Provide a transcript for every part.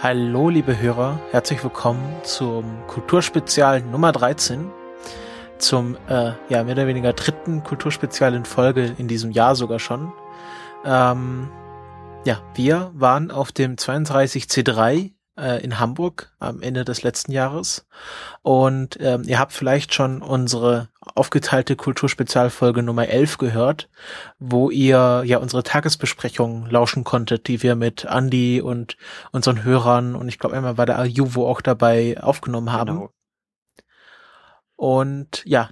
Hallo, liebe Hörer, herzlich willkommen zum Kulturspezial Nummer 13, zum äh, ja mehr oder weniger dritten Kulturspezial in Folge in diesem Jahr sogar schon. Ähm, ja, wir waren auf dem 32C3 äh, in Hamburg am Ende des letzten Jahres. Und ähm, ihr habt vielleicht schon unsere aufgeteilte Kulturspezialfolge Nummer 11 gehört, wo ihr ja unsere Tagesbesprechung lauschen konntet, die wir mit Andy und unseren Hörern und ich glaube einmal war der Juvo auch dabei aufgenommen haben. Genau. Und ja,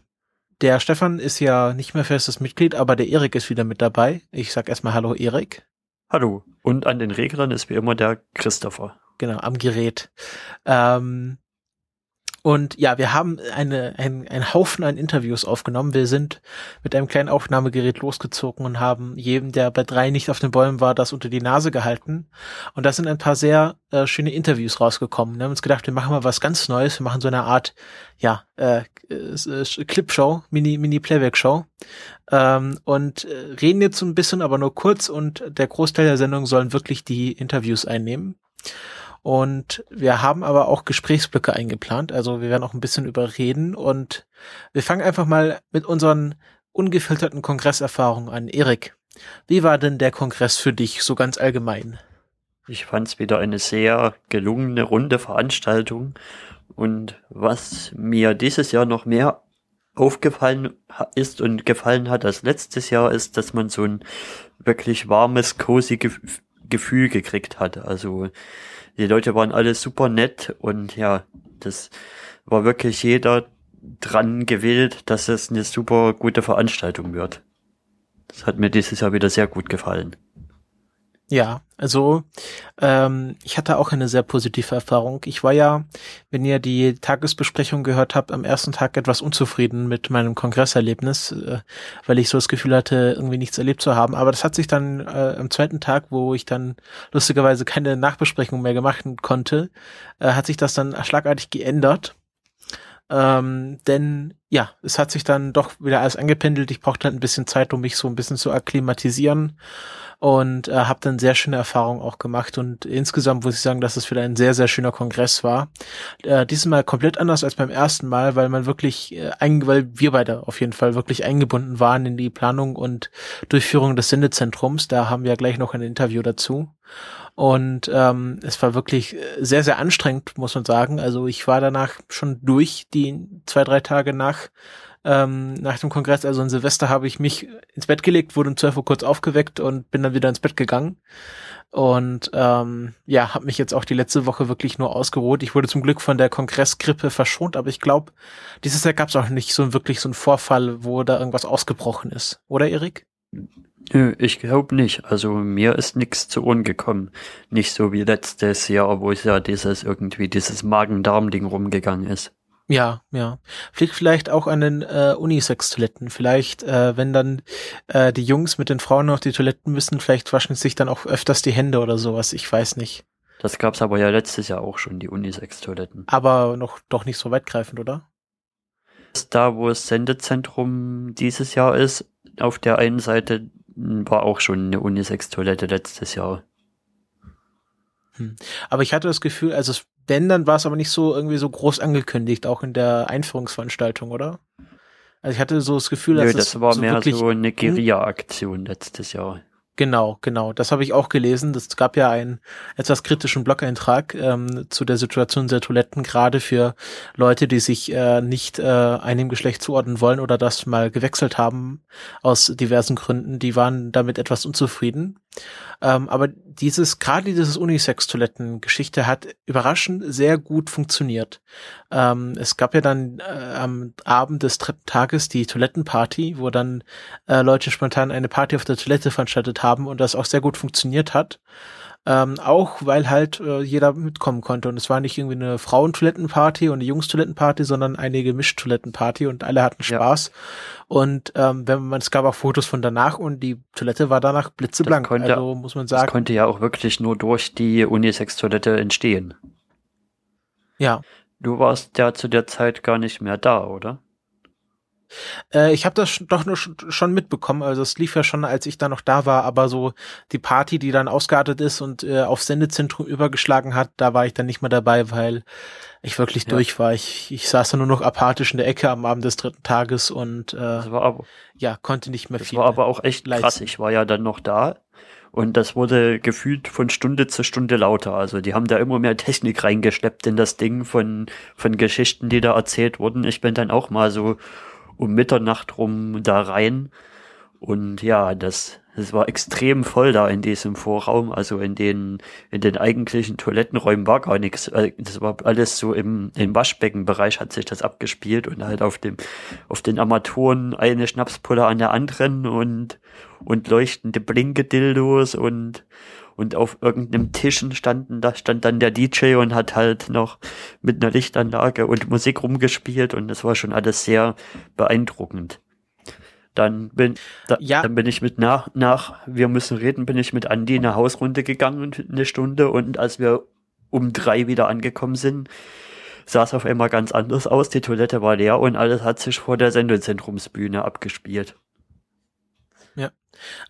der Stefan ist ja nicht mehr festes Mitglied, aber der Erik ist wieder mit dabei. Ich sag erstmal Hallo Erik. Hallo. Und an den Reglern ist wie immer der Christopher genau, am Gerät. Ähm, und ja, wir haben eine, ein, ein Haufen an Interviews aufgenommen. Wir sind mit einem kleinen Aufnahmegerät losgezogen und haben jedem, der bei drei nicht auf den Bäumen war, das unter die Nase gehalten. Und da sind ein paar sehr äh, schöne Interviews rausgekommen. Wir haben uns gedacht, wir machen mal was ganz Neues. Wir machen so eine Art, ja, äh, äh, Clipshow, Mini, Mini-Playback-Show. Ähm, und äh, reden jetzt so ein bisschen, aber nur kurz. Und der Großteil der Sendung sollen wirklich die Interviews einnehmen. Und wir haben aber auch Gesprächsblöcke eingeplant. Also wir werden auch ein bisschen überreden und wir fangen einfach mal mit unseren ungefilterten Kongresserfahrungen an. Erik, wie war denn der Kongress für dich so ganz allgemein? Ich fand es wieder eine sehr gelungene, runde Veranstaltung. Und was mir dieses Jahr noch mehr aufgefallen ist und gefallen hat als letztes Jahr, ist, dass man so ein wirklich warmes, cozy Gefühl gekriegt hat. Also die Leute waren alle super nett und ja, das war wirklich jeder dran gewählt, dass es eine super gute Veranstaltung wird. Das hat mir dieses Jahr wieder sehr gut gefallen. Ja, also ähm, ich hatte auch eine sehr positive Erfahrung. Ich war ja, wenn ihr die Tagesbesprechung gehört habt, am ersten Tag etwas unzufrieden mit meinem Kongresserlebnis, äh, weil ich so das Gefühl hatte, irgendwie nichts erlebt zu haben. Aber das hat sich dann äh, am zweiten Tag, wo ich dann lustigerweise keine Nachbesprechung mehr gemacht konnte, äh, hat sich das dann schlagartig geändert. Ähm, denn ja, es hat sich dann doch wieder alles angependelt. Ich brauchte halt ein bisschen Zeit, um mich so ein bisschen zu akklimatisieren und äh, habe dann sehr schöne Erfahrungen auch gemacht und insgesamt muss ich sagen, dass es wieder ein sehr, sehr schöner Kongress war. Äh, diesmal komplett anders als beim ersten Mal, weil man wirklich, äh, ein, weil wir beide auf jeden Fall wirklich eingebunden waren in die Planung und Durchführung des Sendezentrums. Da haben wir gleich noch ein Interview dazu. Und ähm, es war wirklich sehr, sehr anstrengend, muss man sagen. Also ich war danach schon durch die zwei, drei Tage nach ähm, nach dem Kongress, also in Silvester, habe ich mich ins Bett gelegt, wurde um 12 Uhr kurz aufgeweckt und bin dann wieder ins Bett gegangen. Und ähm, ja, habe mich jetzt auch die letzte Woche wirklich nur ausgeruht. Ich wurde zum Glück von der Kongressgrippe verschont, aber ich glaube, dieses Jahr gab es auch nicht so wirklich so einen Vorfall, wo da irgendwas ausgebrochen ist. Oder, Erik? Nö, ich glaube nicht. Also mir ist nichts zu Ohren gekommen. Nicht so wie letztes Jahr, wo es ja dieses irgendwie dieses Magen-Darm-Ding rumgegangen ist. Ja, ja. Fliegt vielleicht auch an den äh, Unisex-Toiletten. Vielleicht, äh, wenn dann äh, die Jungs mit den Frauen auf die Toiletten müssen, vielleicht waschen sich dann auch öfters die Hände oder sowas. Ich weiß nicht. Das gab's aber ja letztes Jahr auch schon, die Unisex-Toiletten. Aber noch doch nicht so weitgreifend, oder? Da, wo das Sendezentrum dieses Jahr ist, auf der einen Seite war auch schon eine Unisex-Toilette letztes Jahr. Hm. Aber ich hatte das Gefühl, also wenn, dann war es aber nicht so irgendwie so groß angekündigt, auch in der Einführungsveranstaltung, oder? Also ich hatte so das Gefühl, dass Nö, das war so mehr so eine Guerilla-Aktion letztes Jahr. Genau, genau. Das habe ich auch gelesen. Das gab ja einen etwas kritischen Blog-Eintrag ähm, zu der Situation der Toiletten, gerade für Leute, die sich äh, nicht äh, einem Geschlecht zuordnen wollen oder das mal gewechselt haben aus diversen Gründen. Die waren damit etwas unzufrieden. Ähm, aber dieses, gerade dieses Unisex-Toiletten-Geschichte hat überraschend sehr gut funktioniert. Ähm, es gab ja dann äh, am Abend des dritten Tages die Toilettenparty, wo dann äh, Leute spontan eine Party auf der Toilette veranstaltet haben und das auch sehr gut funktioniert hat. Ähm, auch weil halt äh, jeder mitkommen konnte. Und es war nicht irgendwie eine Frauentoilettenparty und eine Jungstoilettenparty, sondern eine Gemischt-Toilettenparty und alle hatten Spaß. Ja. Und ähm, wenn man, es gab auch Fotos von danach und die Toilette war danach blitzeblank. Konnte, also muss man sagen. Das konnte ja auch wirklich nur durch die Unisex-Toilette entstehen. Ja. Du warst ja zu der Zeit gar nicht mehr da, oder? Äh, ich habe das doch nur schon mitbekommen, also es lief ja schon, als ich da noch da war, aber so die Party, die dann ausgeartet ist und äh, auf Sendezentrum übergeschlagen hat, da war ich dann nicht mehr dabei, weil ich wirklich ja. durch war. Ich, ich saß da nur noch apathisch in der Ecke am Abend des dritten Tages und äh, aber, ja, konnte nicht mehr das viel. Das war aber auch echt leisten. krass. Ich war ja dann noch da und das wurde gefühlt von Stunde zu Stunde lauter. Also die haben da immer mehr Technik reingeschleppt in das Ding von, von Geschichten, die da erzählt wurden. Ich bin dann auch mal so um Mitternacht rum da rein. Und ja, das, das war extrem voll da in diesem Vorraum. Also in den, in den eigentlichen Toilettenräumen war gar nichts. Äh, das war alles so im, im Waschbeckenbereich hat sich das abgespielt und halt auf dem, auf den Armaturen eine Schnapspulle an der anderen und, und leuchtende Blinkedildos und, und auf irgendeinem Tischen standen, da stand dann der DJ und hat halt noch mit einer Lichtanlage und Musik rumgespielt und das war schon alles sehr beeindruckend. Dann bin, da, ja. dann bin ich mit nach, nach, wir müssen reden, bin ich mit Andi eine Hausrunde gegangen, eine Stunde und als wir um drei wieder angekommen sind, sah es auf einmal ganz anders aus. Die Toilette war leer und alles hat sich vor der Sendezentrumsbühne abgespielt.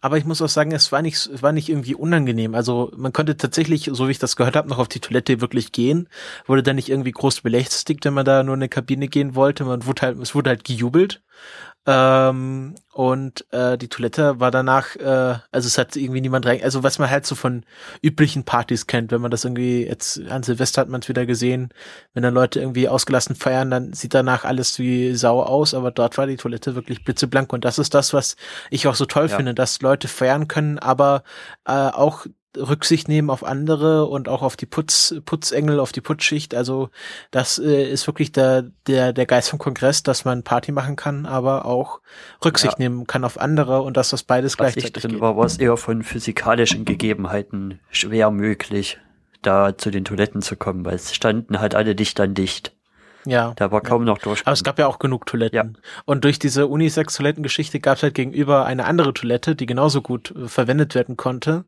Aber ich muss auch sagen, es war nicht, es war nicht irgendwie unangenehm. Also man konnte tatsächlich, so wie ich das gehört habe, noch auf die Toilette wirklich gehen. Wurde dann nicht irgendwie groß belästigt, wenn man da nur in eine Kabine gehen wollte. Man wurde halt, es wurde halt gejubelt. Ähm, und äh, die Toilette war danach, äh, also es hat irgendwie niemand rein, also was man halt so von üblichen Partys kennt, wenn man das irgendwie, jetzt an Silvester hat man es wieder gesehen, wenn dann Leute irgendwie ausgelassen feiern, dann sieht danach alles wie Sau aus, aber dort war die Toilette wirklich blitzeblank und das ist das, was ich auch so toll ja. finde, dass Leute feiern können, aber äh, auch Rücksicht nehmen auf andere und auch auf die Putz, Putzengel, auf die Putzschicht. Also das äh, ist wirklich der, der, der Geist vom Kongress, dass man Party machen kann, aber auch Rücksicht ja. nehmen kann auf andere und dass das beides Was gleichzeitig ich drin geht. war, war es eher von physikalischen Gegebenheiten schwer möglich, da zu den Toiletten zu kommen, weil es standen halt alle dicht an dicht. Ja. Da war kaum ja. noch durch. Aber es gab ja auch genug Toiletten. Ja. Und durch diese Unisex-Toilettengeschichte gab es halt gegenüber eine andere Toilette, die genauso gut äh, verwendet werden konnte.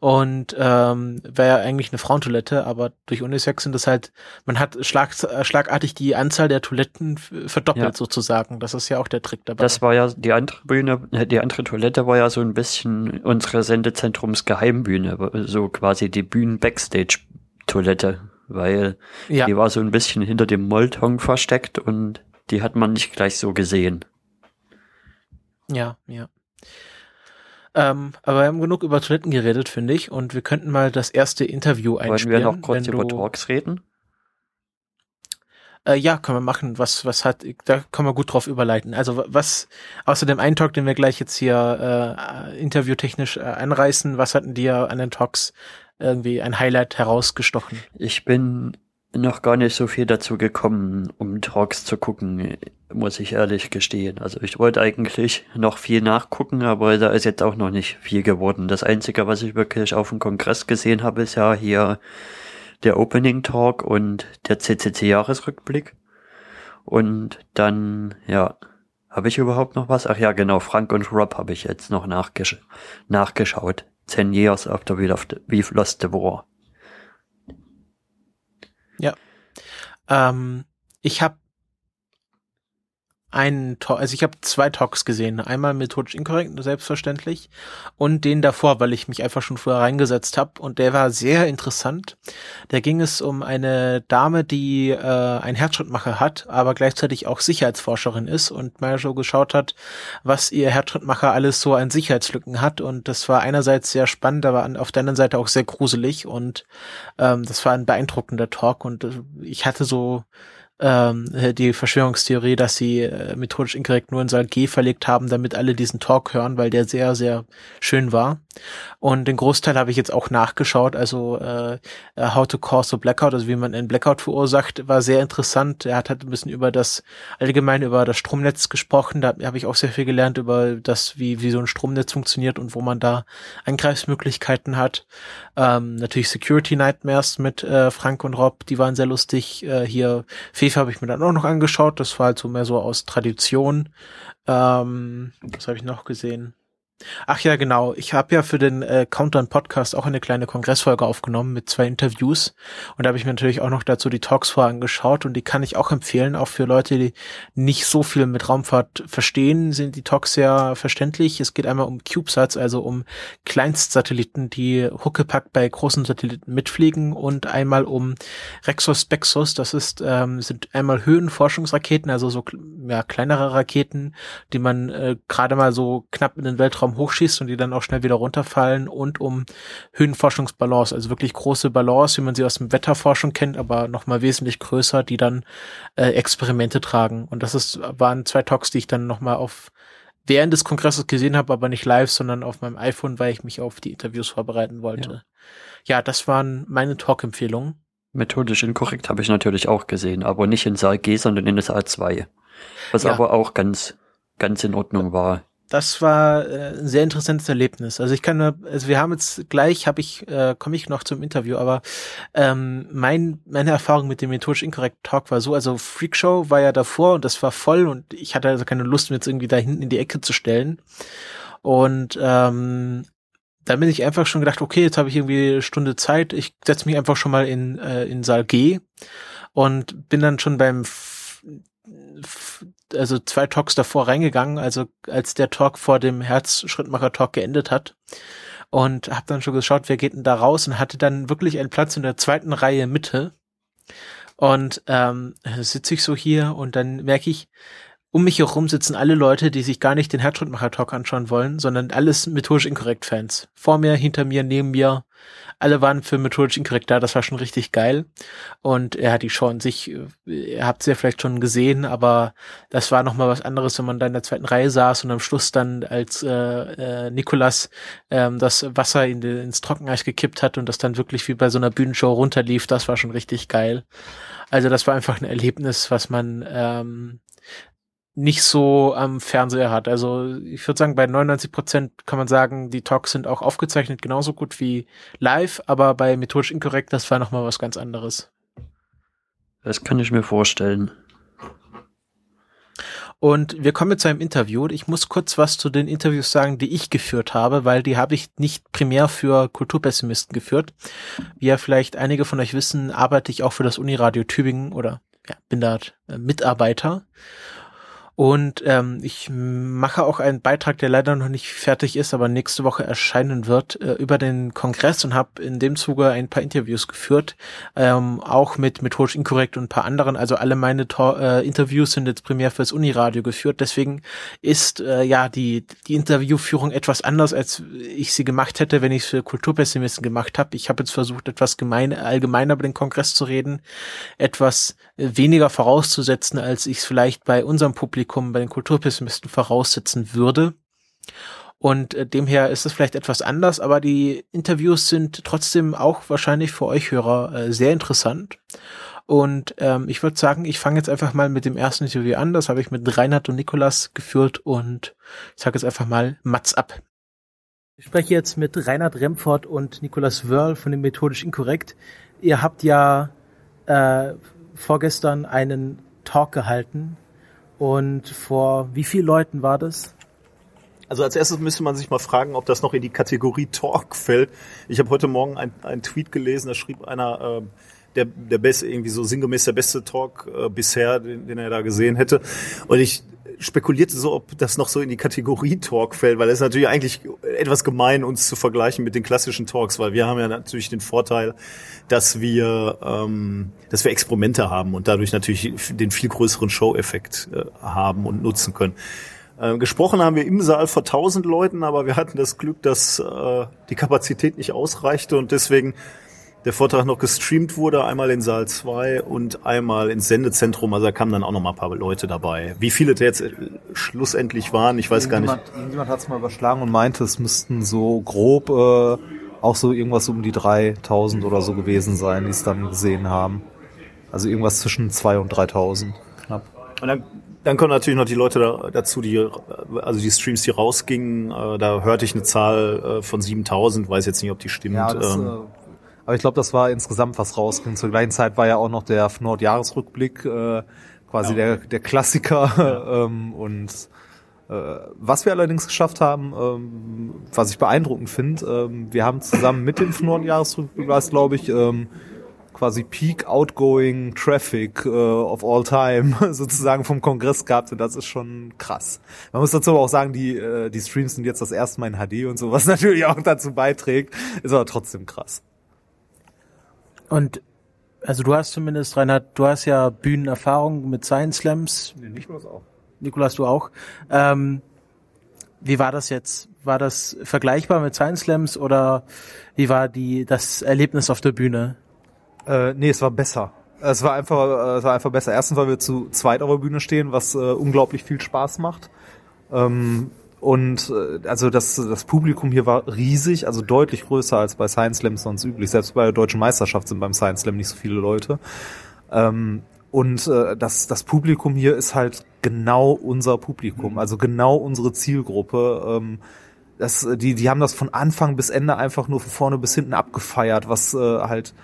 Und ähm, wäre ja eigentlich eine Frauentoilette, aber durch Unisex sind das halt, man hat schlag, äh, schlagartig die Anzahl der Toiletten verdoppelt ja. sozusagen. Das ist ja auch der Trick dabei. Das war ja die andere Bühne, äh, die andere Toilette war ja so ein bisschen unsere Sendezentrums Geheimbühne, so quasi die Bühnen-Backstage-Toilette, weil ja. die war so ein bisschen hinter dem Molton versteckt und die hat man nicht gleich so gesehen. Ja, ja. Ähm, aber wir haben genug über Toiletten geredet, finde ich, und wir könnten mal das erste Interview einspielen. Wollen wir noch kurz über Talks reden? Äh, ja, können wir machen. Was, was hat, da können wir gut drauf überleiten. Also was, außer dem einen Talk, den wir gleich jetzt hier äh, interviewtechnisch äh, anreißen, was hatten dir an den Talks irgendwie ein Highlight herausgestochen? Ich bin noch gar nicht so viel dazu gekommen, um Talks zu gucken, muss ich ehrlich gestehen. Also ich wollte eigentlich noch viel nachgucken, aber da ist jetzt auch noch nicht viel geworden. Das Einzige, was ich wirklich auf dem Kongress gesehen habe, ist ja hier der Opening Talk und der CCC-Jahresrückblick. Und dann, ja, habe ich überhaupt noch was? Ach ja, genau, Frank und Rob habe ich jetzt noch nachgesch nachgeschaut. Ten Years After We've Lost the War. Ja. Ähm, ich habe einen Talk, also ich habe zwei Talks gesehen. Einmal methodisch inkorrekt, selbstverständlich, und den davor, weil ich mich einfach schon vorher reingesetzt habe. Und der war sehr interessant. Da ging es um eine Dame, die äh, einen Herzschrittmacher hat, aber gleichzeitig auch Sicherheitsforscherin ist und mal so geschaut hat, was ihr Herzschrittmacher alles so an Sicherheitslücken hat. Und das war einerseits sehr spannend, aber auf der anderen Seite auch sehr gruselig. Und ähm, das war ein beeindruckender Talk. Und äh, ich hatte so ähm, die Verschwörungstheorie, dass sie äh, methodisch inkorrekt nur in Saal G verlegt haben, damit alle diesen Talk hören, weil der sehr, sehr schön war. Und den Großteil habe ich jetzt auch nachgeschaut. Also äh, How to Cause a Blackout, also wie man einen Blackout verursacht, war sehr interessant. Er hat halt ein bisschen über das allgemein über das Stromnetz gesprochen. Da habe ich auch sehr viel gelernt über das, wie wie so ein Stromnetz funktioniert und wo man da Angreifsmöglichkeiten hat. Ähm, natürlich Security Nightmares mit äh, Frank und Rob, die waren sehr lustig. Äh, hier FIFA habe ich mir dann auch noch angeschaut. Das war halt so mehr so aus Tradition. Ähm, was habe ich noch gesehen? Ach ja, genau. Ich habe ja für den äh, Countdown Podcast auch eine kleine Kongressfolge aufgenommen mit zwei Interviews und da habe ich mir natürlich auch noch dazu die Talks vorher angeschaut und die kann ich auch empfehlen, auch für Leute, die nicht so viel mit Raumfahrt verstehen, sind die Talks sehr verständlich. Es geht einmal um CubeSats, also um Kleinstsatelliten, die Huckepack bei großen Satelliten mitfliegen und einmal um Rexos Bexos, das ist ähm, sind einmal Höhenforschungsraketen, also so ja, kleinere Raketen, die man äh, gerade mal so knapp in den Weltraum Weltraum hochschießt und die dann auch schnell wieder runterfallen und um Höhenforschungsbalance, also wirklich große Balance, wie man sie aus dem Wetterforschung kennt, aber nochmal wesentlich größer, die dann äh, Experimente tragen. Und das ist, waren zwei Talks, die ich dann nochmal auf während des Kongresses gesehen habe, aber nicht live, sondern auf meinem iPhone, weil ich mich auf die Interviews vorbereiten wollte. Ja, ja das waren meine Talk-Empfehlungen. Methodisch inkorrekt habe ich natürlich auch gesehen, aber nicht in Saal G, sondern in Saal 2. Was ja. aber auch ganz, ganz in Ordnung war das war äh, ein sehr interessantes Erlebnis. Also ich kann also wir haben jetzt gleich, habe ich, äh, komme ich noch zum Interview, aber ähm, mein, meine Erfahrung mit dem methodisch inkorrekt Talk war so, also Freakshow war ja davor und das war voll und ich hatte also keine Lust, mir jetzt irgendwie da hinten in die Ecke zu stellen. Und ähm, dann bin ich einfach schon gedacht, okay, jetzt habe ich irgendwie eine Stunde Zeit, ich setze mich einfach schon mal in, äh, in Saal G und bin dann schon beim also zwei Talks davor reingegangen, also als der Talk vor dem Herzschrittmacher-Talk geendet hat. Und habe dann schon geschaut, wer geht denn da raus und hatte dann wirklich einen Platz in der zweiten Reihe Mitte. Und ähm, sitze ich so hier und dann merke ich, um mich herum sitzen alle Leute, die sich gar nicht den Herzschrittmacher-Talk anschauen wollen, sondern alles methodisch inkorrekt Fans. Vor mir, hinter mir, neben mir. Alle waren für methodisch inkorrekt da, das war schon richtig geil. Und er hat die Show an sich, äh, ihr habt sie ja vielleicht schon gesehen, aber das war nochmal was anderes, wenn man da in der zweiten Reihe saß und am Schluss dann als äh, äh, Nikolas ähm, das Wasser in ins Trockeneis gekippt hat und das dann wirklich wie bei so einer Bühnenshow runterlief, das war schon richtig geil. Also das war einfach ein Erlebnis, was man ähm, nicht so am Fernseher hat. Also ich würde sagen, bei 99 Prozent kann man sagen, die Talks sind auch aufgezeichnet genauso gut wie live, aber bei methodisch inkorrekt, das war nochmal was ganz anderes. Das kann ich mir vorstellen. Und wir kommen zu einem Interview. Ich muss kurz was zu den Interviews sagen, die ich geführt habe, weil die habe ich nicht primär für Kulturpessimisten geführt. Wie ja vielleicht einige von euch wissen, arbeite ich auch für das Uniradio Tübingen oder ja, bin da äh, Mitarbeiter. Und ähm, ich mache auch einen Beitrag, der leider noch nicht fertig ist, aber nächste Woche erscheinen wird, äh, über den Kongress und habe in dem Zuge ein paar Interviews geführt, ähm, auch mit Methodisch Inkorrekt und ein paar anderen. Also alle meine Tor äh, Interviews sind jetzt primär fürs Uniradio geführt. Deswegen ist äh, ja die, die Interviewführung etwas anders, als ich sie gemacht hätte, wenn ich es für Kulturpessimisten gemacht habe. Ich habe jetzt versucht, etwas gemein, allgemeiner über den Kongress zu reden, etwas weniger vorauszusetzen, als ich es vielleicht bei unserem Publikum, bei den Kulturpessimisten voraussetzen würde. Und äh, demher ist es vielleicht etwas anders, aber die Interviews sind trotzdem auch wahrscheinlich für euch Hörer äh, sehr interessant. Und ähm, ich würde sagen, ich fange jetzt einfach mal mit dem ersten Interview an. Das habe ich mit Reinhard und Nikolas geführt und ich sage jetzt einfach mal Mats ab. Ich spreche jetzt mit Reinhard Remford und Nikolas Wörl von dem Methodisch Inkorrekt. Ihr habt ja äh, vorgestern einen Talk gehalten. Und vor wie vielen Leuten war das? Also als erstes müsste man sich mal fragen, ob das noch in die Kategorie Talk fällt. Ich habe heute Morgen einen Tweet gelesen, da schrieb einer, äh, der, der beste, irgendwie so sinngemäß der beste Talk äh, bisher, den, den er da gesehen hätte. Und ich spekulierte so, ob das noch so in die Kategorie Talk fällt, weil es natürlich eigentlich etwas gemein, uns zu vergleichen mit den klassischen Talks, weil wir haben ja natürlich den Vorteil, dass wir, ähm, dass wir Experimente haben und dadurch natürlich den viel größeren Show-Effekt äh, haben und nutzen können. Äh, gesprochen haben wir im Saal vor tausend Leuten, aber wir hatten das Glück, dass äh, die Kapazität nicht ausreichte und deswegen der Vortrag noch gestreamt wurde, einmal in Saal 2 und einmal ins Sendezentrum. Also da kamen dann auch noch mal ein paar Leute dabei. Wie viele da jetzt schlussendlich waren, ich weiß gar nicht. Irgendjemand hat es mal überschlagen und meinte, es müssten so grob äh, auch so irgendwas um die 3000 oder so gewesen sein, die es dann gesehen haben. Also irgendwas zwischen 2 und 3000 knapp. Und dann, dann kommen natürlich noch die Leute da, dazu, die, also die Streams, die rausgingen, äh, da hörte ich eine Zahl äh, von 7000, weiß jetzt nicht, ob die stimmt. Ja, das, ähm, äh, aber ich glaube, das war insgesamt was rausging. Zur gleichen Zeit war ja auch noch der Nord-Jahresrückblick, äh, quasi ja. der, der Klassiker. Ja. ähm, und Äh, was wir allerdings geschafft haben, ähm, was ich beeindruckend finde, ähm, wir haben zusammen mit dem Norden-Jahresrückblick, glaube ich, ähm, quasi Peak Outgoing Traffic äh, of all time sozusagen vom Kongress gehabt und das ist schon krass. Man muss dazu aber auch sagen, die, äh, die Streams sind jetzt das erste Mal in HD und so, was natürlich auch dazu beiträgt, ist aber trotzdem krass. Und also du hast zumindest, Reinhard, du hast ja Bühnenerfahrung mit Science Slams. Nee, Nikolaus auch. Nikolas, du auch. Ähm, wie war das jetzt? War das vergleichbar mit Science Slams oder wie war die das Erlebnis auf der Bühne? Äh, nee, es war besser. Es war einfach, äh, es war einfach besser. Erstens, weil wir zu zweit auf der Bühne stehen, was äh, unglaublich viel Spaß macht. Ähm, und äh, also das, das Publikum hier war riesig, also deutlich größer als bei Science Slam sonst üblich. Selbst bei der deutschen Meisterschaft sind beim Science Slam nicht so viele Leute. Ähm, und äh, das, das Publikum hier ist halt genau unser Publikum, also genau unsere Zielgruppe. Ähm, das, die, die haben das von Anfang bis Ende einfach nur von vorne bis hinten abgefeiert, was äh, halt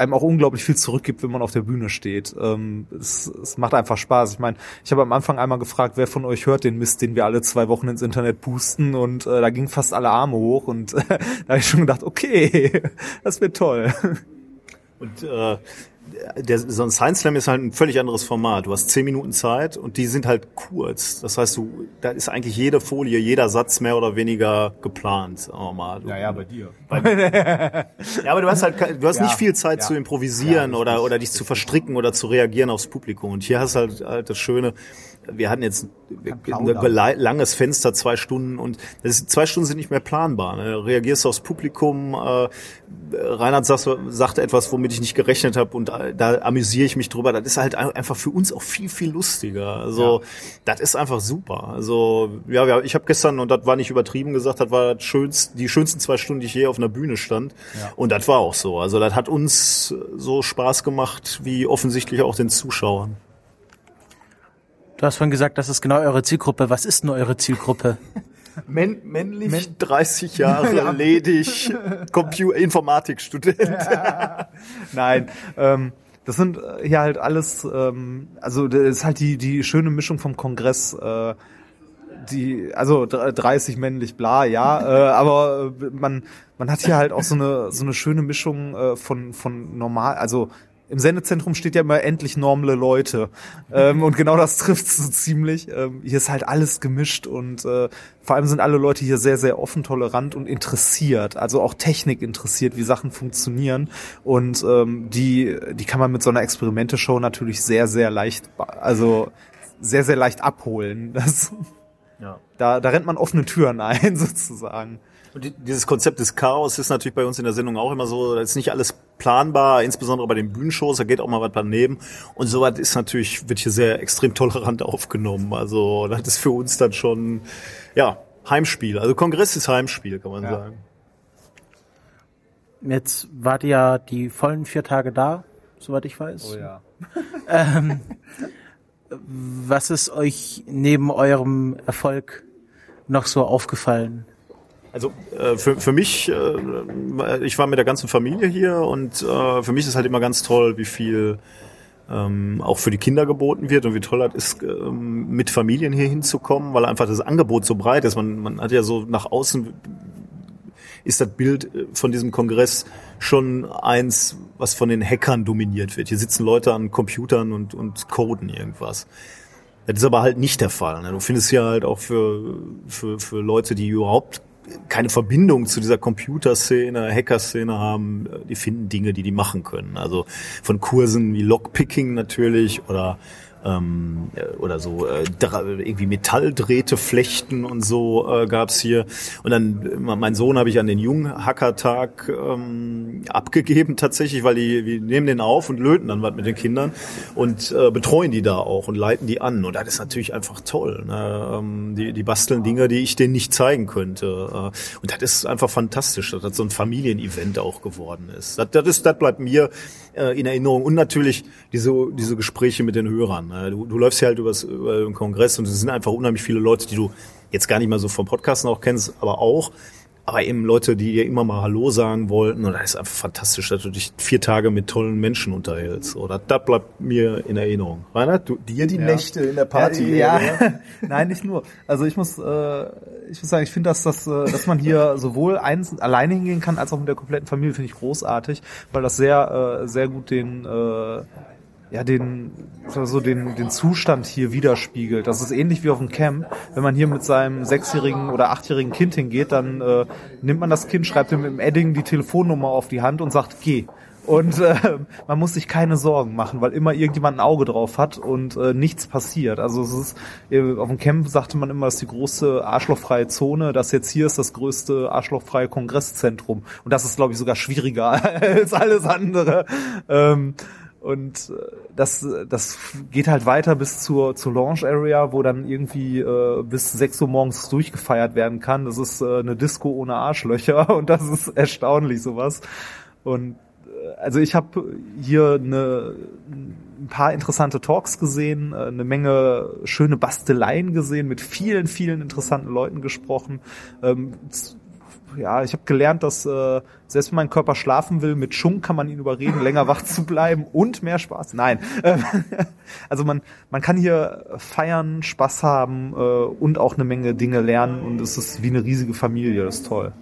einem auch unglaublich viel zurückgibt, wenn man auf der Bühne steht. Ähm, es, es macht einfach Spaß. Ich meine, ich habe am Anfang einmal gefragt, wer von euch hört den Mist, den wir alle zwei Wochen ins Internet pusten und äh, da ging fast alle Arme hoch und äh, da habe ich schon gedacht, okay, das wird toll. Und äh, der, so ein Science Slam ist halt ein völlig anderes Format. Du hast zehn Minuten Zeit und die sind halt kurz. Das heißt, du, da ist eigentlich jede Folie, jeder Satz mehr oder weniger geplant. Wir mal. Du, ja, ja, bei dir. ja, aber du hast halt, du hast Ja, nicht viel Zeit ja. zu improvisieren Ja, oder oder dich zu verstricken oder zu reagieren aufs Publikum. Und hier hast du halt, halt das Schöne. Wir hatten jetzt ein langes Fenster, zwei Stunden und das ist, zwei Stunden sind nicht mehr planbar. Ne? Du reagierst aufs Publikum. Äh, Reinhard sagt, sagte etwas, womit ich nicht gerechnet habe und äh, da amüsiere ich mich drüber. Das ist halt ein- einfach für uns auch viel, viel lustiger. Also das ist einfach super. Also ja, ja ich habe gestern, und das war nicht übertrieben gesagt, das war das schönst, die schönsten zwei Stunden, die ich je auf einer Bühne stand. Und das war auch so. Also das hat uns so Spaß gemacht, wie offensichtlich auch den Zuschauern. Du hast vorhin gesagt, das ist genau eure Zielgruppe. Was ist denn eure Zielgruppe? Män männlich, 30 Jahre, ledig, Computer, Informatikstudent. Nein, ähm, das sind äh, hier halt alles, ähm, also das ist halt die die schöne Mischung vom Kongress. Äh, die, also dr- 30 männlich, bla, ja, äh, aber äh, man man hat hier halt auch so eine so eine schöne Mischung äh, von von normal, also im Sendezentrum steht ja immer endlich normale Leute. Ähm, und genau das trifft so ziemlich. Ähm, hier ist halt alles gemischt und äh, vor allem sind alle Leute hier sehr, sehr offen, tolerant und interessiert. Also auch Technik interessiert, wie Sachen funktionieren. Und ähm, die, die kann man mit so einer Experimente-Show natürlich sehr, sehr leicht, also sehr, sehr leicht abholen. Das, Ja. da, da rennt man offene Türen ein, sozusagen. Und die- dieses Konzept des Chaos ist natürlich bei uns in der Sendung auch immer so, da ist nicht alles planbar, insbesondere bei den Bühnenshows, da geht auch mal was daneben. Und sowas ist natürlich, wird hier sehr extrem tolerant aufgenommen. Also das ist für uns dann schon, ja, Heimspiel. Also Kongress ist Heimspiel, kann man Ja. sagen. Jetzt wart ihr ja die vollen vier Tage da, soweit ich weiß. ja. Was ist euch neben eurem Erfolg noch so aufgefallen? Also äh, für, für mich, äh, ich war mit der ganzen Familie hier und äh, für mich ist halt immer ganz toll, wie viel ähm, auch für die Kinder geboten wird und wie toll das ist, ähm, mit Familien hier hinzukommen, weil einfach das Angebot so breit ist. Man, man hat ja so nach außen ist das Bild äh, von diesem Kongress schon eins, was von den Hackern dominiert wird. Hier sitzen Leute an Computern und, und coden irgendwas. Das ist aber halt nicht der Fall. Ne? Du findest hier halt auch für, für, für Leute, die überhaupt keine Verbindung zu dieser Computerszene, Hacker-Szene haben, die finden Dinge, die die machen können. Also von Kursen wie Lockpicking natürlich oder ähm, äh, oder so äh, irgendwie Metalldrähte flechten und so äh, gab's hier. Und dann äh, mein Sohn habe ich an den Jung-Hacker-Tag ähm, abgegeben tatsächlich, weil die wir nehmen den auf und löten dann was mit den Kindern und äh, betreuen die da auch und leiten die an. Und das ist natürlich einfach toll. Ne? Ähm, die, die basteln Dinge, die ich denen nicht zeigen könnte. Äh, und das ist einfach fantastisch, dass das so ein Familienevent auch geworden ist. Das, das, ist, das bleibt mir äh, in Erinnerung. Und natürlich diese, diese Gespräche mit den Hörern. Du, du läufst hier halt übers, über den Kongress und es sind einfach unheimlich viele Leute, die du jetzt gar nicht mal so vom Podcasten auch kennst, aber auch. aber eben Leute, die dir immer mal Hallo sagen wollten. Und das ist einfach fantastisch, dass du dich vier Tage mit tollen Menschen unterhältst. Oder das bleibt mir in Erinnerung. Reinhard, du, dir die Ja. Nächte in der Party. Ja, ja. nein, nicht nur. Also ich muss, äh, ich muss sagen, ich finde, dass das, äh, dass man hier sowohl eins alleine hingehen kann als auch mit der kompletten Familie, finde ich großartig, weil das sehr, äh, sehr gut den äh, ja, den, so den, den Zustand hier widerspiegelt. Das ist ähnlich wie auf dem Camp. Wenn man hier mit seinem sechsjährigen oder achtjährigen Kind hingeht, dann äh, nimmt man das Kind, schreibt ihm im Edding die Telefonnummer auf die Hand und sagt, geh. Und äh, man muss sich keine Sorgen machen, weil immer irgendjemand ein Auge drauf hat und äh, nichts passiert. Also es ist, äh, auf dem Camp sagte man immer, das ist die große arschlochfreie Zone. Das jetzt hier ist das größte arschlochfreie Kongresszentrum. Und das ist, glaube ich, sogar schwieriger als alles andere. Ähm, und äh, das, das geht halt weiter bis zur, zur Launch Area, wo dann irgendwie äh, bis 6 Uhr morgens durchgefeiert werden kann. Das ist äh, eine Disco ohne Arschlöcher und das ist erstaunlich sowas. Und äh, also ich habe hier eine, ein paar interessante Talks gesehen, äh, eine Menge schöne Basteleien gesehen, mit vielen, vielen interessanten Leuten gesprochen. Ähm, ja, ich habe gelernt, dass äh, selbst wenn mein Körper schlafen will, mit Schunk kann man ihn überreden, länger wach zu bleiben und mehr Spaß. Nein, also man man kann hier feiern, Spaß haben äh, und auch eine Menge Dinge lernen und es ist wie eine riesige Familie. Das ist toll.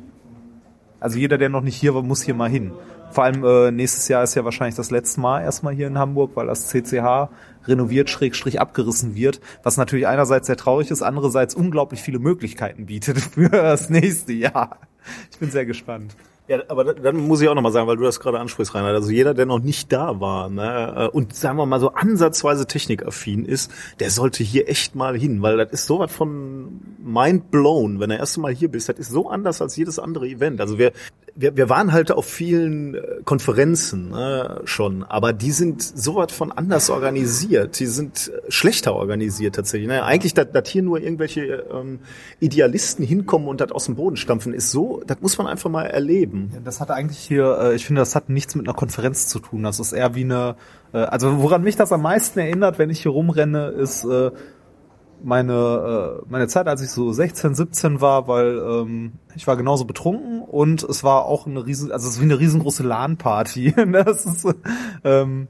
Also jeder, der noch nicht hier war, muss hier mal hin. Vor allem äh, nächstes Jahr ist ja wahrscheinlich das letzte Mal erstmal hier in Hamburg, weil das CCH renoviert, schrägstrich abgerissen wird, was natürlich einerseits sehr traurig ist, andererseits unglaublich viele Möglichkeiten bietet für das nächste Jahr. Ich bin sehr gespannt. Ja, aber da- dann muss ich auch nochmal sagen, weil du das gerade ansprichst, Reinhard, also jeder, der noch nicht da war ne, äh, und sagen wir mal so ansatzweise technikaffin ist, der sollte hier echt mal hin, weil das ist sowas von mind blown, wenn du erst Mal hier bist. Das ist so anders als jedes andere Event. Also wir, wir, wir waren halt auf vielen äh, Konferenzen ne, schon, aber die sind sowas von anders organisiert. Die sind äh, schlechter organisiert tatsächlich. Ne? Eigentlich, dass dass hier nur irgendwelche ähm, Idealisten hinkommen und das aus dem Boden stampfen, ist so, das muss man einfach mal erleben. Ja, Das hat eigentlich hier, äh, ich finde, das hat nichts mit einer Konferenz zu tun. Das ist eher wie eine, äh, also woran mich das am meisten erinnert, wenn ich hier rumrenne, ist äh, meine, äh, meine Zeit, als ich so 16, 17 war, weil ähm, ich war genauso betrunken und es war auch eine riesen, also es ist wie eine riesengroße LAN-Party. das ist ähm,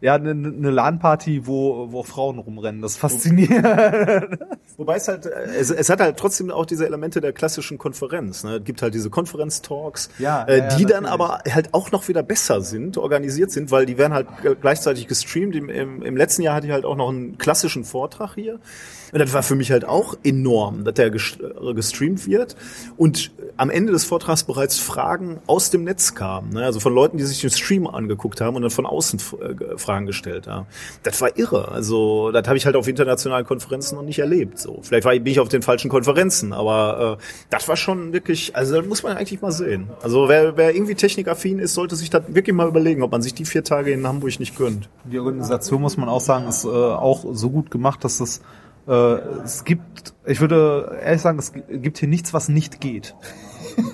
ja eine, eine LAN-Party, wo, wo Frauen rumrennen. Das ist faszinierend. Wobei es halt, äh, es, es hat halt trotzdem auch diese Elemente der klassischen Konferenz. Ne? Es gibt halt diese Konferenztalks, Ja, äh, ja, ja, die dann natürlich. aber halt auch noch wieder besser sind, organisiert sind, weil die werden halt gleichzeitig gestreamt. Im, im, Im letzten Jahr hatte ich halt auch noch einen klassischen Vortrag hier. Und das war für mich halt auch enorm, dass der äh, gestreamt wird und am Ende des Vortrags bereits Fragen aus dem Netz kamen. Ne? Also von Leuten, die sich den Stream angeguckt haben und dann von außen äh, Fragen gestellt haben. Das war irre. Also das habe ich halt auf internationalen Konferenzen noch nicht erlebt. So, vielleicht war, bin ich auf den falschen Konferenzen, aber äh, das war schon wirklich, also das muss man eigentlich mal sehen. Also wer, wer irgendwie technikaffin ist, sollte sich das wirklich mal überlegen, ob man sich die vier Tage in Hamburg nicht gönnt. Die Organisation, muss man auch sagen, ist äh, auch so gut gemacht, dass es äh, es gibt, ich würde ehrlich sagen, es gibt hier nichts, was nicht geht.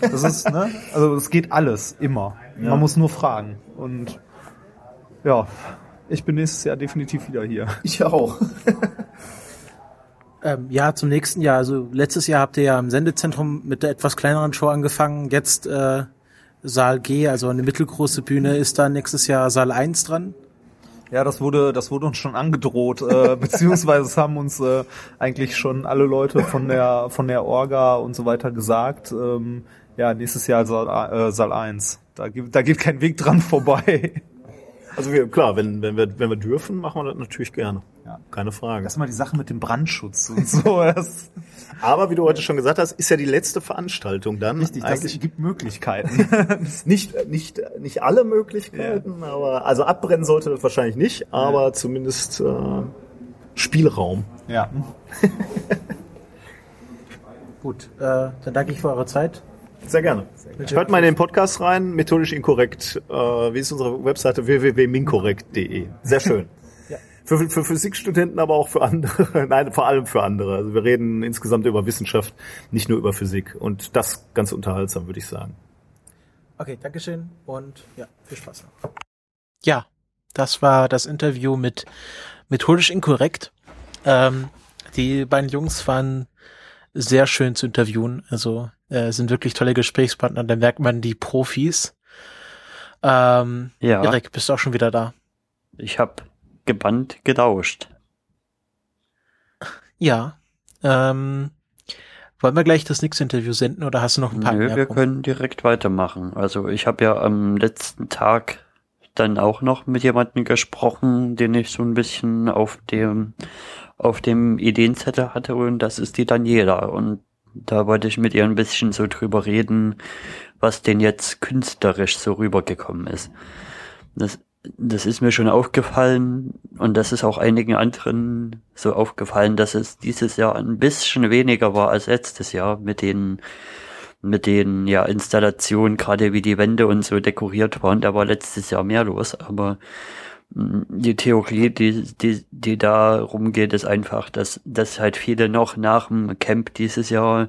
Das ist, ne? Also es geht alles, immer. Man muss nur fragen. Und ja, ich bin nächstes Jahr definitiv wieder hier. Ich auch. Ähm, ja, zum nächsten Jahr. Also letztes Jahr habt ihr ja im Sendezentrum mit der etwas kleineren Show angefangen. Jetzt äh, Saal G, also eine mittelgroße Bühne, ist da nächstes Jahr Saal 1 dran. Ja, das wurde, das wurde uns schon angedroht, äh, beziehungsweise es haben uns äh, eigentlich schon alle Leute von der von der Orga und so weiter gesagt. Ähm, ja, nächstes Jahr Saal, äh, Saal 1. Da, gibt- da geht kein Weg dran vorbei. Also wir, klar, wenn, wenn, wir, wenn wir dürfen, machen wir das natürlich gerne. Ja. Keine Frage. Das ist mal die Sache mit dem Brandschutz und so. Aber wie du heute schon gesagt hast, ist ja die letzte Veranstaltung dann. richtig, das gibt Möglichkeiten. nicht, nicht, nicht alle Möglichkeiten, aber also abbrennen sollte das wahrscheinlich nicht, aber zumindest äh, Spielraum. ja. Gut, äh, dann danke ich für eure Zeit. Sehr gerne. Hört mal in den Podcast rein, methodisch inkorrekt. Äh, wie ist unsere Webseite? www.minkorrekt.de. Sehr schön. Für, für Physikstudenten, aber auch für andere. Nein, vor allem für andere. Also wir reden insgesamt über Wissenschaft, nicht nur über Physik. Und das ganz unterhaltsam, würde ich sagen. Okay, Dankeschön und ja, viel Spaß noch. Ja, das war das Interview mit Methodisch Inkorrekt. Ähm, die beiden Jungs waren sehr schön zu interviewen. Also äh, sind wirklich tolle Gesprächspartner, da merkt man die Profis. Ähm, Ja. Erik, bist du auch schon wieder da? Ich habe gebannt gelauscht. Ja. Ähm, wollen wir gleich das Nix-Interview senden oder hast du noch ein paar Nö, wir können direkt weitermachen. Also ich habe ja am letzten Tag dann auch noch mit jemandem gesprochen, den ich so ein bisschen auf dem auf dem Ideenzettel hatte und das ist die Daniela und da wollte ich mit ihr ein bisschen so drüber reden, was denn jetzt künstlerisch so rübergekommen ist. Das, das ist mir schon aufgefallen und das ist auch einigen anderen so aufgefallen, dass es dieses Jahr ein bisschen weniger war als letztes Jahr mit den mit den ja Installationen, gerade wie die Wände und so dekoriert waren, da war letztes Jahr mehr los, aber mh, die Theorie, die, die, die da rumgeht, ist einfach, dass, dass halt viele noch nach dem Camp dieses Jahr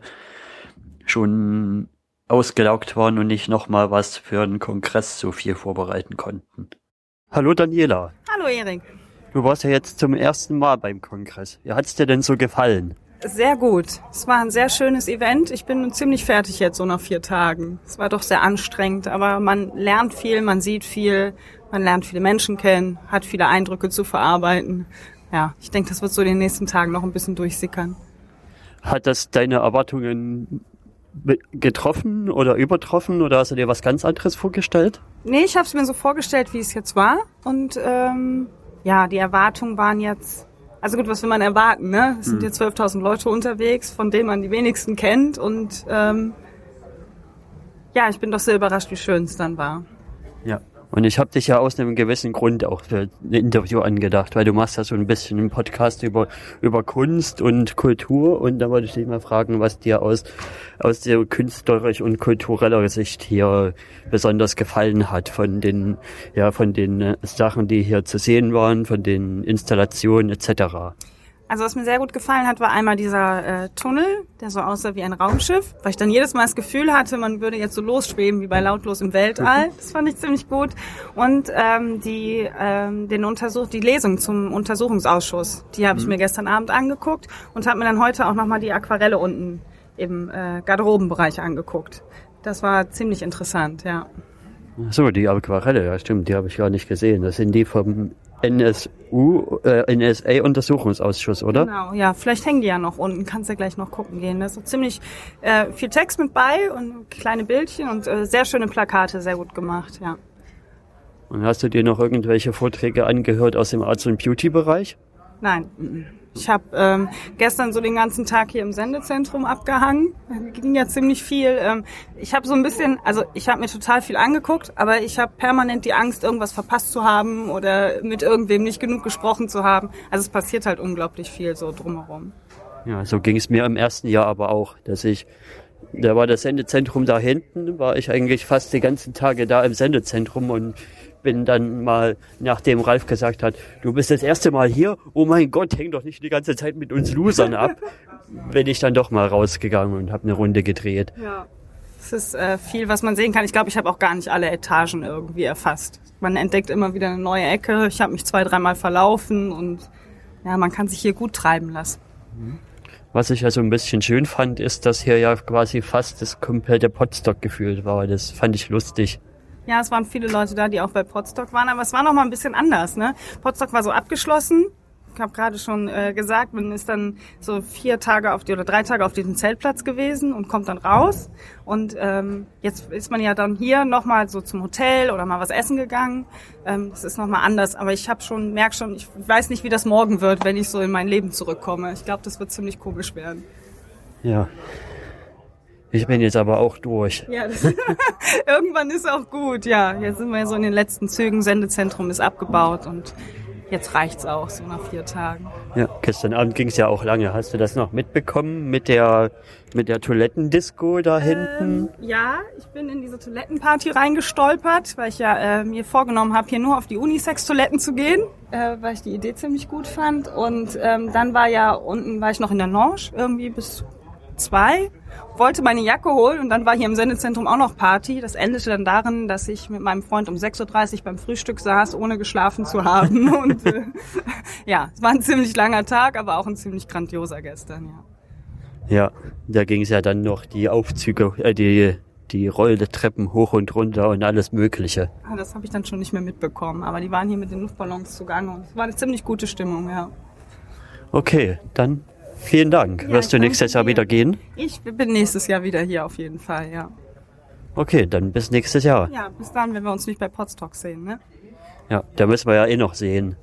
schon ausgelaugt waren und nicht nochmal was für einen Kongress so viel vorbereiten konnten. Hallo Daniela, Hallo Erik. du warst ja jetzt zum ersten Mal beim Kongress. Wie hat's dir denn so gefallen? Sehr gut. Es war ein sehr schönes Event. Ich bin ziemlich fertig jetzt so nach vier Tagen. Es war doch sehr anstrengend, aber man lernt viel, man sieht viel, man lernt viele Menschen kennen, hat viele Eindrücke zu verarbeiten. Ja, ich denke, das wird so in den nächsten Tagen noch ein bisschen durchsickern. Hat das deine Erwartungen getroffen oder übertroffen oder hast du dir was ganz anderes vorgestellt? Nee, ich habe es mir so vorgestellt, wie es jetzt war. Und ähm, ja, die Erwartungen waren jetzt. Also gut, was will man erwarten, ne? Es sind jetzt 12.000 Leute unterwegs, von denen man die wenigsten kennt. Und ähm, ja, ich bin doch sehr überrascht, wie schön es dann war. Ja. Und ich habe dich ja aus einem gewissen Grund auch für ein Interview angedacht, weil du machst ja so ein bisschen einen Podcast über, über Kunst und Kultur und da wollte ich dich mal fragen, was dir aus, aus der künstlerisch und kultureller Sicht hier besonders gefallen hat von den, ja, von den äh, Sachen, die hier zu sehen waren, von den Installationen etc. Also was mir sehr gut gefallen hat, war einmal dieser äh, Tunnel, der so aussah wie ein Raumschiff, weil ich dann jedes Mal das Gefühl hatte, man würde jetzt so losschweben wie bei Lautlos im Weltall. Das fand ich ziemlich gut. Und ähm, die, ähm, den Untersuch die Lesung zum Untersuchungsausschuss, die habe ich mir gestern Abend angeguckt und habe mir dann heute auch nochmal die Aquarelle unten im äh, Garderobenbereich angeguckt. Das war ziemlich interessant, ja. Ach So, die Aquarelle, ja stimmt, die habe ich gar nicht gesehen. Das sind die vom NSU, äh, NSA-Untersuchungsausschuss, oder? Genau, ja, vielleicht hängen die ja noch unten, kannst ja gleich noch gucken gehen. Da ist so ziemlich äh, viel Text mit bei und kleine Bildchen und äh, sehr schöne Plakate, sehr gut gemacht, ja. Und hast du dir noch irgendwelche Vorträge angehört aus dem Arts- und Beauty-Bereich? Nein. Ich habe ähm, gestern so den ganzen Tag hier im Sendezentrum abgehangen. Ging ja ziemlich viel. Ähm, ich habe so ein bisschen, also ich habe mir total viel angeguckt, aber ich habe permanent die Angst, irgendwas verpasst zu haben oder mit irgendwem nicht genug gesprochen zu haben. Also es passiert halt unglaublich viel so drumherum. Ja, so ging es mir im ersten Jahr aber auch, dass ich, da war das Sendezentrum da hinten, war ich eigentlich fast die ganzen Tage da im Sendezentrum und bin dann mal, nachdem Ralf gesagt hat, du bist das erste Mal hier, oh mein Gott, häng doch nicht die ganze Zeit mit uns Losern ab, bin ich dann doch mal rausgegangen und habe eine Runde gedreht. Ja. Es ist äh, viel, was man sehen kann. Ich glaube, ich habe auch gar nicht alle Etagen irgendwie erfasst. Man entdeckt immer wieder eine neue Ecke. Ich habe mich zwei, dreimal verlaufen und ja, man kann sich hier gut treiben lassen. Was ich ja so ein bisschen schön fand, ist, dass hier ja quasi fast das komplette Potstock gefühlt war. Das fand ich lustig. Ja, es waren viele Leute da, die auch bei Potsdok waren, aber es war noch mal ein bisschen anders. Ne? Potsdok war so abgeschlossen. Ich habe gerade schon äh, gesagt, man ist dann so vier Tage auf die oder drei Tage auf diesem Zeltplatz gewesen und kommt dann raus. Und ähm, jetzt ist man ja dann hier noch mal so zum Hotel oder mal was essen gegangen. Ähm, das ist noch mal anders. Aber ich habe schon merk schon, ich weiß nicht, wie das morgen wird, wenn ich so in mein Leben zurückkomme. Ich glaube, das wird ziemlich komisch werden. Ja. Ich bin jetzt aber auch durch. Ja, das irgendwann ist auch gut. Ja, jetzt sind wir so in den letzten Zügen. Sendezentrum ist abgebaut und jetzt reicht's auch so nach vier Tagen. Ja, gestern Abend ging es ja auch lange. Hast du das noch mitbekommen mit der mit der Toilettendisco da hinten? Ja, ich bin in diese Toilettenparty reingestolpert, weil ich ja äh, mir vorgenommen habe, hier nur auf die Unisex-Toiletten zu gehen, äh, weil ich die Idee ziemlich gut fand. Und ähm, dann war ja unten, war ich noch in der Lounge, irgendwie bis zwei, wollte meine Jacke holen und dann war hier im Sendezentrum auch noch Party. Das endete dann darin, dass ich mit meinem Freund um 6.30 Uhr beim Frühstück saß, ohne geschlafen zu haben. Und äh, ja, es war ein ziemlich langer Tag, aber auch ein ziemlich grandioser gestern, ja. Ja, da ging es ja dann noch die Aufzüge, äh, die, die Rolltreppen hoch und runter und alles Mögliche. Ah, das habe ich dann schon nicht mehr mitbekommen. Aber die waren hier mit den Luftballons zugange und es war eine ziemlich gute Stimmung, ja. Okay, dann vielen Dank. Ja, Wirst du ich nächstes Jahr dir. wieder gehen? Ich bin nächstes Jahr wieder hier auf jeden Fall, ja. Okay, dann bis nächstes Jahr. Ja, bis dann, wenn wir uns nicht bei Podstock sehen, ne? Ja, da müssen wir ja eh noch sehen,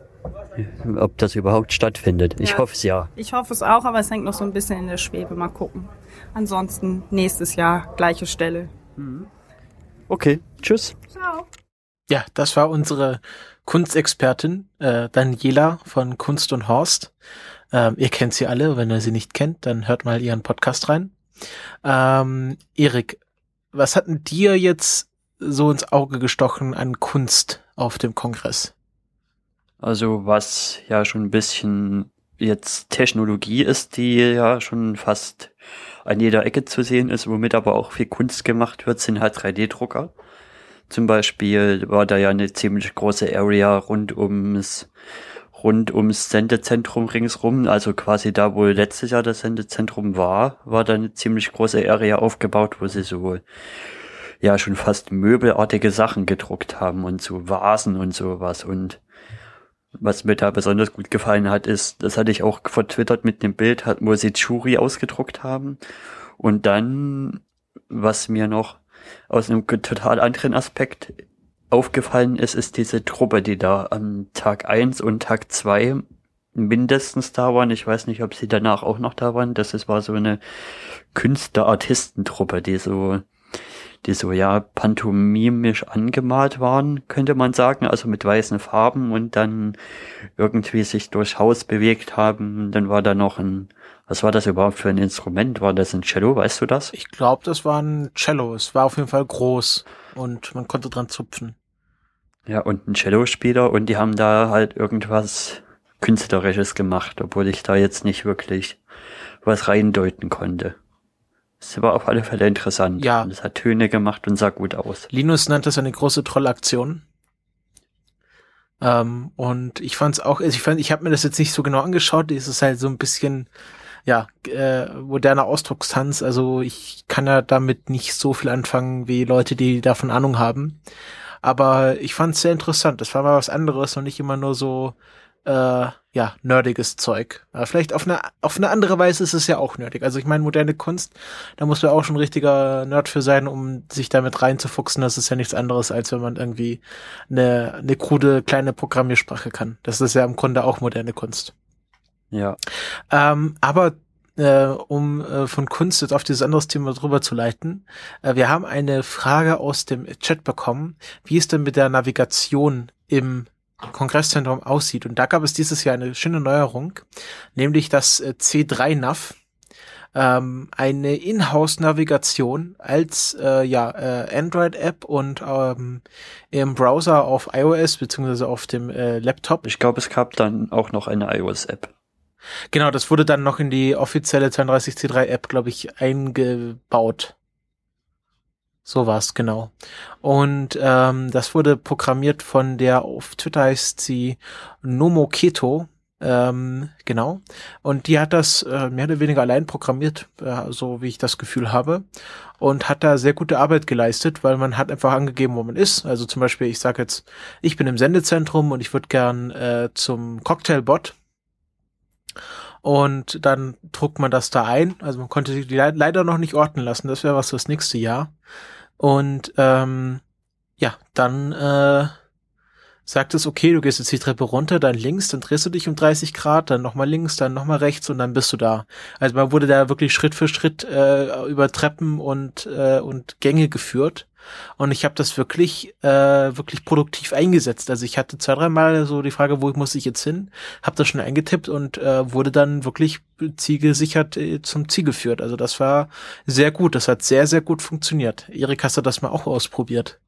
ob das überhaupt stattfindet. Ich Ja. hoffe es ja. Ich hoffe es auch, aber es hängt noch so ein bisschen in der Schwebe. Mal gucken. Ansonsten nächstes Jahr gleiche Stelle. Okay, tschüss. Ciao. Ja, das war unsere Kunstexpertin äh, Daniela von Kunst und Horst. Ähm, ihr kennt sie alle. Wenn ihr sie nicht kennt, dann hört mal ihren Podcast rein. Ähm, Erik, was hat denn dir jetzt so ins Auge gestochen an Kunst auf dem Kongress? Also was ja schon ein bisschen jetzt Technologie ist, die ja schon fast an jeder Ecke zu sehen ist, womit aber auch viel Kunst gemacht wird, sind halt 3D-Drucker. Zum Beispiel war da ja eine ziemlich große Area rund ums rund ums Sendezentrum ringsrum, also quasi da, wo letztes Jahr das Sendezentrum war, war da eine ziemlich große Area aufgebaut, wo sie so ja schon fast möbelartige Sachen gedruckt haben und so Vasen und sowas und was mir da besonders gut gefallen hat, ist, das hatte ich auch vertwittert mit dem Bild, wo sie Churi ausgedruckt haben. Und dann, was mir noch aus einem total anderen Aspekt aufgefallen ist, ist diese Truppe, die da am Tag eins und Tag zwei mindestens da waren. Ich weiß nicht, ob sie danach auch noch da waren. Das ist, war so eine Künstler-Artistentruppe, die so die so ja pantomimisch angemalt waren, könnte man sagen, also mit weißen Farben und dann irgendwie sich durchs Haus bewegt haben. Dann war da noch ein, was war das überhaupt für ein Instrument? War das ein Cello, weißt du das? Ich glaube, das war ein Cello. Es war auf jeden Fall groß und man konnte dran zupfen. Ja, und ein Cellospieler und die haben da halt irgendwas Künstlerisches gemacht, obwohl ich da jetzt nicht wirklich was reindeuten konnte. Es war auf alle Fälle interessant. Ja. Und es hat Töne gemacht und sah gut aus. Linus nannte es eine große Trollaktion. Ähm, und ich fand es auch, also ich fand, ich habe mir das jetzt nicht so genau angeschaut, es ist halt so ein bisschen, ja, äh, moderner Ausdruckstanz, also ich kann ja damit nicht so viel anfangen wie Leute, die davon Ahnung haben. Aber ich fand es sehr interessant. Das war mal was anderes und nicht immer nur so, äh, ja, nerdiges Zeug. Aber vielleicht auf eine, auf eine andere Weise ist es ja auch nerdig. Also ich meine, moderne Kunst, da muss man auch schon ein richtiger Nerd für sein, um sich damit reinzufuchsen. Das ist ja nichts anderes, als wenn man irgendwie eine, eine krude kleine Programmiersprache kann. Das ist ja im Grunde auch moderne Kunst. Ja. Ähm, aber äh, um äh, von Kunst jetzt auf dieses andere Thema drüber zu leiten, äh, wir haben eine Frage aus dem Chat bekommen, wie es denn mit der Navigation im Kongresszentrum aussieht. Und da gab es dieses Jahr eine schöne Neuerung, nämlich das äh, C3-Nav, ähm, eine Inhouse-Navigation als äh, ja, äh, Android-App und ähm, im Browser auf iOS beziehungsweise auf dem äh, Laptop. Ich glaube, es gab dann auch noch eine iOS-App. Genau, das wurde dann noch in die offizielle 32C3-App, glaube ich, eingebaut. So war's genau. Und ähm, das wurde programmiert von der, auf Twitter heißt sie Nomoketo, ähm, genau. Und die hat das äh, mehr oder weniger allein programmiert, äh, so wie ich das Gefühl habe. Und hat da sehr gute Arbeit geleistet, weil man hat einfach angegeben, wo man ist. Also zum Beispiel, ich sage jetzt, ich bin im Sendezentrum und ich würde gern äh, zum Cocktailbot. Und dann druckt man das da ein. Also man konnte die le leider noch nicht orten lassen. Das wäre was fürs nächste Jahr. Und ähm, ja, dann äh, sagt es, okay, du gehst jetzt die Treppe runter, dann links, dann drehst du dich um 30 Grad, dann nochmal links, dann nochmal rechts und dann bist du da. Also man wurde da wirklich Schritt für Schritt äh, über Treppen und, äh, und Gänge geführt. Und ich habe das wirklich, äh, wirklich produktiv eingesetzt. Also ich hatte zwei, dreimal so die Frage, wo muss ich jetzt hin, habe das schon eingetippt und äh, wurde dann wirklich zielgesichert äh, zum Ziel geführt. Also das war sehr gut. Das hat sehr, sehr gut funktioniert. Erik, hast du das mal auch ausprobiert?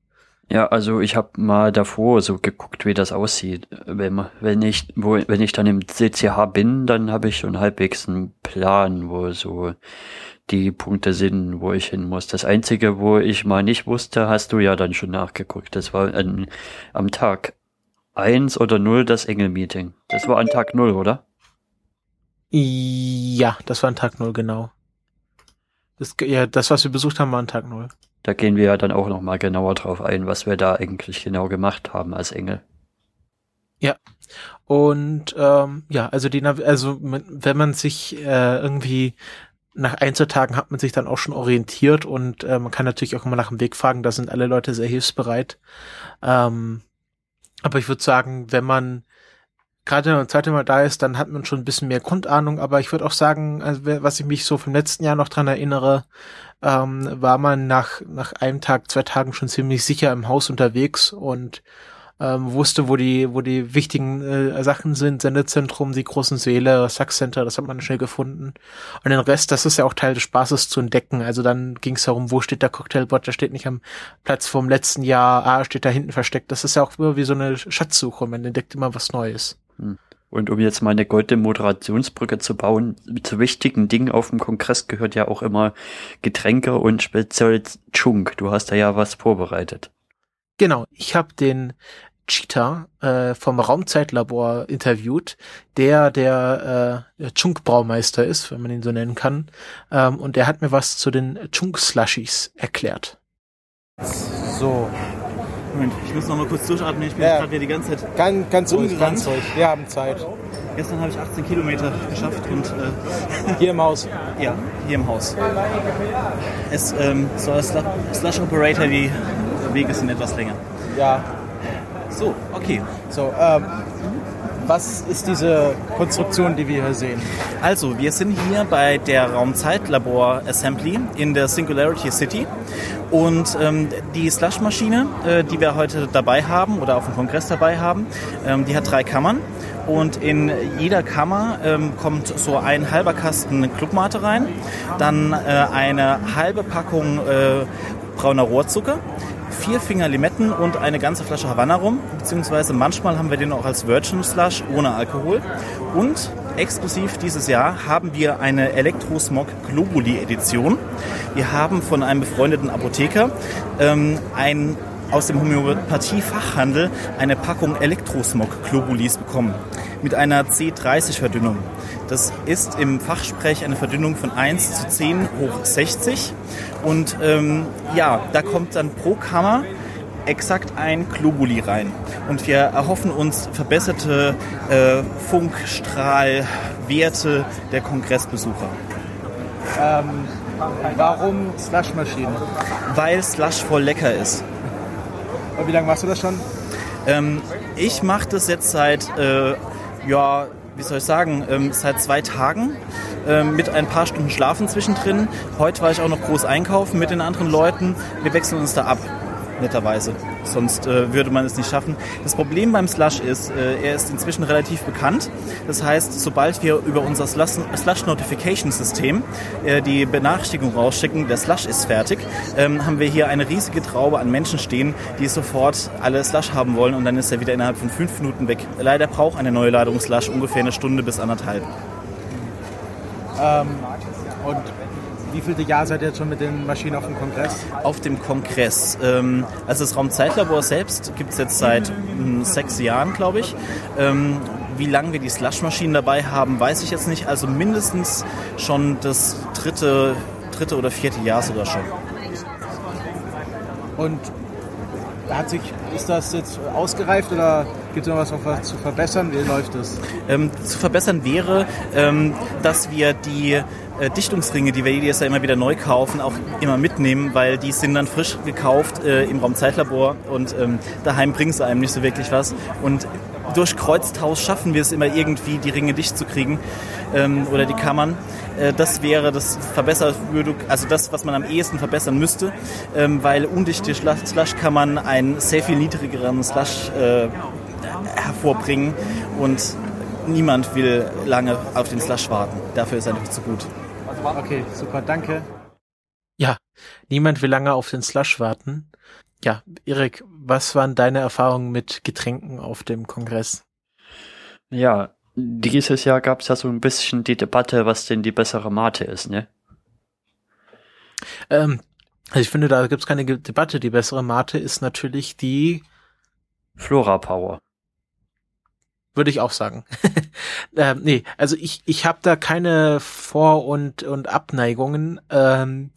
Ja, also ich habe mal davor so geguckt, wie das aussieht. Wenn, wenn ich, wo, wenn ich dann im CCH bin, dann habe ich schon halbwegs einen Plan, wo so die Punkte sind, wo ich hin muss. Das Einzige, wo ich mal nicht wusste, hast du ja dann schon nachgeguckt. Das war an, am Tag eins oder null das Engel-Meeting. Das war an Tag null, oder? Ja, das war ein Tag null genau. Das, ja, das, was wir besucht haben, war an Tag null. Da gehen wir ja dann auch nochmal genauer drauf ein, was wir da eigentlich genau gemacht haben als Engel. Ja. Und ähm, ja, also die Nav also wenn man sich äh, irgendwie nach Einzeltagen hat man sich dann auch schon orientiert und äh, man kann natürlich auch immer nach dem Weg fragen, da sind alle Leute sehr hilfsbereit. Ähm, aber ich würde sagen, wenn man gerade wenn man zweite Mal da ist, dann hat man schon ein bisschen mehr Grundahnung, aber ich würde auch sagen, also, was ich mich so vom letzten Jahr noch dran erinnere, ähm, war man nach, nach einem Tag, zwei Tagen schon ziemlich sicher im Haus unterwegs und ähm, wusste, wo die, wo die wichtigen äh, Sachen sind, Sendezentrum, die großen Säle, Sax Center, das hat man schnell gefunden. Und den Rest, das ist ja auch Teil des Spaßes zu entdecken. Also dann ging es darum, wo steht der Cocktailbot, der steht nicht am Platz vom letzten Jahr, ah, steht da hinten versteckt. Das ist ja auch immer wie so eine Schatzsuche, man entdeckt immer was Neues. Hm. Und um jetzt mal eine goldene Moderationsbrücke zu bauen, zu wichtigen Dingen auf dem Kongress gehört ja auch immer Getränke und speziell Chunk. Du hast da ja was vorbereitet. Genau, ich habe den Cheetah äh, vom Raumzeitlabor interviewt, der der äh, Chunk-Braumeister ist, wenn man ihn so nennen kann. Ähm, und der hat mir was zu den Chunk-Slushies erklärt. So. Moment, ich muss noch mal kurz durchatmen. Ich bin ja. gerade die ganze Zeit ganz, ganz ruhig, ganz ruhig. Wir haben Zeit. Gestern habe ich 18 Kilometer geschafft und äh, hier im Haus. Ja, hier im Haus. Es ähm, so als Slush Operator die Wege sind etwas länger. Ja. So, okay. So, ähm, was ist diese Konstruktion, die wir hier sehen? Also, wir sind hier bei der Raumzeitlabor Assembly in der Singularity City. Und ähm, die Slush-Maschine, äh, die wir heute dabei haben oder auf dem Kongress dabei haben, ähm, die hat drei Kammern. Und in jeder Kammer ähm, kommt so ein halber Kasten Clubmate rein, dann äh, eine halbe Packung äh, brauner Rohrzucker, vier Finger Limetten und eine ganze Flasche Havanna rum, beziehungsweise manchmal haben wir den auch als Virgin Slush ohne Alkohol. Und exklusiv dieses Jahr haben wir eine Elektrosmog Globuli Edition. Wir haben von einem befreundeten Apotheker ähm, ein aus dem Homöopathie-Fachhandel eine Packung Elektrosmog-Globulis bekommen mit einer C30-Verdünnung. Das ist im Fachsprech eine Verdünnung von 1 zu 10 hoch 60. Und ähm, ja, da kommt dann pro Kammer exakt ein Globuli rein. Und wir erhoffen uns verbesserte äh, Funkstrahlwerte der Kongressbesucher. Ähm, warum Slushmaschine? Weil Slush voll lecker ist. Wie lange machst du das schon? Ähm, ich mache das jetzt seit äh, ja, wie soll ich sagen, ähm, seit zwei Tagen ähm, mit ein paar Stunden Schlafen zwischendrin. Heute war ich auch noch groß einkaufen mit den anderen Leuten. Wir wechseln uns da ab netterweise. Sonst äh, würde man es nicht schaffen. Das Problem beim Slush ist, äh, er ist inzwischen relativ bekannt. Das heißt, sobald wir über unser Slush Notification System äh, die Benachrichtigung rausschicken, der Slush ist fertig, ähm, haben wir hier eine riesige Traube an Menschen stehen, die sofort alle Slush haben wollen und dann ist er wieder innerhalb von fünf Minuten weg. Leider braucht eine neue Ladung Slush ungefähr eine Stunde bis anderthalb. Ähm, und wie vielte Jahr seid ihr jetzt schon mit den Maschinen auf dem Kongress? Auf dem Kongress. Ähm, also das Raumzeitlabor selbst gibt es jetzt seit hm, sechs Jahren, glaube ich. Ähm, wie lange wir die Slush-Maschinen dabei haben, weiß ich jetzt nicht. Also mindestens schon das dritte, dritte oder vierte Jahr sogar schon. Und hat sich, ist das jetzt ausgereift oder gibt es noch was, was zu verbessern? Wie läuft das? Ähm, zu verbessern wäre, ähm, dass wir die äh, Dichtungsringe, die wir jedes Jahr immer wieder neu kaufen, auch immer mitnehmen, weil die sind dann frisch gekauft äh, im Raumzeitlabor und ähm, daheim bringen sie einem nicht so wirklich was. Und durch Kreuztausch schaffen wir es immer irgendwie, die Ringe dicht zu kriegen ähm, oder die Kammern. Äh, das wäre das verbessert also das, was man am ehesten verbessern müsste, ähm, weil undichte Slush kann man einen sehr viel niedrigeren Slush äh, hervorbringen und niemand will lange auf den Slush warten. Dafür ist er nicht zu gut. Okay, super, danke. Ja, niemand will lange auf den Slush warten. Ja, Erik, was waren deine Erfahrungen mit Getränken auf dem Kongress? Ja, dieses Jahr gab es ja so ein bisschen die Debatte, was denn die bessere Mate ist, ne? Ähm, also ich finde, da gibt es keine Debatte. Die bessere Mate ist natürlich die Flora Power. Würde ich auch sagen. ähm, nee, also ich, ich habe da keine Vor- und, und Abneigungen. Ähm,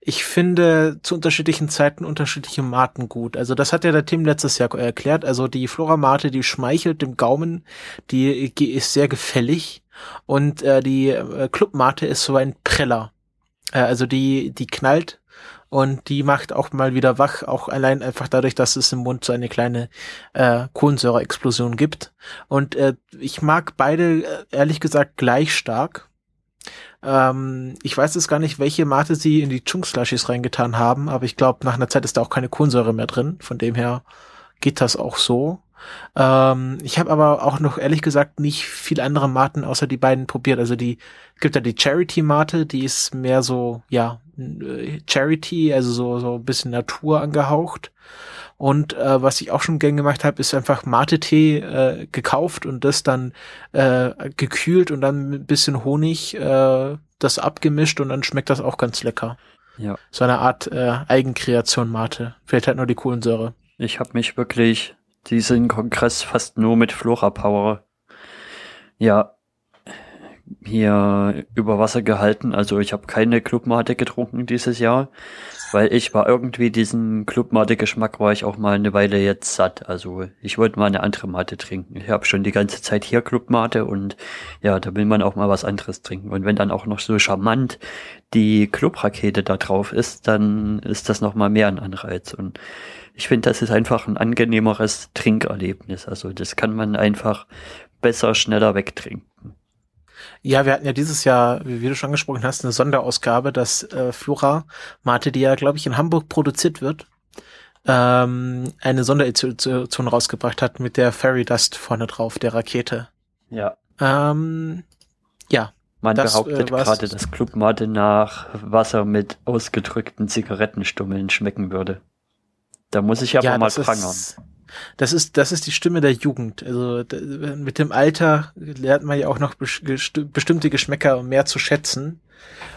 ich finde zu unterschiedlichen Zeiten unterschiedliche Maten gut. Also das hat ja der Tim letztes Jahr erklärt. Also die Flora Mate, die schmeichelt dem Gaumen, die, ist sehr gefällig. Und äh, die äh, Club Mate ist so ein Preller. Äh, also die, die knallt und die macht auch mal wieder wach, auch allein einfach dadurch, dass es im Mund so eine kleine äh, Kohlensäure-Explosion gibt. Und äh, ich mag beide äh, ehrlich gesagt gleich stark. Ähm, ich weiß jetzt gar nicht, welche Mate sie in die Chunk-Slushies reingetan haben, aber ich glaube, nach einer Zeit ist da auch keine Kohlensäure mehr drin. Von dem her geht das auch so. Ähm, ich habe aber auch noch ehrlich gesagt nicht viel andere Maten außer die beiden probiert. Also die gibt ja die Charity Mate, die ist mehr so ja Charity, also so so ein bisschen Natur angehaucht. Und äh, was ich auch schon gern gemacht habe, ist einfach Mate-Tee äh, gekauft und das dann äh, gekühlt und dann mit ein bisschen Honig äh, das abgemischt und dann schmeckt das auch ganz lecker. Ja. So eine Art äh, Eigenkreation Mate. Fehlt halt nur die Kohlensäure. Ich habe mich wirklich diesen Kongress fast nur mit Flora Power ja hier über Wasser gehalten. Also ich habe keine Clubmate getrunken dieses Jahr, weil ich war irgendwie diesen Clubmate-Geschmack war ich auch mal eine Weile jetzt satt. Also ich wollte mal eine andere Mate trinken. Ich habe schon die ganze Zeit hier Clubmate und ja, da will man auch mal was anderes trinken. Und wenn dann auch noch so charmant die Clubrakete da drauf ist, dann ist das noch mal mehr ein Anreiz. Und ich finde, das ist einfach ein angenehmeres Trinkerlebnis. Also das kann man einfach besser, schneller wegtrinken. Ja, wir hatten ja dieses Jahr, wie du schon angesprochen hast, eine Sonderausgabe, dass äh, Flora Mate, die ja, glaube ich, in Hamburg produziert wird, ähm, eine Sonderedition rausgebracht hat mit der Fairy Dust vorne drauf, der Rakete. Ja. Ähm, ja. Man Das, behauptet äh, gerade, dass Clubmate nach Wasser mit ausgedrückten Zigarettenstummeln schmecken würde. Da muss ich aber mal das prangern. ist, das ist, das ist die Stimme der Jugend. Also mit dem Alter lernt man ja auch noch bestimmte Geschmäcker mehr zu schätzen.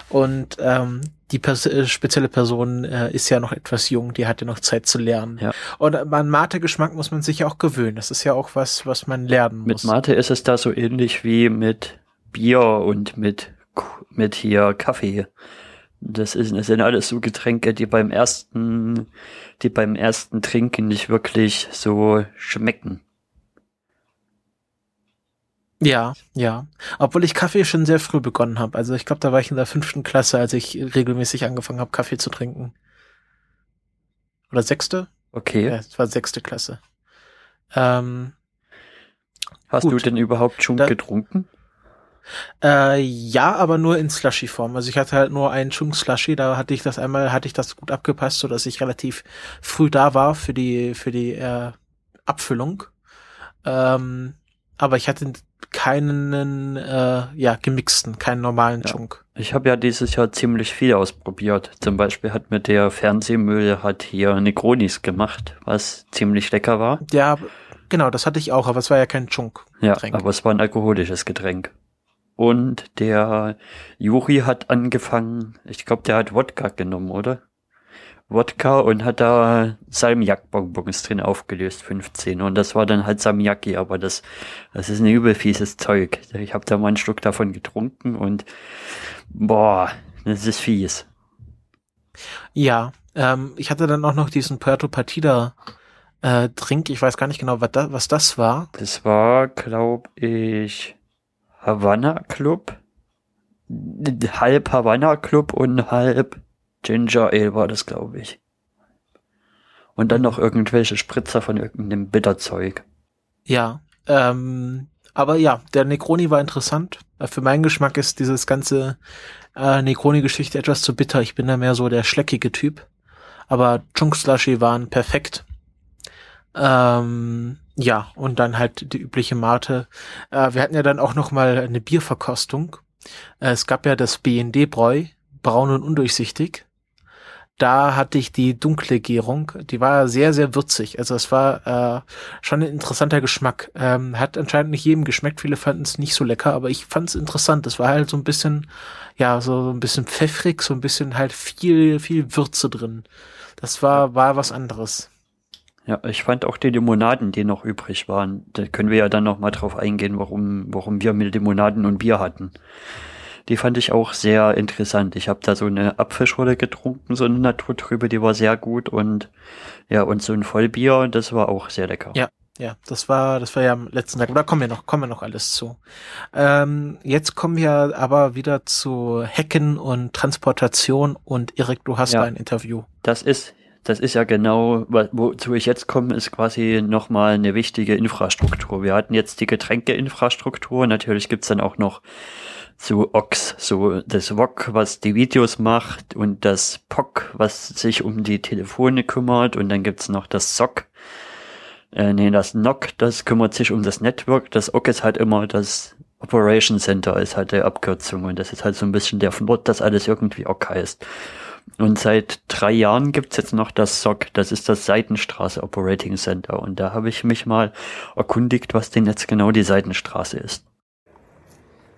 Und ähm, die pers äh, spezielle Person äh, ist ja noch etwas jung, die hat ja noch Zeit zu lernen. Ja. Und an Mate-Geschmack muss man sich ja auch gewöhnen. Das ist ja auch was, was man lernen Mit muss. Mate ist es da so ähnlich wie mit Bier und mit, mit hier Kaffee. Das, ist, das sind alles so Getränke, die beim ersten, die beim ersten Trinken nicht wirklich so schmecken. Ja, ja. Obwohl ich Kaffee schon sehr früh begonnen habe. Also ich glaube, da war ich in der fünften Klasse, als ich regelmäßig angefangen habe, Kaffee zu trinken. Oder sechste? Okay. Ja, es war sechste Klasse. Ähm, Hast gut. du denn überhaupt schon Da- getrunken? Äh, ja, aber nur in Slushy-Form. Also ich hatte halt nur einen Chung Slushy, da hatte ich das einmal, hatte ich das gut abgepasst, so dass ich relativ früh da war für die, für die äh, Abfüllung. Ähm, aber ich hatte keinen, äh, ja, gemixten, keinen normalen Ja. Chunk. Ich habe ja dieses Jahr ziemlich viel ausprobiert. Zum Beispiel hat mir der Fernsehmüll hat hier Negronis gemacht, was ziemlich lecker war. Ja, genau, das hatte ich auch, aber es war ja kein Chunk. Ja, aber es war ein alkoholisches Getränk. Und der Juri hat angefangen, ich glaube, der hat Wodka genommen, oder? Wodka und hat da Salmiak-Bonbons drin aufgelöst, 15. Und das war dann halt Salmiaki, aber das, das ist ein übel fieses Zeug. Ich habe da mal einen Schluck davon getrunken und boah, das ist fies. Ja, ähm, ich hatte dann auch noch diesen Puerto Partida äh, Drink. Ich weiß gar nicht genau, was, da, was das war. Das war, glaube ich, Havana Club. Halb Havana Club und halb Ginger Ale war das, glaube ich. Und dann noch irgendwelche Spritzer von irgendeinem Bitterzeug. Ja, ähm, aber ja, der Negroni war interessant. Äh, Für meinen Geschmack ist dieses ganze äh, Negroni-Geschichte etwas zu bitter. Ich bin da mehr so der schleckige Typ. Aber Chunk Slushy waren perfekt. Ähm, ja, und dann halt die übliche Mate. Äh, wir hatten ja dann auch noch mal eine Bierverkostung. Äh, es gab ja das BND-Bräu, braun und undurchsichtig. Da hatte ich die dunkle Gärung. Die war sehr, sehr würzig. Also es war äh, schon ein interessanter Geschmack. Ähm, hat anscheinend nicht jedem geschmeckt. Viele fanden es nicht so lecker, aber ich fand es interessant. Es war halt so ein bisschen, ja, so ein bisschen pfeffrig, so ein bisschen halt viel, viel Würze drin. Das war, war was anderes. Ja, ich fand auch die Limonaden, die noch übrig waren. Da können wir ja dann noch mal drauf eingehen, warum, warum wir mit Limonaden und Bier hatten. Die fand ich auch sehr interessant. Ich habe da so eine Apfelschorle getrunken, so eine Naturtrübe, die war sehr gut und ja, und so ein Vollbier, das war auch sehr lecker. Ja. Ja, das war, das war ja am letzten Tag. Aber da kommen wir noch, kommen wir noch alles zu. Ähm, jetzt kommen wir aber wieder zu Hacken und Transportation und Erik, du hast Ja. ein Interview. Das ist, das ist ja genau, wozu ich jetzt komme, ist quasi nochmal eine wichtige Infrastruktur. Wir hatten jetzt die Getränkeinfrastruktur, natürlich gibt's dann auch noch so OX, so das VOG, was die Videos macht und das POC, was sich um die Telefone kümmert. Und dann gibt's noch das SOC, äh, nee, das NOC, das kümmert sich um das Network, das OC ist halt immer das Operation Center, ist halt der Abkürzung. Und das ist halt so ein bisschen der Wort, dass alles irgendwie OC heißt. Und seit drei Jahren gibt's jetzt noch das SOC, das ist das Seitenstraße Operating Center. Und da habe ich mich mal erkundigt, was denn jetzt genau die Seitenstraße ist.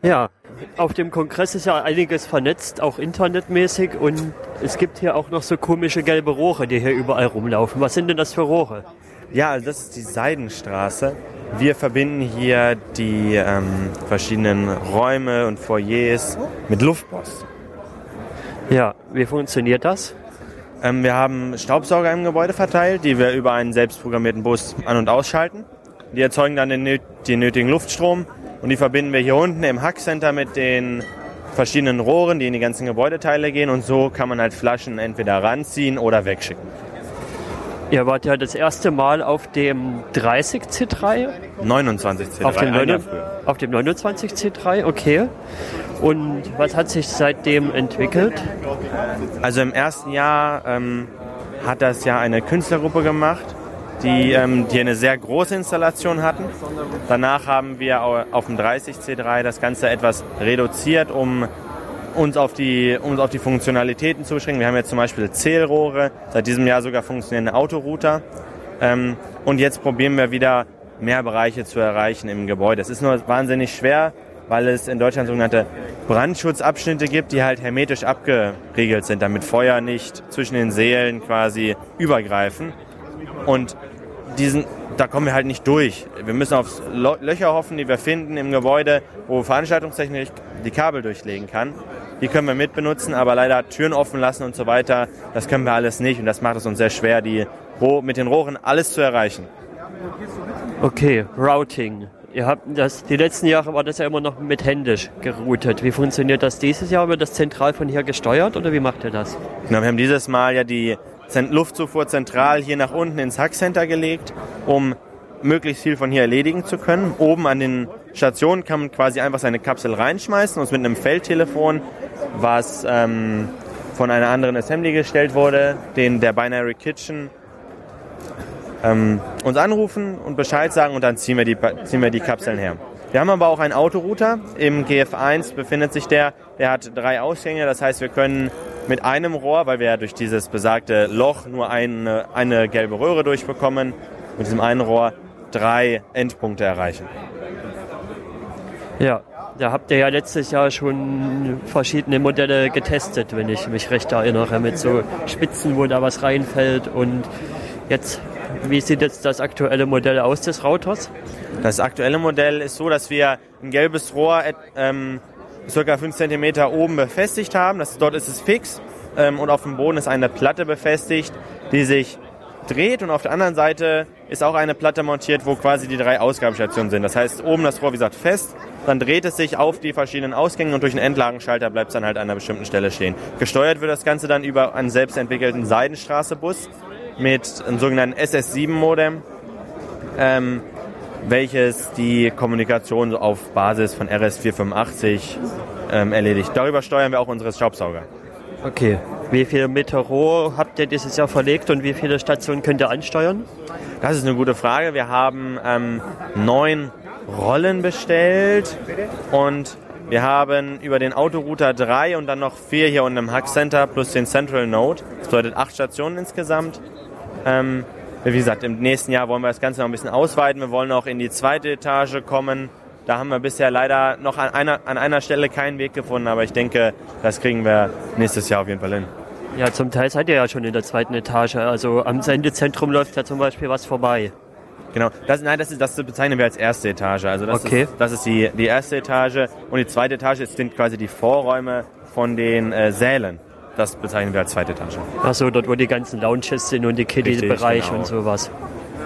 Ja, auf dem Kongress ist ja einiges vernetzt, auch internetmäßig. Und es gibt hier auch noch so komische gelbe Rohre, die hier überall rumlaufen. Was sind denn das für Rohre? Ja, also das ist die Seidenstraße. Wir verbinden hier die ähm, verschiedenen Räume und Foyers mit Luftpost. Ja, wie funktioniert das? Ähm, wir haben Staubsauger im Gebäude verteilt, die wir über einen selbstprogrammierten Bus an- und ausschalten. Die erzeugen dann den, den nötigen Luftstrom und die verbinden wir hier unten im Hackcenter mit den verschiedenen Rohren, die in die ganzen Gebäudeteile gehen und so kann man halt Flaschen entweder ranziehen oder wegschicken. Ihr wart ja das erste Mal auf dem 30C3, 29 C3, auf dem, ein Jahr 9, früher. auf dem 29C3, okay. Und was hat sich seitdem entwickelt? Also im ersten Jahr ähm, hat das ja eine Künstlergruppe gemacht, die, ähm, die eine sehr große Installation hatten. Danach haben wir au- auf dem 30C3 das Ganze etwas reduziert, um uns auf die, uns auf die Funktionalitäten zu beschränken. Wir haben jetzt zum Beispiel Zählrohre, seit diesem Jahr sogar funktionierende Autorouter. Ähm, und jetzt probieren wir wieder mehr Bereiche zu erreichen im Gebäude. Es ist nur wahnsinnig schwer, weil es in Deutschland sogenannte Brandschutzabschnitte gibt, die halt hermetisch abgeriegelt sind, damit Feuer nicht zwischen den Sälen quasi übergreifen. Und diesen, da kommen wir halt nicht durch. Wir müssen auf Löcher hoffen, die wir finden im Gebäude, wo Veranstaltungstechnik die Kabel durchlegen kann. Die können wir mitbenutzen, aber leider Türen offen lassen und so weiter, das können wir alles nicht. Und das macht es uns sehr schwer, die, mit den Rohren alles zu erreichen. Okay, Routing. Ihr habt das, die letzten Jahre war das ja immer noch mit händisch geroutet. Wie funktioniert das dieses Jahr? Wird das zentral von hier gesteuert oder wie macht ihr das? Genau, wir haben dieses Mal ja die Luftzufuhr zentral hier nach unten ins Hackcenter gelegt, um möglichst viel von hier erledigen zu können. Oben an den Stationen kann man quasi einfach seine Kapsel reinschmeißen und mit einem Feldtelefon, was ähm, von einer anderen Assembly gestellt wurde, den der Binary Kitchen, ähm, uns anrufen und Bescheid sagen und dann ziehen wir, die, ziehen wir die Kapseln her. Wir haben aber auch einen Autorouter. Im GF1 befindet sich der. Der hat drei Ausgänge. Das heißt, wir können mit einem Rohr, weil wir ja durch dieses besagte Loch nur eine, eine gelbe Röhre durchbekommen, mit diesem einen Rohr drei Endpunkte erreichen. Ja, da habt ihr ja letztes Jahr schon verschiedene Modelle getestet, wenn ich mich recht erinnere, mit so Spitzen, wo da was reinfällt. Und jetzt, wie sieht jetzt das aktuelle Modell aus des Routers? Das aktuelle Modell ist so, dass wir ein gelbes Rohr ähm, circa 5 cm oben befestigt haben. Das, dort ist es fix ähm, und auf dem Boden ist eine Platte befestigt, die sich dreht und auf der anderen Seite ist auch eine Platte montiert, wo quasi die drei Ausgabestationen sind. Das heißt, oben das Rohr, wie gesagt, fest, dann dreht es sich auf die verschiedenen Ausgänge und durch einen Endlagenschalter bleibt es dann halt an einer bestimmten Stelle stehen. Gesteuert wird das Ganze dann über einen selbstentwickelten Seidenstraße-Bus mit einem sogenannten SS7-Modem. Ähm, welches die Kommunikation auf Basis von RS485 ähm, erledigt. Darüber steuern wir auch unsere Staubsauger. Okay. Wie viele Meter Rohr habt ihr dieses Jahr verlegt und wie viele Stationen könnt ihr ansteuern? Das ist eine gute Frage. Wir haben ähm, neun Rollen bestellt und wir haben über den Autorouter drei und dann noch vier hier unten im Hack Center plus den Central Node. Das bedeutet acht Stationen insgesamt. Ähm, wie gesagt, im nächsten Jahr wollen wir das Ganze noch ein bisschen ausweiten. Wir wollen auch in die zweite Etage kommen. Da haben wir bisher leider noch an einer, an einer Stelle keinen Weg gefunden, aber ich denke, das kriegen wir nächstes Jahr auf jeden Fall hin. Ja, zum Teil seid ihr ja schon in der zweiten Etage. Also am Sendezentrum läuft ja zum Beispiel was vorbei. Genau, das, nein, das, ist, das bezeichnen wir als erste Etage. Also das Okay. ist, das ist die, die erste Etage und die zweite Etage sind quasi die Vorräume von den äh, Sälen. Das bezeichnen wir als zweite Etage. Achso, dort wo die ganzen Lounges sind und die Kiddie-Bereich genau. und sowas.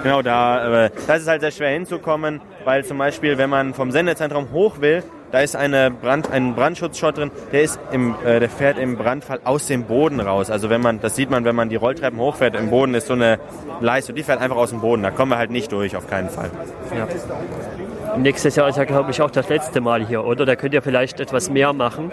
Genau, da, äh, das ist halt sehr schwer hinzukommen, weil zum Beispiel, wenn man vom Sendezentrum hoch will, da ist eine Brand, ein Brandschutzschott drin, der ist im, äh, der fährt im Brandfall aus dem Boden raus. Also wenn man, das sieht man, wenn man die Rolltreppen hochfährt, im Boden ist so eine Leiste, die fährt einfach aus dem Boden. Da kommen wir halt nicht durch, auf keinen Fall. Ja. Nächstes Jahr ist ja, glaube ich, auch das letzte Mal hier, oder? Da könnt ihr vielleicht etwas mehr machen.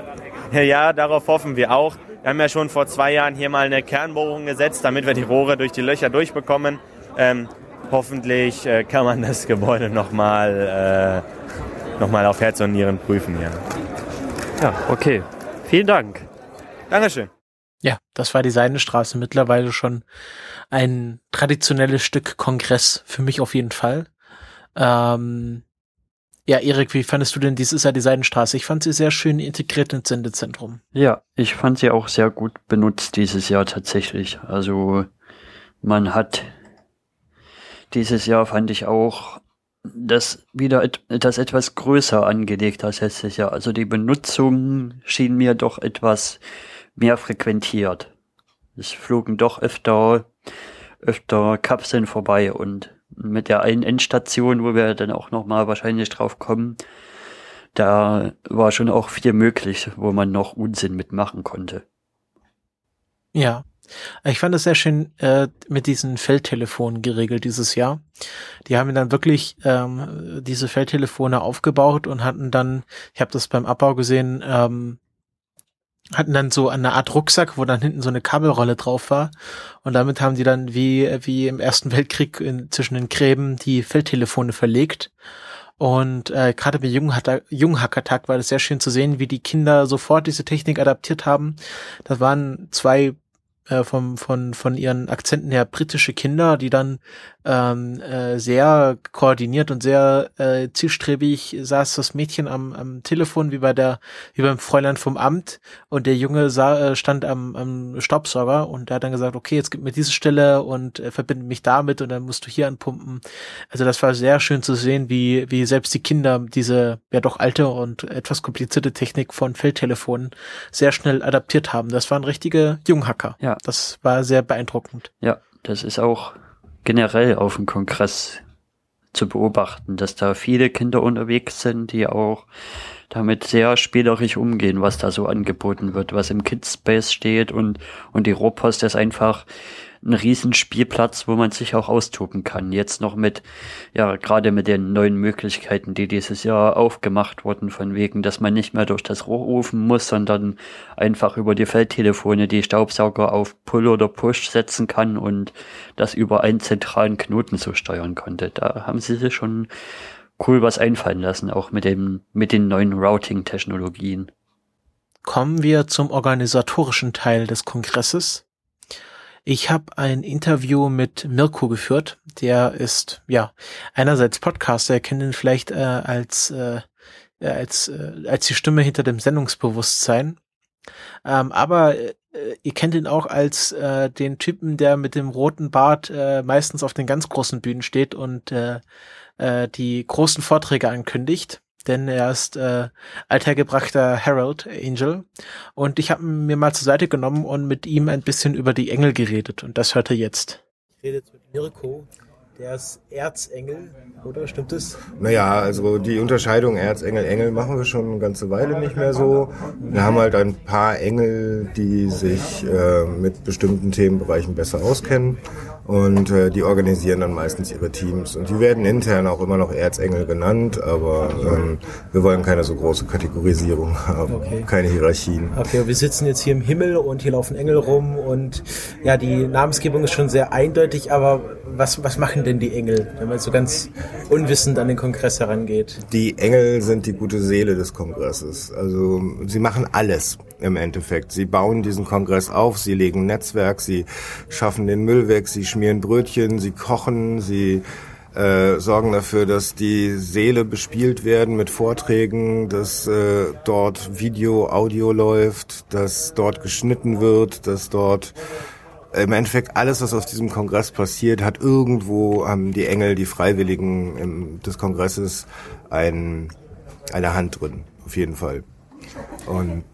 Ja, darauf hoffen wir auch. Wir haben ja schon vor zwei Jahren hier mal eine Kernbohrung gesetzt, damit wir die Rohre durch die Löcher durchbekommen. Ähm, hoffentlich äh, kann man das Gebäude nochmal äh, noch mal auf Herz und Nieren prüfen. Ja. Ja, okay. Vielen Dank. Dankeschön. Ja, das war die Seidenstraße mittlerweile schon ein traditionelles Stück Kongress für mich auf jeden Fall. Ähm, ja, Erik, wie fandest du denn dieses Jahr die Seidenstraße? Ich fand sie sehr schön integriert ins Sendezentrum. Ja, ich fand sie auch sehr gut benutzt dieses Jahr tatsächlich. Also man hat dieses Jahr fand ich auch das wieder et das etwas größer angelegt als letztes Jahr. Also die Benutzung schien mir doch etwas mehr frequentiert. Es flogen doch öfter öfter Kapseln vorbei und mit der einen Endstation, wo wir dann auch noch mal wahrscheinlich drauf kommen, da war schon auch viel möglich, wo man noch Unsinn mitmachen konnte. Ja. Ich fand es sehr schön äh, mit diesen Feldtelefonen geregelt dieses Jahr. Die haben dann wirklich ähm, diese Feldtelefone aufgebaut und hatten dann, ich habe das beim Abbau gesehen, ähm, hatten dann so eine Art Rucksack, wo dann hinten so eine Kabelrolle drauf war. Und damit haben die dann wie, wie im Ersten Weltkrieg in, zwischen den Gräben die Feldtelefone verlegt. Und äh, gerade bei Junghacker- Junghackertag war das sehr schön zu sehen, wie die Kinder sofort diese Technik adaptiert haben. Das waren zwei äh, vom, von, von ihren Akzenten her britische Kinder, die dann ähm, äh, sehr koordiniert und sehr äh, zielstrebig saß das Mädchen am, am Telefon wie bei der wie beim Fräulein vom Amt und der Junge sah, äh, stand am, am Staubsauger und der hat dann gesagt, okay, jetzt gib mir diese Stelle und äh, verbinde mich damit und dann musst du hier anpumpen. Also das war sehr schön zu sehen, wie wie selbst die Kinder diese ja doch alte und etwas komplizierte Technik von Feldtelefonen sehr schnell adaptiert haben. Das waren richtige Junghacker. Ja. Das war sehr beeindruckend. Ja, das ist auch generell auf dem Kongress zu beobachten, dass da viele Kinder unterwegs sind, die auch damit sehr spielerisch umgehen, was da so angeboten wird, was im Kidspace steht und, und die Rohpost ist einfach ein Riesenspielplatz, wo man sich auch austoben kann. Jetzt noch mit, ja, gerade mit den neuen Möglichkeiten, die dieses Jahr aufgemacht wurden, von wegen, dass man nicht mehr durch das Rohr rufen muss, sondern einfach über die Feldtelefone die Staubsauger auf Pull oder Push setzen kann und das über einen zentralen Knoten so steuern konnte. Da haben sie sich schon cool was einfallen lassen, auch mit dem, mit den neuen Routing-Technologien. Kommen wir zum organisatorischen Teil des Kongresses. Ich habe ein Interview mit Mirko geführt. Der ist ja einerseits Podcaster, ihr kennt ihn vielleicht äh, als äh, äh, als äh, als die Stimme hinter dem Sendungsbewusstsein. Ähm, aber äh, ihr kennt ihn auch als äh, den Typen, der mit dem roten Bart äh, meistens auf den ganz großen Bühnen steht und äh, äh, die großen Vorträge ankündigt. Denn er ist äh, althergebrachter Harold Angel. Und ich habe ihn mir mal zur Seite genommen und mit ihm ein bisschen über die Engel geredet. Und das hört er jetzt. Ich rede jetzt mit Mirko, der ist Erzengel, oder? Stimmt es? Naja, also die Unterscheidung Erzengel, Engel machen wir schon eine ganze Weile nicht mehr so. Wir haben halt ein paar Engel, die sich äh, mit bestimmten Themenbereichen besser auskennen und äh, die organisieren dann meistens ihre Teams. Und die werden intern auch immer noch Erzengel genannt, aber ähm, wir wollen keine so große Kategorisierung haben, Okay. keine Hierarchien. Okay, wir sitzen jetzt hier im Himmel und hier laufen Engel rum und ja, die Namensgebung ist schon sehr eindeutig, aber was, was machen denn die Engel, wenn man so ganz unwissend an den Kongress herangeht? Die Engel sind die gute Seele des Kongresses. Also sie machen alles im Endeffekt. Sie bauen diesen Kongress auf, sie legen Netzwerk, sie schaffen den Müll weg, sie schmieren Brötchen, sie kochen, sie äh, sorgen dafür, dass die Seele bespielt werden mit Vorträgen, dass äh, dort Video, Audio läuft, dass dort geschnitten wird, dass dort im Endeffekt alles, was auf diesem Kongress passiert, hat irgendwo haben die Engel, die Freiwilligen im, des Kongresses ein, eine Hand drin, auf jeden Fall. Und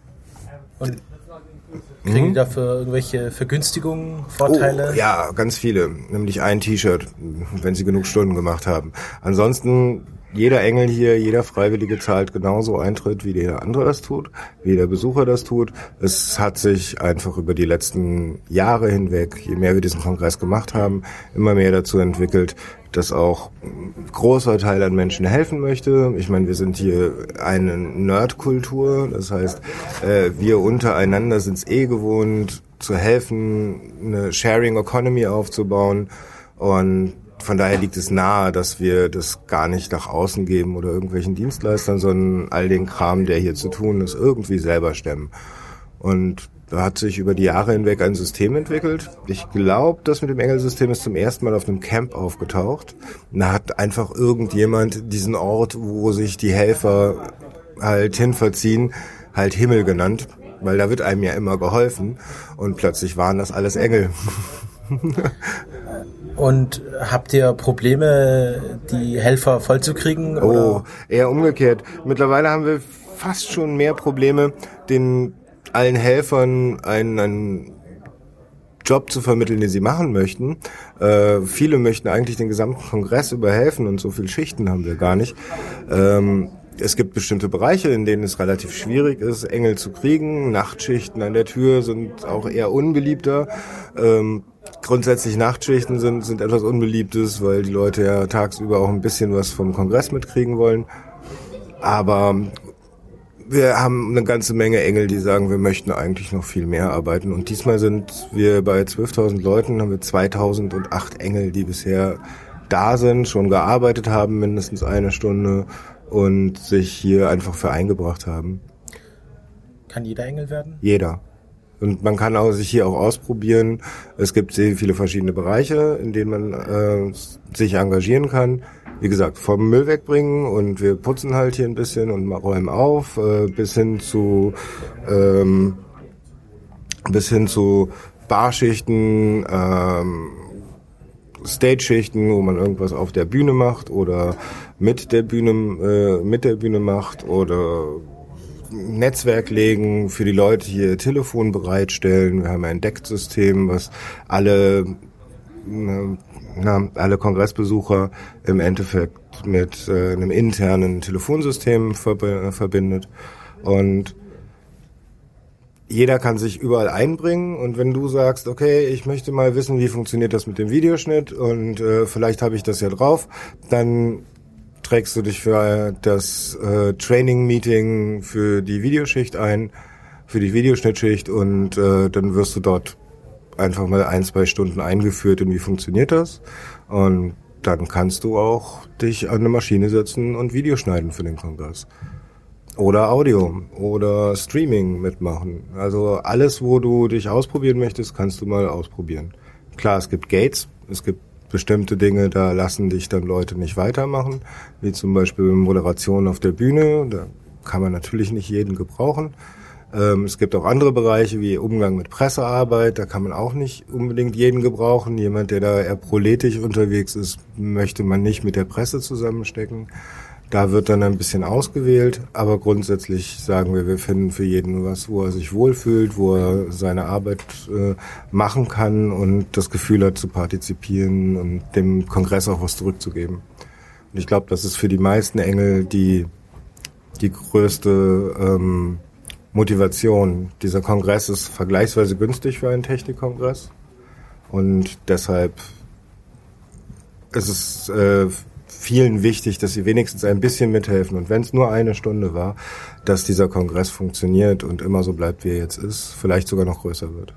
Und kriegen die dafür irgendwelche Vergünstigungen, Vorteile? Oh, ja, ganz viele. Nämlich ein T-Shirt, wenn sie genug Stunden gemacht haben. Ansonsten, jeder Engel hier, jeder Freiwillige zahlt genauso Eintritt, wie der andere das tut, wie der Besucher das tut. Es hat sich einfach über die letzten Jahre hinweg, je mehr wir diesen Kongress gemacht haben, immer mehr dazu entwickelt, dass auch großer Teil an Menschen helfen möchte. Ich meine, wir sind hier eine Nerdkultur, das heißt, äh, wir untereinander sind es eh gewohnt, zu helfen, eine Sharing Economy aufzubauen und von daher liegt es nahe, dass wir das gar nicht nach außen geben oder irgendwelchen Dienstleistern, sondern all den Kram, der hier zu tun ist, irgendwie selber stemmen. Und da hat sich über die Jahre hinweg ein System entwickelt. Ich glaube, das mit dem Engelsystem ist zum ersten Mal auf einem Camp aufgetaucht. Da hat einfach irgendjemand diesen Ort, wo sich die Helfer halt hinverziehen, halt Himmel genannt, weil da wird einem ja immer geholfen. Und plötzlich waren das alles Engel. Und habt ihr Probleme, die Helfer vollzukriegen? Oh, eher umgekehrt. Mittlerweile haben wir fast schon mehr Probleme, den allen Helfern einen, einen Job zu vermitteln, den sie machen möchten. Äh, viele möchten eigentlich den gesamten Kongress überhelfen und so viele Schichten haben wir gar nicht. Ähm, es gibt bestimmte Bereiche, in denen es relativ schwierig ist, Engel zu kriegen. Nachtschichten an der Tür sind auch eher unbeliebter. Ähm, grundsätzlich Nachtschichten sind, sind etwas Unbeliebtes, weil die Leute ja tagsüber auch ein bisschen was vom Kongress mitkriegen wollen. Aber wir haben eine ganze Menge Engel, die sagen, wir möchten eigentlich noch viel mehr arbeiten. Und diesmal sind wir bei 12.000 Leuten, haben wir 2.008 Engel, die bisher da sind, schon gearbeitet haben, mindestens eine Stunde und sich hier einfach für eingebracht haben. Kann jeder Engel werden? Jeder. Und man kann auch sich hier auch ausprobieren. Es gibt sehr viele verschiedene Bereiche, in denen man äh, sich engagieren kann. Wie gesagt, vom Müll wegbringen und wir putzen halt hier ein bisschen und räumen auf, äh, bis hin zu ähm, bis hin zu Barschichten, ähm, Stage-Schichten, wo man irgendwas auf der Bühne macht oder mit der Bühne äh, mit der Bühne macht oder Netzwerk legen, für die Leute hier Telefon bereitstellen. Wir haben ein Decksystem, was alle, na, alle Kongressbesucher im Endeffekt mit äh, einem internen Telefonsystem verb verbindet. Und jeder kann sich überall einbringen und wenn du sagst, okay, ich möchte mal wissen, wie funktioniert das mit dem Videoschnitt und äh, vielleicht habe ich das ja drauf, dann trägst du dich für das äh, Training-Meeting für die Videoschicht ein, für die Videoschnittschicht und äh, dann wirst du dort einfach mal ein, zwei Stunden eingeführt in wie funktioniert das und dann kannst du auch dich an eine Maschine setzen und Video schneiden für den Kongress. Oder Audio oder Streaming mitmachen. Also alles, wo du dich ausprobieren möchtest, kannst du mal ausprobieren. Klar, es gibt Gates, es gibt bestimmte Dinge, da lassen dich dann Leute nicht weitermachen, wie zum Beispiel Moderation auf der Bühne. Da kann man natürlich nicht jeden gebrauchen. Ähm, es gibt auch andere Bereiche wie Umgang mit Pressearbeit, da kann man auch nicht unbedingt jeden gebrauchen. Jemand, der da eher proletisch unterwegs ist, möchte man nicht mit der Presse zusammenstecken. Da wird dann ein bisschen ausgewählt, aber grundsätzlich sagen wir, wir finden für jeden was, wo er sich wohlfühlt, wo er seine Arbeit äh, machen kann und das Gefühl hat zu partizipieren und dem Kongress auch was zurückzugeben. Und ich glaube, das ist für die meisten Engel die, die größte ähm, Motivation. Dieser Kongress ist vergleichsweise günstig für einen Technikkongress und deshalb ist es äh, vielen wichtig, dass sie wenigstens ein bisschen mithelfen. Und wenn es nur eine Stunde war, dass dieser Kongress funktioniert und immer so bleibt, wie er jetzt ist, vielleicht sogar noch größer wird.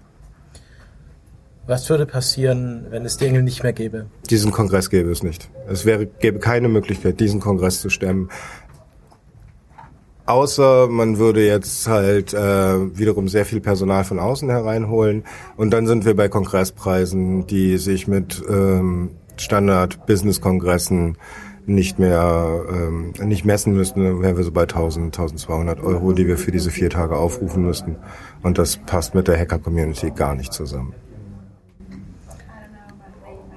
Was würde passieren, wenn es die Engel nicht mehr gäbe? Diesen Kongress gäbe es nicht. Es wäre, gäbe keine Möglichkeit, diesen Kongress zu stemmen. Außer man würde jetzt halt äh, wiederum sehr viel Personal von außen hereinholen. Und dann sind wir bei Kongresspreisen, die sich mit ähm, Standard-Business-Kongressen nicht mehr ähm, nicht messen müssten, wären wir so bei 1000, 1200 Euro, die wir für diese vier Tage aufrufen müssten. Und das passt mit der Hacker-Community gar nicht zusammen.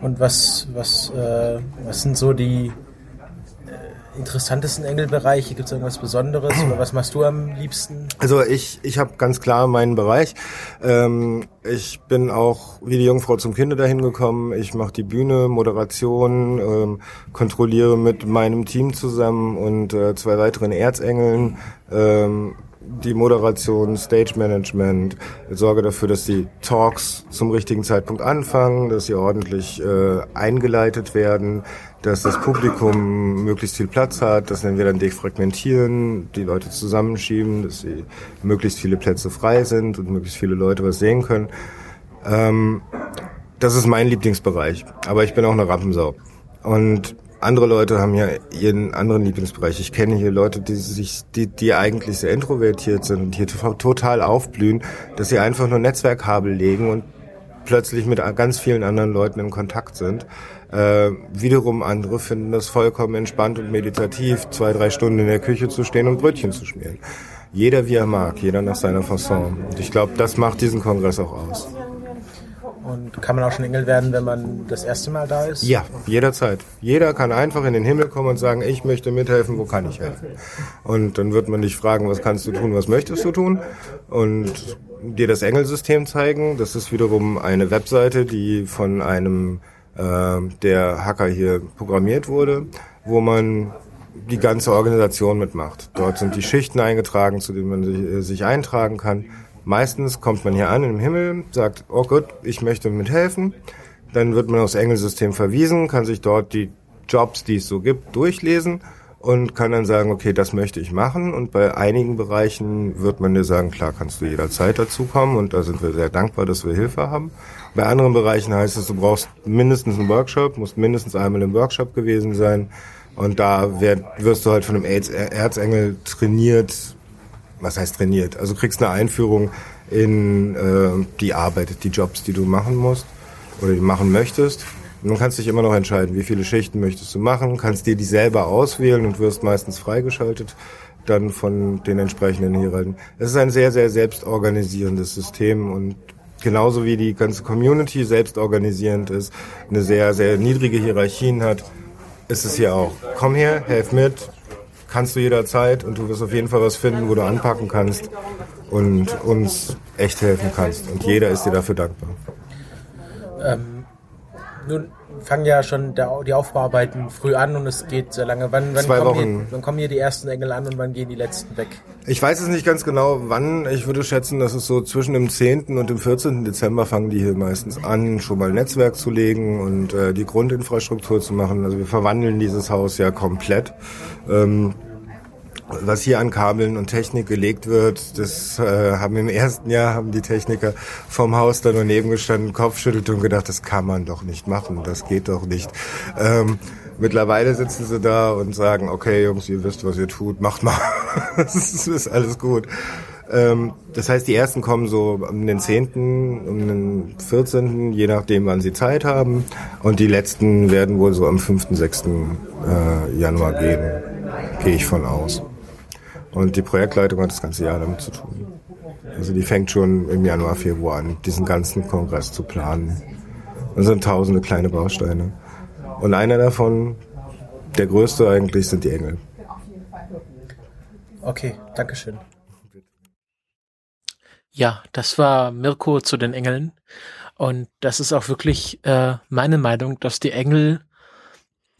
Und was, was, äh, was sind so die interessantesten Engelbereiche? Gibt es irgendwas Besonderes oder was machst du am liebsten? Also ich, ich habe ganz klar meinen Bereich. Ähm, ich bin auch wie die Jungfrau zum Kinde dahin gekommen. Ich mache die Bühne, Moderation, ähm, kontrolliere mit meinem Team zusammen und äh, zwei weiteren Erzengeln ähm, die Moderation, Stage Management, sorge dafür, dass die Talks zum richtigen Zeitpunkt anfangen, dass sie ordentlich äh, eingeleitet werden, dass das Publikum möglichst viel Platz hat, das nennen wir dann defragmentieren, die Leute zusammenschieben, dass sie möglichst viele Plätze frei sind und möglichst viele Leute was sehen können. Ähm, das ist mein Lieblingsbereich, aber ich bin auch eine Rampensau. Und andere Leute haben ja ihren anderen Lieblingsbereich. Ich kenne hier Leute, die sich, die, die eigentlich sehr introvertiert sind und hier total aufblühen, dass sie einfach nur Netzwerkkabel legen und plötzlich mit ganz vielen anderen Leuten in Kontakt sind. Äh, wiederum andere finden das vollkommen entspannt und meditativ, zwei, drei Stunden in der Küche zu stehen und Brötchen zu schmieren. Jeder wie er mag, jeder nach seiner Fasson. Und ich glaube, das macht diesen Kongress auch aus. Und kann man auch schon Engel werden, wenn man das erste Mal da ist? Ja, jederzeit. Jeder kann einfach in den Himmel kommen und sagen, ich möchte mithelfen, wo kann ich helfen? Und dann wird man dich fragen, was kannst du tun, was möchtest du tun? Und dir das Engelsystem zeigen. Das ist wiederum eine Webseite, die von einem äh, der Hacker hier programmiert wurde, wo man die ganze Organisation mitmacht. Dort sind die Schichten eingetragen, zu denen man sich, äh, sich eintragen kann. Meistens kommt man hier an im Himmel, sagt, oh gut, ich möchte mithelfen. Dann wird man aufs Engelsystem verwiesen, kann sich dort die Jobs, die es so gibt, durchlesen und kann dann sagen, okay, das möchte ich machen. Und bei einigen Bereichen wird man dir sagen, klar, kannst du jederzeit dazukommen und da sind wir sehr dankbar, dass wir Hilfe haben. Bei anderen Bereichen heißt es, du brauchst mindestens einen Workshop, musst mindestens einmal im Workshop gewesen sein. Und da wirst du halt von einem Erzengel trainiert, was heißt trainiert? Also kriegst eine Einführung in äh, die Arbeit, die Jobs, die du machen musst oder die machen möchtest. Und dann kannst du dich immer noch entscheiden, wie viele Schichten möchtest du machen, kannst dir die selber auswählen und wirst meistens freigeschaltet dann von den entsprechenden Hierarchen. Es ist ein sehr, sehr selbstorganisierendes System und genauso wie die ganze Community selbstorganisierend ist, eine sehr, sehr niedrige Hierarchien hat, ist es hier auch. Komm her, helf mit, kannst du jederzeit und du wirst auf jeden Fall was finden, wo du anpacken kannst und uns echt helfen kannst. Und jeder ist dir dafür dankbar. Ähm, nun fangen ja schon der, die Aufbauarbeiten früh an und es geht sehr lange. Wann, wann, kommen. Hier, wann kommen hier die ersten Engel an und wann gehen die letzten weg? Ich weiß es nicht ganz genau, wann. Ich würde schätzen, dass es so zwischen dem 10. und dem 14. Dezember fangen die hier meistens an, schon mal Netzwerk zu legen und äh, die Grundinfrastruktur zu machen. Also wir verwandeln dieses Haus ja komplett. Ähm, was hier an Kabeln und Technik gelegt wird, das äh, haben im ersten Jahr haben die Techniker vom Haus da nur nebengestanden, Kopf schüttelt und gedacht, das kann man doch nicht machen, das geht doch nicht. Ähm, mittlerweile sitzen sie da und sagen, okay Jungs, ihr wisst, was ihr tut, macht mal. das ist alles gut. Ähm, das heißt, die ersten kommen so um den 10., um den 14., je nachdem, wann sie Zeit haben. Und die letzten werden wohl so am 5., 6. Äh, Januar gehen. Gehe ich von aus. Und die Projektleitung hat das ganze Jahr damit zu tun. Also die fängt schon im Januar, Februar an, diesen ganzen Kongress zu planen. Das sind tausende kleine Bausteine. Und einer davon, der größte eigentlich, sind die Engel. Okay, Dankeschön. Ja, das war Mirko zu den Engeln. Und das ist auch wirklich äh, meine Meinung, dass die Engel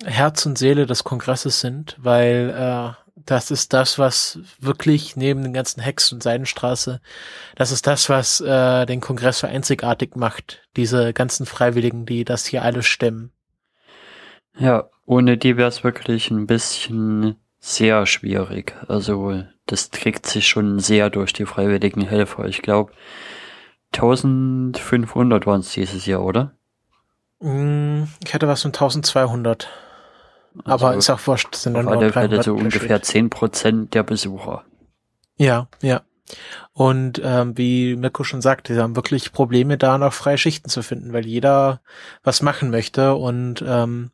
Herz und Seele des Kongresses sind, weil äh, das ist das, was wirklich neben den ganzen Hex und Seidenstraße, das ist das, was äh, den Kongress so einzigartig macht. Diese ganzen Freiwilligen, die das hier alles stemmen. Ja, ohne die wäre es wirklich ein bisschen sehr schwierig. Also das trägt sich schon sehr durch die freiwilligen Helfer. Ich glaube, 1500 waren es dieses Jahr, oder? Mm, Ich hatte was von 1200. Aber Also ist auch wurscht, sind dann alle Fälle 300 so ungefähr Schicht. 10% der Besucher. Ja, ja. Und ähm, wie Mirko schon sagte, sie haben wirklich Probleme, da noch freie Schichten zu finden, weil jeder was machen möchte. Und ähm,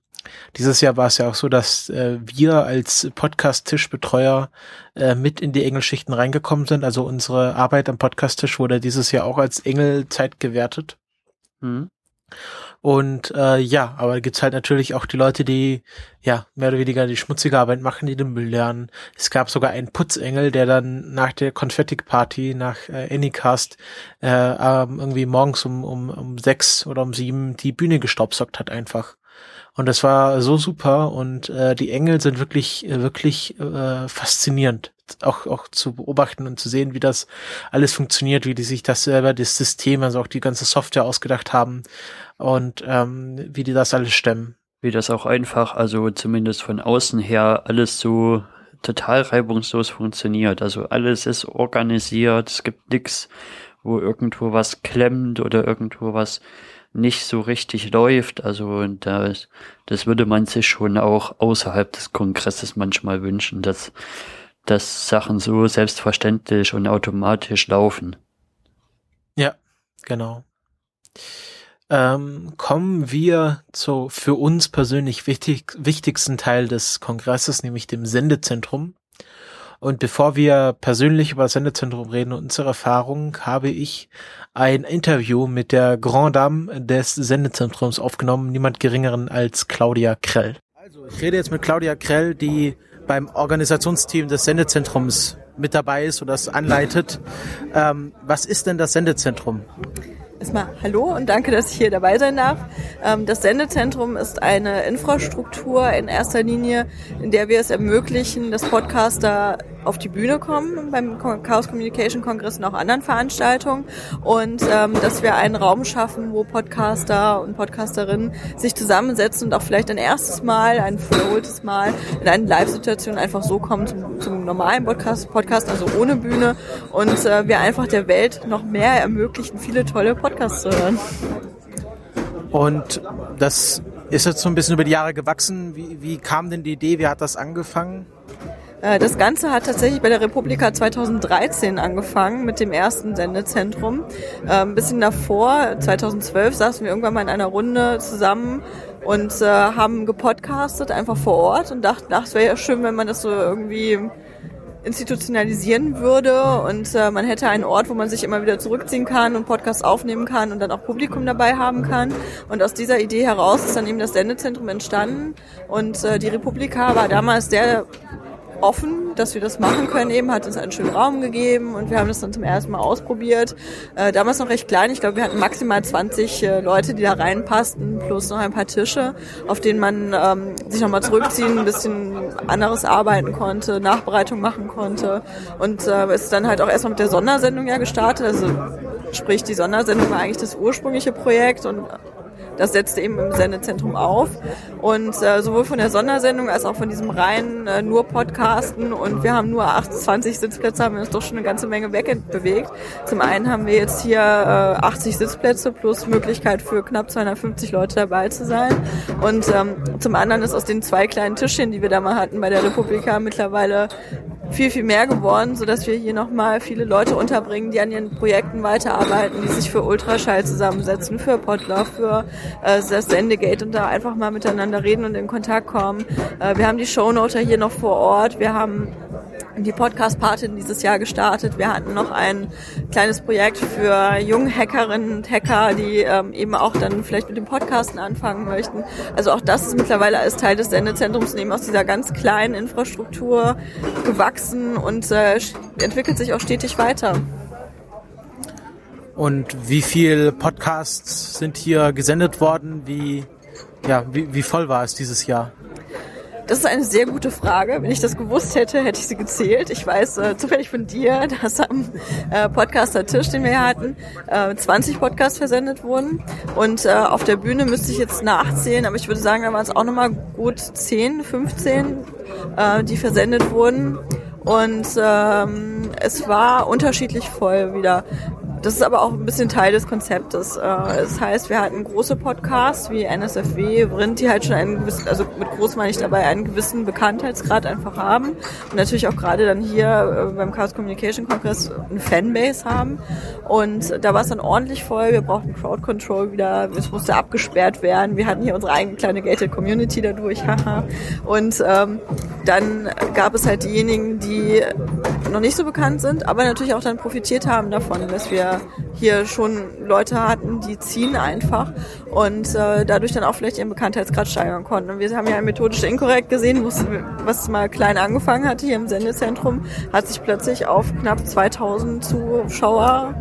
dieses Jahr war es ja auch so, dass äh, wir als Podcast-Tischbetreuer äh, mit in die Engelschichten reingekommen sind. Also unsere Arbeit am Podcast-Tisch wurde dieses Jahr auch als Engelzeit gewertet. Mhm. Und äh, ja, aber gibt's halt natürlich auch die Leute, die ja mehr oder weniger die schmutzige Arbeit machen, die den Müll lernen. Es gab sogar einen Putzengel, der dann nach der Konfetti-Party, nach äh, Anycast, äh, ähm, irgendwie morgens um, um, um sechs oder um sieben die Bühne gestaubsockt hat einfach. Und das war so super und äh, die Engel sind wirklich, äh, wirklich äh, faszinierend. Auch, auch zu beobachten und zu sehen, wie das alles funktioniert, wie die sich das selber, das System, also auch die ganze Software ausgedacht haben und ähm, wie die das alles stemmen. Wie das auch einfach, also zumindest von außen her, alles so total reibungslos funktioniert. Also alles ist organisiert, es gibt nix, wo irgendwo was klemmt oder irgendwo was nicht so richtig läuft. Also das, das würde man sich schon auch außerhalb des Kongresses manchmal wünschen, dass, dass Sachen so selbstverständlich und automatisch laufen. Ja, genau. Ähm, kommen wir zu für uns persönlich wichtig, wichtigsten Teil des Kongresses, nämlich dem Sendezentrum. Und bevor wir persönlich über das Sendezentrum reden und unsere Erfahrung, habe ich ein Interview mit der Grand Dame des Sendezentrums aufgenommen, niemand geringeren als Claudia Krell. Also, ich rede jetzt mit Claudia Krell, die beim Organisationsteam des Sendezentrums mit dabei ist oder das anleitet. Ähm, was ist denn das Sendezentrum? Erstmal hallo und danke, dass ich hier dabei sein darf. Ähm, das Sendezentrum ist eine Infrastruktur in erster Linie, in der wir es ermöglichen, dass Podcaster auf die Bühne kommen beim Chaos Communication Kongress und auch anderen Veranstaltungen und ähm, dass wir einen Raum schaffen, wo Podcaster und Podcasterinnen sich zusammensetzen und auch vielleicht ein erstes Mal, ein wiederholtes Mal in eine Live-Situation einfach so kommen zum, zum normalen Podcast, Podcast, also ohne Bühne und äh, wir einfach der Welt noch mehr ermöglichen, viele tolle Podcasts zu hören. Und das ist jetzt so ein bisschen über die Jahre gewachsen. Wie, wie kam denn die Idee? Wie hat das angefangen? Äh, das Ganze hat tatsächlich bei der Republika 2013 angefangen mit dem ersten Sendezentrum. Äh, ein bisschen davor, 2012, saßen wir irgendwann mal in einer Runde zusammen und äh, haben gepodcastet einfach vor Ort und dachten, ach, es wäre ja schön, wenn man das so irgendwie institutionalisieren würde und äh, man hätte einen Ort, wo man sich immer wieder zurückziehen kann und Podcasts aufnehmen kann und dann auch Publikum dabei haben kann. Und aus dieser Idee heraus ist dann eben das Sendezentrum entstanden und äh, die Republika war damals sehr offen, dass wir das machen können. Eben hat uns einen schönen Raum gegeben und wir haben das dann zum ersten Mal ausprobiert. Äh, damals noch recht klein. Ich glaube, wir hatten maximal 20 äh, Leute, die da reinpassten, plus noch ein paar Tische, auf denen man ähm, sich nochmal zurückziehen, ein bisschen anderes arbeiten konnte, Nachbereitung machen konnte. Und äh, es ist dann halt auch erstmal mit der Sondersendung ja gestartet. Also sprich, die Sondersendung war eigentlich das ursprüngliche Projekt und das setzte eben im Sendezentrum auf. Und äh, sowohl von der Sondersendung als auch von diesem reinen äh, nur Podcasten und wir haben nur 28 Sitzplätze, haben wir uns doch schon eine ganze Menge wegbewegt. Zum einen haben wir jetzt hier äh, 80 Sitzplätze plus Möglichkeit für knapp 250 Leute dabei zu sein. Und ähm, zum anderen ist aus den zwei kleinen Tischchen, die wir da mal hatten bei der Republika, mittlerweile viel, viel mehr geworden, so dass wir hier nochmal viele Leute unterbringen, die an ihren Projekten weiterarbeiten, die sich für Ultraschall zusammensetzen, für Podlove, für äh, das Sendegate und da einfach mal miteinander reden und in Kontakt kommen. Äh, wir haben die Shownoter hier noch vor Ort, wir haben die Podcast-Patin dieses Jahr gestartet. Wir hatten noch ein kleines Projekt für junge Hackerinnen und Hacker, die ähm, eben auch dann vielleicht mit dem Podcasten anfangen möchten. Also auch das ist mittlerweile als Teil des Sendezentrums eben aus dieser ganz kleinen Infrastruktur gewachsen und äh, entwickelt sich auch stetig weiter. Und wie viel Podcasts sind hier gesendet worden? Wie, ja, wie, wie voll war es dieses Jahr? Das ist eine sehr gute Frage. Wenn ich das gewusst hätte, hätte ich sie gezählt. Ich weiß äh, zufällig von dir, dass am äh, Podcaster-Tisch, den wir hatten, äh, 20 Podcasts versendet wurden. Und äh, auf der Bühne müsste ich jetzt nachzählen, aber ich würde sagen, da waren es auch nochmal gut 10, 15, äh, die versendet wurden. Und ähm, es war unterschiedlich voll wieder. Das ist aber auch ein bisschen Teil des Konzeptes. Äh, das heißt, wir hatten große Podcasts wie NSFW, Vrind, die halt schon einen gewissen, also mit groß meine ich dabei, einen gewissen Bekanntheitsgrad einfach haben und natürlich auch gerade dann hier äh, beim Chaos Communication Congress eine Fanbase haben. Und da war es dann ordentlich voll. Wir brauchten Crowd Control wieder. Es musste abgesperrt werden. Wir hatten hier unsere eigene kleine gated Community dadurch. Haha. und ähm, dann gab es halt diejenigen, die noch nicht so bekannt sind, aber natürlich auch dann profitiert haben davon, dass wir hier schon Leute hatten, die ziehen einfach und äh, dadurch dann auch vielleicht ihren Bekanntheitsgrad steigern konnten. Und wir haben ja methodisch inkorrekt gesehen, was mal klein angefangen hatte hier im Sendezentrum, hat sich plötzlich auf knapp 2000 Zuschauer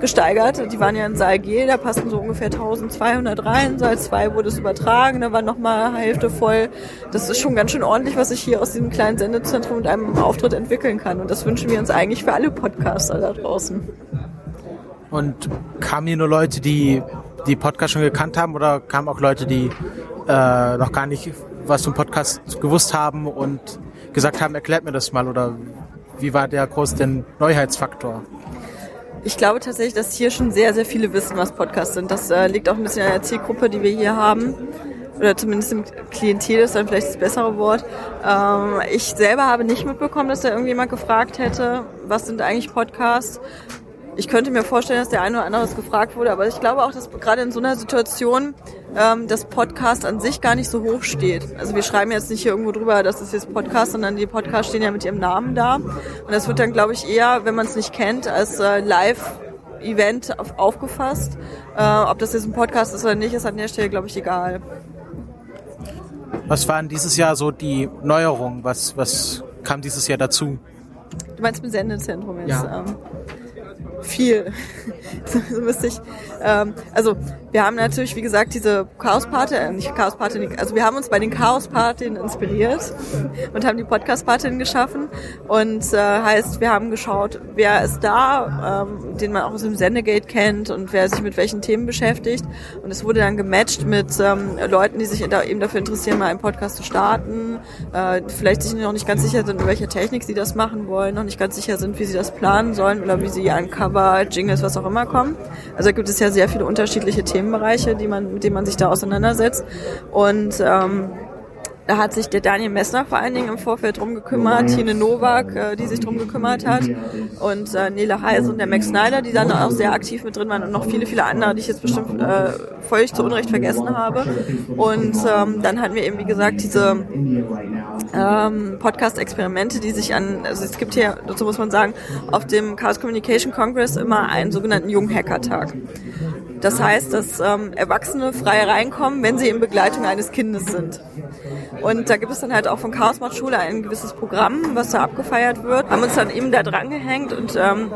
gesteigert. Die waren ja in Saal G, da passten so ungefähr 1200 rein. Saal 2 wurde es übertragen, da war nochmal Hälfte voll. Das ist schon ganz schön ordentlich, was sich hier aus diesem kleinen Sendezentrum mit einem Auftritt entwickeln kann. Und das wünschen wir uns eigentlich für alle Podcaster da draußen. Und kamen hier nur Leute, die die Podcast schon gekannt haben oder kamen auch Leute, die äh, noch gar nicht was zum Podcast gewusst haben und gesagt haben, erklärt mir das mal oder wie war der groß denn Neuheitsfaktor? Ich glaube tatsächlich, dass hier schon sehr, sehr viele wissen, was Podcasts sind. Das äh, liegt auch ein bisschen an der Zielgruppe, die wir hier haben. Oder zumindest im Klientel ist dann vielleicht das bessere Wort. Ähm, ich selber habe nicht mitbekommen, dass da irgendjemand gefragt hätte, was sind eigentlich Podcasts. Ich könnte mir vorstellen, dass der eine oder andere gefragt wurde, aber ich glaube auch, dass gerade in so einer Situation ähm, das Podcast an sich gar nicht so hoch steht. Also wir schreiben jetzt nicht hier irgendwo drüber, dass es jetzt Podcast, sondern die Podcasts stehen ja mit ihrem Namen da. Und das wird dann, glaube ich, eher, wenn man es nicht kennt, als äh, Live-Event auf, aufgefasst. Äh, ob das jetzt ein Podcast ist oder nicht, ist an der Stelle, glaube ich, egal. Was waren dieses Jahr so die Neuerungen? Was, was kam dieses Jahr dazu? Du meinst mit Sendezentrum jetzt? Ja. Ähm, viel. so müsste ich. Ähm, also wir haben natürlich, wie gesagt, diese Chaos-Party, äh, nicht Chaos-Party, also wir haben uns bei den Chaos-Partien inspiriert und haben die Podcast-Partien geschaffen. Und äh, heißt, wir haben geschaut, wer ist da, ähm, den man auch aus dem Sendegate kennt und wer sich mit welchen Themen beschäftigt. Und es wurde dann gematcht mit ähm, Leuten, die sich da eben dafür interessieren, mal einen Podcast zu starten, äh, vielleicht sich noch nicht ganz sicher sind, in welcher Technik sie das machen wollen, noch nicht ganz sicher sind, wie sie das planen sollen oder wie sie ein Cover, Jingles, was auch immer kommen. Also gibt es ja sehr viele unterschiedliche Themenbereiche, die man, mit denen man sich da auseinandersetzt. Und ähm, da hat sich der Daniel Messner vor allen Dingen im Vorfeld drum gekümmert, Tine Nowak, äh, die sich drum gekümmert hat und äh, Nele Heise und der Max Snyder, die dann auch sehr aktiv mit drin waren und noch viele, viele andere, die ich jetzt bestimmt äh, völlig zu Unrecht vergessen habe. Und ähm, dann hatten wir eben, wie gesagt, diese ähm, Podcast-Experimente, die sich an, also es gibt hier, dazu muss man sagen, auf dem Chaos Communication Congress immer einen sogenannten Junghacker-Tag. Das heißt, dass ähm, Erwachsene frei reinkommen, wenn sie in Begleitung eines Kindes sind. Und da gibt es dann halt auch von Chaos Mod Schule ein gewisses Programm, was da abgefeiert wird. Haben uns dann eben da dran gehängt und ähm,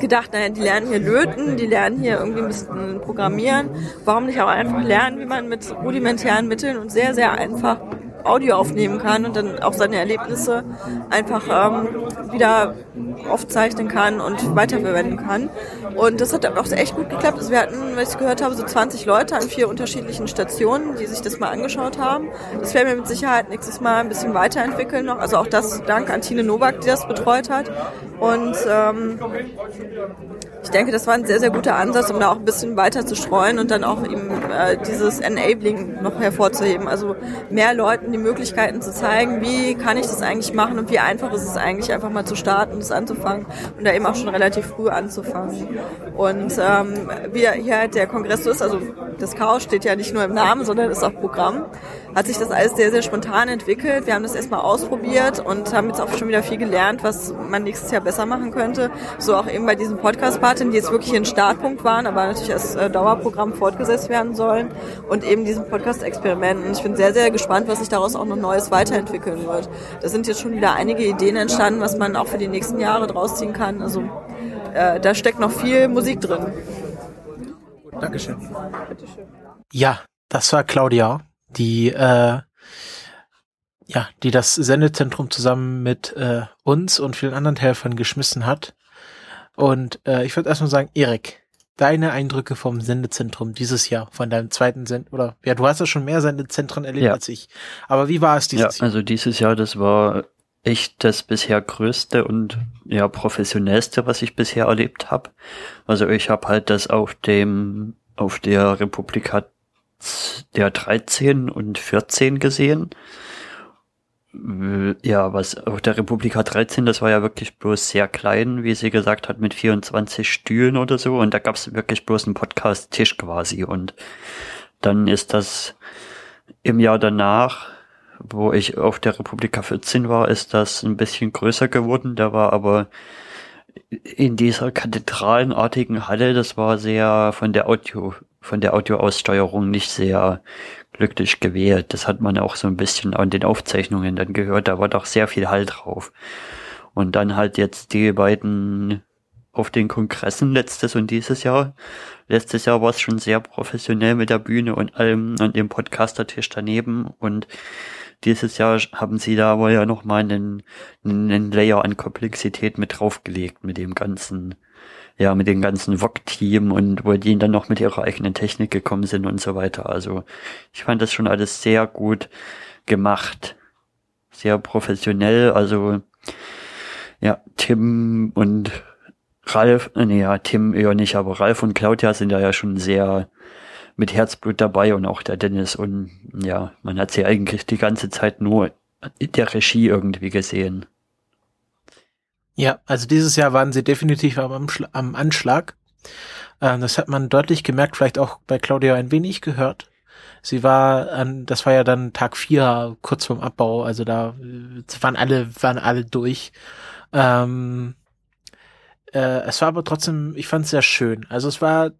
gedacht, naja, die lernen hier löten, die lernen hier irgendwie ein bisschen programmieren. Warum nicht auch einfach lernen, wie man mit rudimentären Mitteln und sehr, sehr einfach Audio aufnehmen kann und dann auch seine Erlebnisse einfach ähm, wieder aufzeichnen kann und weiterverwenden kann. Und das hat auch echt gut geklappt. Also wir hatten, was ich gehört habe, so 20 Leute an vier unterschiedlichen Stationen, die sich das mal angeschaut haben. Das werden wir mit Sicherheit nächstes Mal ein bisschen weiterentwickeln noch. Also auch das dank an Tine Nowak, die das betreut hat. Und ähm, ich denke, das war ein sehr, sehr guter Ansatz, um da auch ein bisschen weiter zu streuen und dann auch eben äh, dieses Enabling noch hervorzuheben. Also mehr Leuten die Möglichkeiten zu zeigen, wie kann ich das eigentlich machen und wie einfach ist es eigentlich, einfach mal zu starten, das anzufangen und da eben auch schon relativ früh anzufangen. Und ähm, wie hier halt der Kongress so ist, also das Chaos steht ja nicht nur im Namen, sondern ist auch Programm, hat sich das alles sehr, sehr spontan entwickelt. Wir haben das erstmal ausprobiert und haben jetzt auch schon wieder viel gelernt, was man nächstes Jahr besser machen könnte. So auch eben bei diesen Podcast-Partien, die jetzt wirklich ein Startpunkt waren, aber natürlich als äh, Dauerprogramm fortgesetzt werden sollen und eben diesen Podcast-Experimenten. Ich bin sehr, sehr gespannt, was sich daraus auch noch Neues weiterentwickeln wird. Da sind jetzt schon wieder einige Ideen entstanden, was man auch für die nächsten Jahre draus ziehen kann. Also äh, da steckt noch viel Musik drin. Dankeschön. Ja, das war Claudia, die äh, ja, die das Sendezentrum zusammen mit äh, uns und vielen anderen Helfern geschmissen hat. Und äh, ich würde erstmal sagen, Erik, deine Eindrücke vom Sendezentrum dieses Jahr, von deinem zweiten Send oder ja, du hast ja schon mehr Sendezentren erlebt Ja. als ich. Aber wie war es dieses ja, also dieses Jahr, das war echt das bisher größte und ja professionellste, was ich bisher erlebt habe. Also ich habe halt das auf dem auf der Republika der 13 und 14 gesehen. Ja, was auf der Republika 13, das war ja wirklich bloß sehr klein, wie sie gesagt hat, mit 24 Stühlen oder so. Und da gab es wirklich bloß einen Podcast-Tisch quasi. Und dann ist das im Jahr danach, wo ich auf der Republika 14 war, ist das ein bisschen größer geworden. Da war aber in dieser kathedralenartigen Halle, das war sehr von der Audio, von der Audioaussteuerung nicht sehr glücklich gewählt. Das hat man auch so ein bisschen an den Aufzeichnungen dann gehört. Da war doch sehr viel Hall drauf. Und dann halt jetzt die beiden auf den Kongressen letztes und dieses Jahr. Letztes Jahr war es schon sehr professionell mit der Bühne und allem und dem Podcaster-Tisch daneben und dieses Jahr haben sie da wohl ja nochmal einen, einen Layer an Komplexität mit draufgelegt mit dem ganzen, ja, mit dem ganzen VOG-Team und wo die dann noch mit ihrer eigenen Technik gekommen sind und so weiter. Also ich fand das schon alles sehr gut gemacht. Sehr professionell. Also ja, Tim und Ralf, äh, nee, ja, Tim eher nicht, aber Ralf und Claudia sind da ja schon sehr mit Herzblut dabei und auch der Dennis und ja, man hat sie eigentlich die ganze Zeit nur in der Regie irgendwie gesehen. Ja, also dieses Jahr waren sie definitiv am, am Anschlag. Ähm, das hat man deutlich gemerkt, vielleicht auch bei Claudia ein wenig gehört. Sie war an, das war ja dann Tag vier, kurz vorm Abbau, also da äh, waren alle, waren alle durch. Ähm, äh, es war aber trotzdem, ich fand es sehr schön. Also es war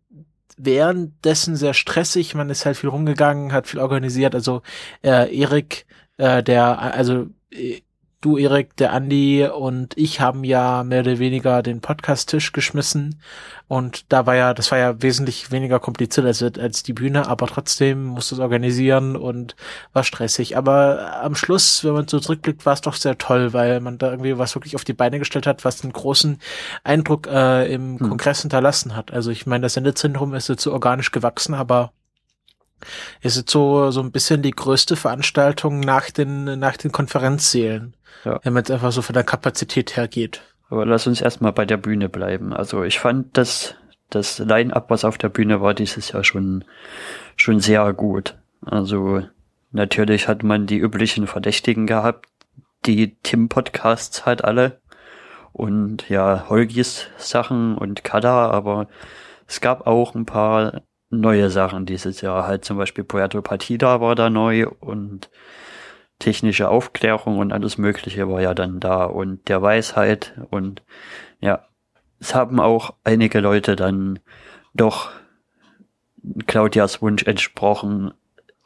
währenddessen sehr stressig. Man ist halt viel rumgegangen, hat viel organisiert. Also äh, Erik, äh, der, also äh, du Erik, der Andi und ich haben ja mehr oder weniger den Podcast-Tisch geschmissen und da war ja, das war ja wesentlich weniger kompliziert als, als die Bühne, aber trotzdem musste es organisieren und war stressig. Aber am Schluss, wenn man so zurückblickt, war es doch sehr toll, weil man da irgendwie was wirklich auf die Beine gestellt hat, was einen großen Eindruck äh, im Hm. Kongress hinterlassen hat. Also ich meine, das Sendezentrum ist jetzt so organisch gewachsen, aber ist jetzt so, so ein bisschen die größte Veranstaltung nach den, nach den Konferenzsälen. Ja. Wenn man jetzt einfach so von der Kapazität her geht. Aber lass uns erstmal bei der Bühne bleiben. Also ich fand das, das Line-Up, was auf der Bühne war, dieses Jahr schon, schon sehr gut. Also natürlich hat man die üblichen Verdächtigen gehabt, die Tim-Podcasts halt alle. Und ja, Holgis Sachen und Kada, aber es gab auch ein paar neue Sachen dieses Jahr. Halt zum Beispiel Puerto Partida war da neu und technische Aufklärung und alles Mögliche war ja dann da und der Weisheit und ja, es haben auch einige Leute dann doch Claudias Wunsch entsprochen,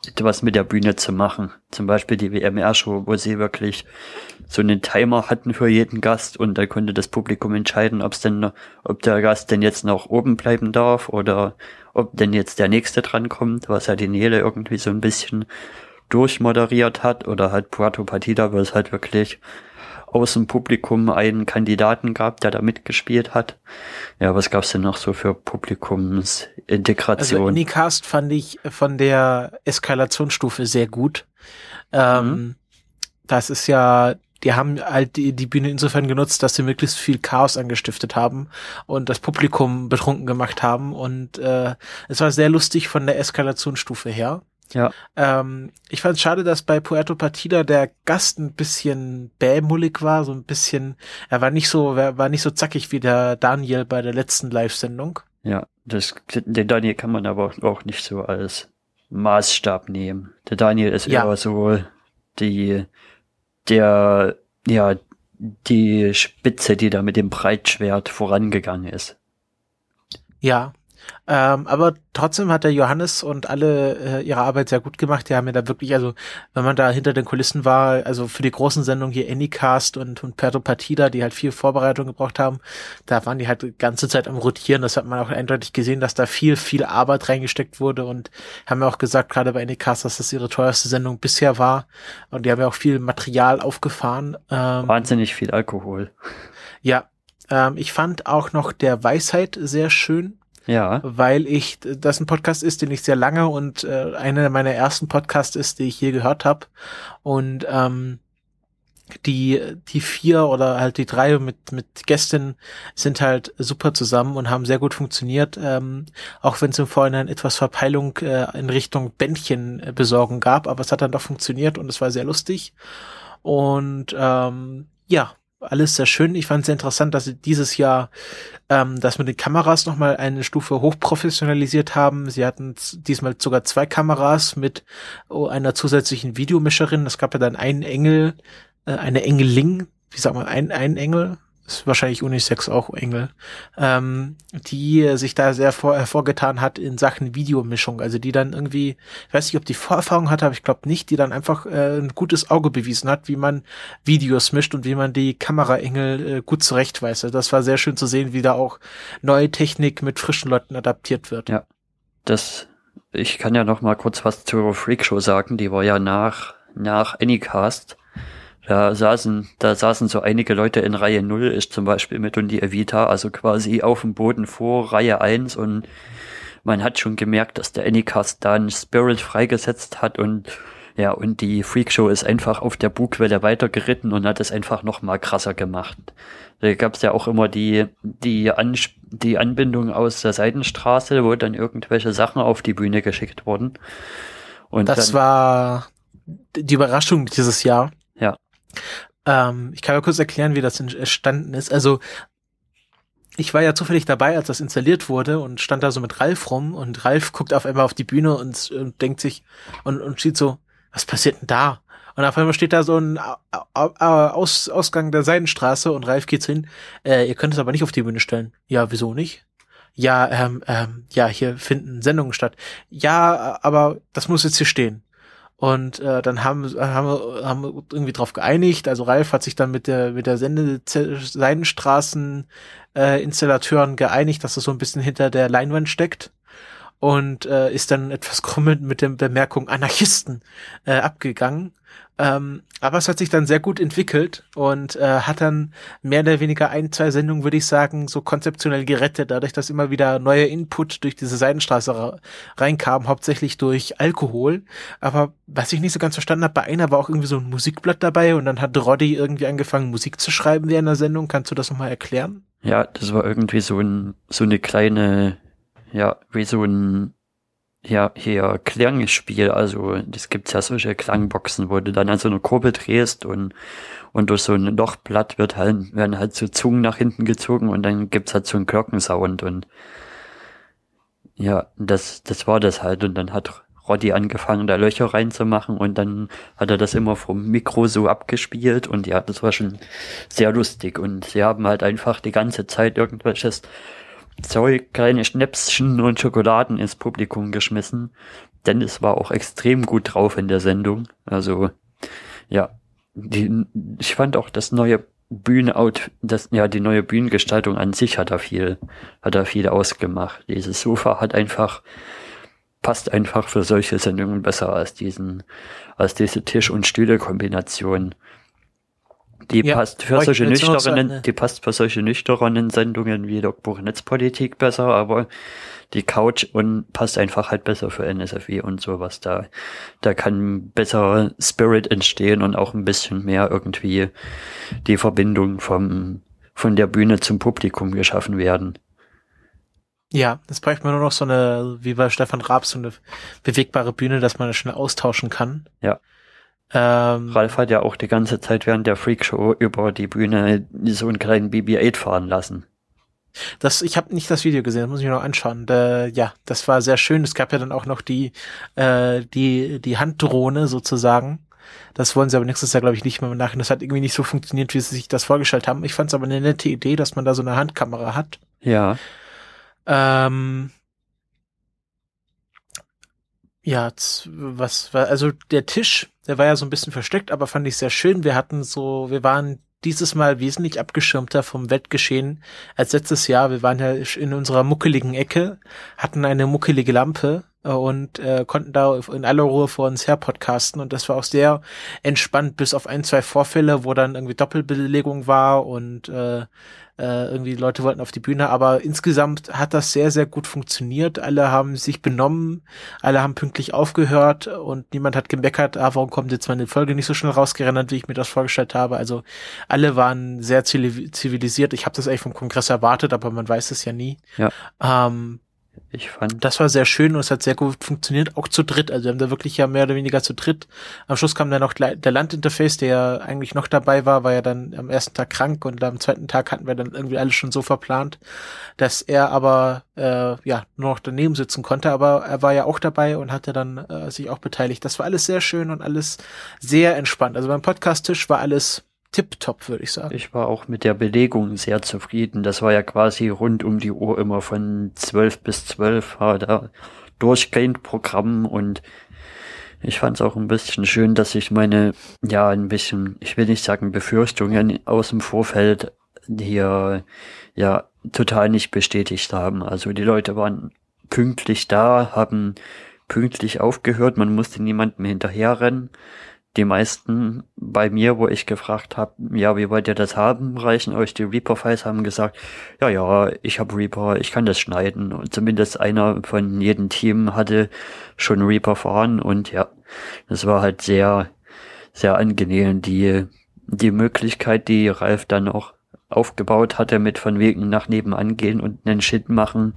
etwas mit der Bühne zu machen. Zum Beispiel die WMR-Show, wo sie wirklich so einen Timer hatten für jeden Gast und da konnte das Publikum entscheiden, ob es denn, ob der Gast denn jetzt noch oben bleiben darf oder ob denn jetzt der nächste drankommt, was ja die Nele irgendwie so ein bisschen durchmoderiert hat oder halt Puerto Partida, wo es halt wirklich aus dem Publikum einen Kandidaten gab, der da mitgespielt hat. Ja, was gab's denn noch so für Also Publikumsintegration? Anycast fand ich von der Eskalationsstufe sehr gut. Ähm, Mhm. Das ist ja, die haben halt die, die Bühne insofern genutzt, dass sie möglichst viel Chaos angestiftet haben und das Publikum betrunken gemacht haben. Und äh, es war sehr lustig von der Eskalationsstufe her. Ja, Ähm, ich fand es schade, dass bei Puerto Partida der Gast ein bisschen bämullig war, so ein bisschen, er war nicht so, er war nicht so zackig wie der Daniel bei der letzten Live-Sendung. ja, das, den Daniel kann man aber auch nicht so als Maßstab nehmen. Der Daniel ist Ja. eher so die, der, ja, die Spitze, die da mit dem Breitschwert vorangegangen ist. Ja. Ähm, aber trotzdem hat der Johannes und alle äh, ihre Arbeit sehr gut gemacht. Die haben ja da wirklich, also wenn man da hinter den Kulissen war, also für die großen Sendungen hier Anycast und, und Perto Partida, die halt viel Vorbereitung gebraucht haben, da waren die halt die ganze Zeit am Rotieren. Das hat man auch eindeutig gesehen, dass da viel, viel Arbeit reingesteckt wurde und haben ja auch gesagt, gerade bei Anycast, dass das ihre teuerste Sendung bisher war. Und die haben ja auch viel Material aufgefahren. Ähm, Wahnsinnig viel Alkohol. ja, ähm, ich fand auch noch der Weisheit sehr schön Ja, weil ich das ein Podcast ist, den ich sehr lange und äh, einer meiner ersten Podcasts ist, die ich je gehört habe. Und ähm, die, die vier oder halt die drei mit, mit Gästen sind halt super zusammen und haben sehr gut funktioniert, ähm, auch wenn es im Vorhinein etwas Verpeilung äh, in Richtung Bändchen äh, besorgen gab, aber es hat dann doch funktioniert und es war sehr lustig. Und ähm, ja, alles sehr schön. Ich fand es sehr interessant, dass sie dieses Jahr ähm, das mit den Kameras nochmal eine Stufe hochprofessionalisiert haben. Sie hatten diesmal sogar zwei Kameras mit oh, einer zusätzlichen Videomischerin. Es gab ja dann einen Engel, äh, eine Engeling, wie sagt man, ein, ein Engel, ist wahrscheinlich Unisex auch Engel, ähm, die sich da sehr vor, hervorgetan hat in Sachen Videomischung. Also die dann irgendwie, ich weiß nicht, ob die Vorerfahrung hatte, aber ich glaube nicht, die dann einfach äh, ein gutes Auge bewiesen hat, wie man Videos mischt und wie man die Kameraengel äh, gut zurechtweist. Also das war sehr schön zu sehen, wie da auch neue Technik mit frischen Leuten adaptiert wird. Ja, das, ich kann ja noch mal kurz was zur Freakshow sagen. Die war ja nach, nach Anycast da saßen, da saßen so einige Leute in Reihe 0, ist zum Beispiel mit und die Evita, also quasi auf dem Boden vor Reihe 1 und man hat schon gemerkt, dass der Anycast da einen Spirit freigesetzt hat und ja, und die Freakshow ist einfach auf der Bugwelle weitergeritten und hat es einfach noch mal krasser gemacht. Da gab es ja auch immer die, die, An die Anbindung aus der Seitenstraße, wo dann irgendwelche Sachen auf die Bühne geschickt wurden. Und das war die Überraschung dieses Jahr. Ja. Ähm, ich kann mal kurz erklären, wie das entstanden ist. Also ich war ja zufällig dabei, als das installiert wurde und stand da so mit Ralf rum und Ralf guckt auf einmal auf die Bühne und, und denkt sich und, und sieht so, was passiert denn da? Und auf einmal steht da so ein Aus, Ausgang der Seidenstraße und Ralf geht's hin. Äh, ihr könnt es aber nicht auf die Bühne stellen. Ja, wieso nicht? Ja, ähm, ähm, ja, hier finden Sendungen statt. Ja, aber das muss jetzt hier stehen. Und äh, dann haben, haben, wir, haben wir irgendwie drauf geeinigt. Also Ralf hat sich dann mit der mit der Sende Seidenstraßen äh, Installateuren geeinigt, dass es so ein bisschen hinter der Leinwand steckt und äh, ist dann etwas krummelnd mit der Bemerkung Anarchisten äh, abgegangen. Ähm, aber es hat sich dann sehr gut entwickelt und äh, hat dann mehr oder weniger ein, zwei Sendungen, würde ich sagen, so konzeptionell gerettet, dadurch, dass immer wieder neuer Input durch diese Seidenstraße reinkam, hauptsächlich durch Alkohol. Aber was ich nicht so ganz verstanden habe, bei einer war auch irgendwie so ein Musikblatt dabei und dann hat Roddy irgendwie angefangen, Musik zu schreiben während der Sendung. Kannst du das nochmal erklären? Ja, das war irgendwie so ein, so eine kleine, ja, wie so ein ja, hier Klangspiel, also das gibt's ja solche Klangboxen, wo du dann an so eine Kurbel drehst und, und durch so ein Lochblatt wird halt, werden halt so Zungen nach hinten gezogen und dann gibt's halt so einen Glockensound und ja, das, das war das halt. Und dann hat Roddy angefangen, da Löcher reinzumachen und dann hat er das immer vom Mikro so abgespielt und ja, das war schon sehr lustig. Und sie haben halt einfach die ganze Zeit irgendwelches Zeug, kleine Schnäpschen und Schokoladen ins Publikum geschmissen. Dennis war auch extrem gut drauf in der Sendung. Also, ja, die, ich fand auch das neue Bühnenout, das, ja, die neue Bühnengestaltung an sich hat da viel, hat da viel ausgemacht. Dieses Sofa hat einfach, passt einfach für solche Sendungen besser als diesen, als diese Tisch- und Stühle-Kombination. Die ja, passt für solche nüchternen, die passt für solche nüchternen Sendungen wie Logbuch Netzpolitik besser, aber die Couch und passt einfach halt besser für NSFW und sowas. Da, da kann besser Spirit entstehen und auch ein bisschen mehr irgendwie die Verbindung vom, von der Bühne zum Publikum geschaffen werden. Ja, das bräuchte man nur noch so eine, wie bei Stefan Raab, so eine bewegbare Bühne, dass man das schnell austauschen kann. Ja. Ähm, Ralf hat ja auch die ganze Zeit während der Freakshow über die Bühne so einen kleinen BB-8 fahren lassen. Das, ich habe nicht das Video gesehen, das muss ich mir noch anschauen. Da, ja, das war sehr schön. Es gab ja dann auch noch die, äh, die, die Handdrohne sozusagen. Das wollen sie aber nächstes Jahr, glaube ich, nicht mehr machen. Das hat irgendwie nicht so funktioniert, wie sie sich das vorgestellt haben. Ich fand es aber eine nette Idee, dass man da so eine Handkamera hat. Ja. Ähm, ja, was war, also der Tisch, der war ja so ein bisschen versteckt, aber fand ich sehr schön. Wir hatten so, wir waren dieses Mal wesentlich abgeschirmter vom Wettgeschehen als letztes Jahr. Wir waren ja in unserer muckeligen Ecke, hatten eine muckelige Lampe, äh, und äh, konnten da in aller Ruhe vor uns her podcasten und das war auch sehr entspannt, bis auf ein, zwei Vorfälle, wo dann irgendwie Doppelbelegung war und äh, äh, irgendwie Leute wollten auf die Bühne, aber insgesamt hat das sehr, sehr gut funktioniert. Alle haben sich benommen, alle haben pünktlich aufgehört und niemand hat gemeckert, ah, warum kommt jetzt meine Folge nicht so schnell rausgerannt, wie ich mir das vorgestellt habe. Also alle waren sehr zivilisiert. Ich habe das eigentlich vom Kongress erwartet, aber man weiß es ja nie. Ja. Ähm, ich fand. Das war sehr schön und es hat sehr gut funktioniert, auch zu dritt. Also wir haben da wirklich ja mehr oder weniger zu dritt. Am Schluss kam dann noch der Landinterface, der ja eigentlich noch dabei war, war ja dann am ersten Tag krank und am zweiten Tag hatten wir dann irgendwie alles schon so verplant, dass er aber äh, ja nur noch daneben sitzen konnte. Aber er war ja auch dabei und hatte dann äh, sich auch beteiligt. Das war alles sehr schön und alles sehr entspannt. Also beim Podcast-Tisch war alles tipptopp, würde ich sagen. Ich war auch mit der Belegung sehr zufrieden. Das war ja quasi rund um die Uhr immer von zwölf bis zwölf war da durchgehend Programm und ich fand es auch ein bisschen schön, dass ich meine, ja, ein bisschen, ich will nicht sagen Befürchtungen aus dem Vorfeld hier, ja, total nicht bestätigt haben. Also die Leute waren pünktlich da, haben pünktlich aufgehört, man musste niemandem hinterherrennen die meisten bei mir, wo ich gefragt habe, ja, wie wollt ihr das haben, reichen euch die Reaper-Files, haben gesagt, ja, ja, ich habe Reaper, ich kann das schneiden. Und zumindest einer von jedem Team hatte schon Reaper fahren und ja, das war halt sehr, sehr angenehm. Die, die Möglichkeit, die Ralf dann auch aufgebaut hatte mit von wegen nach nebenan gehen und einen Shit machen,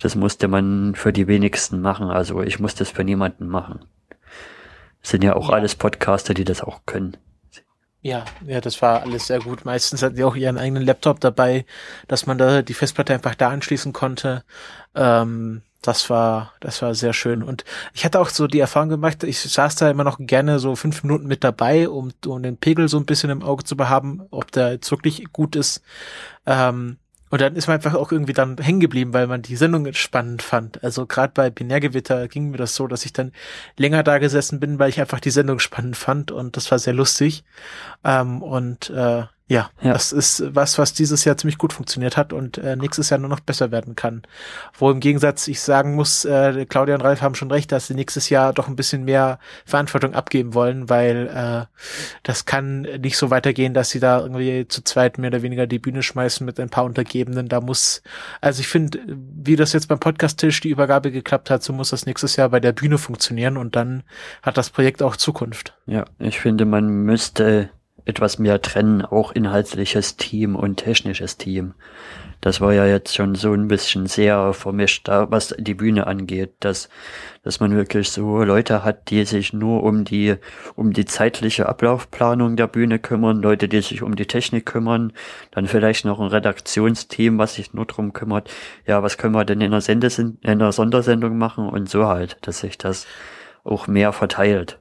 das musste man für die wenigsten machen. Also ich musste es für niemanden machen sind ja auch ja. alles Podcaster, die das auch können. Ja, ja, das war alles sehr gut. Meistens hatten die auch ihren eigenen Laptop dabei, dass man da die Festplatte einfach da anschließen konnte. Ähm, das war, das war sehr schön. Und ich hatte auch so die Erfahrung gemacht, ich saß da immer noch gerne so fünf Minuten mit dabei, um, um den Pegel so ein bisschen im Auge zu behaben, ob der jetzt wirklich gut ist. Ähm, und dann ist man einfach auch irgendwie dann hängen geblieben, weil man die Sendung spannend fand. Also gerade bei Binärgewitter ging mir das so, dass ich dann länger da gesessen bin, weil ich einfach die Sendung spannend fand und das war sehr lustig. Ähm, und äh, ja, ja, das ist was, was dieses Jahr ziemlich gut funktioniert hat und äh, nächstes Jahr nur noch besser werden kann. Wo im Gegensatz ich sagen muss, äh, Claudia und Ralf haben schon recht, dass sie nächstes Jahr doch ein bisschen mehr Verantwortung abgeben wollen, weil äh, das kann nicht so weitergehen, dass sie da irgendwie zu zweit mehr oder weniger die Bühne schmeißen mit ein paar Untergebenen. Da muss, also ich finde, wie das jetzt beim Podcast-Tisch die Übergabe geklappt hat, so muss das nächstes Jahr bei der Bühne funktionieren und dann hat das Projekt auch Zukunft. Ja, ich finde, man müsste etwas mehr trennen, auch inhaltliches Team und technisches Team. Das war ja jetzt schon so ein bisschen sehr vermischt, da, was die Bühne angeht, dass, dass man wirklich so Leute hat, die sich nur um die, um die zeitliche Ablaufplanung der Bühne kümmern, Leute, die sich um die Technik kümmern, dann vielleicht noch ein Redaktionsteam, was sich nur drum kümmert, ja, was können wir denn in einer, Sendes in einer Sondersendung machen und so halt, dass sich das auch mehr verteilt.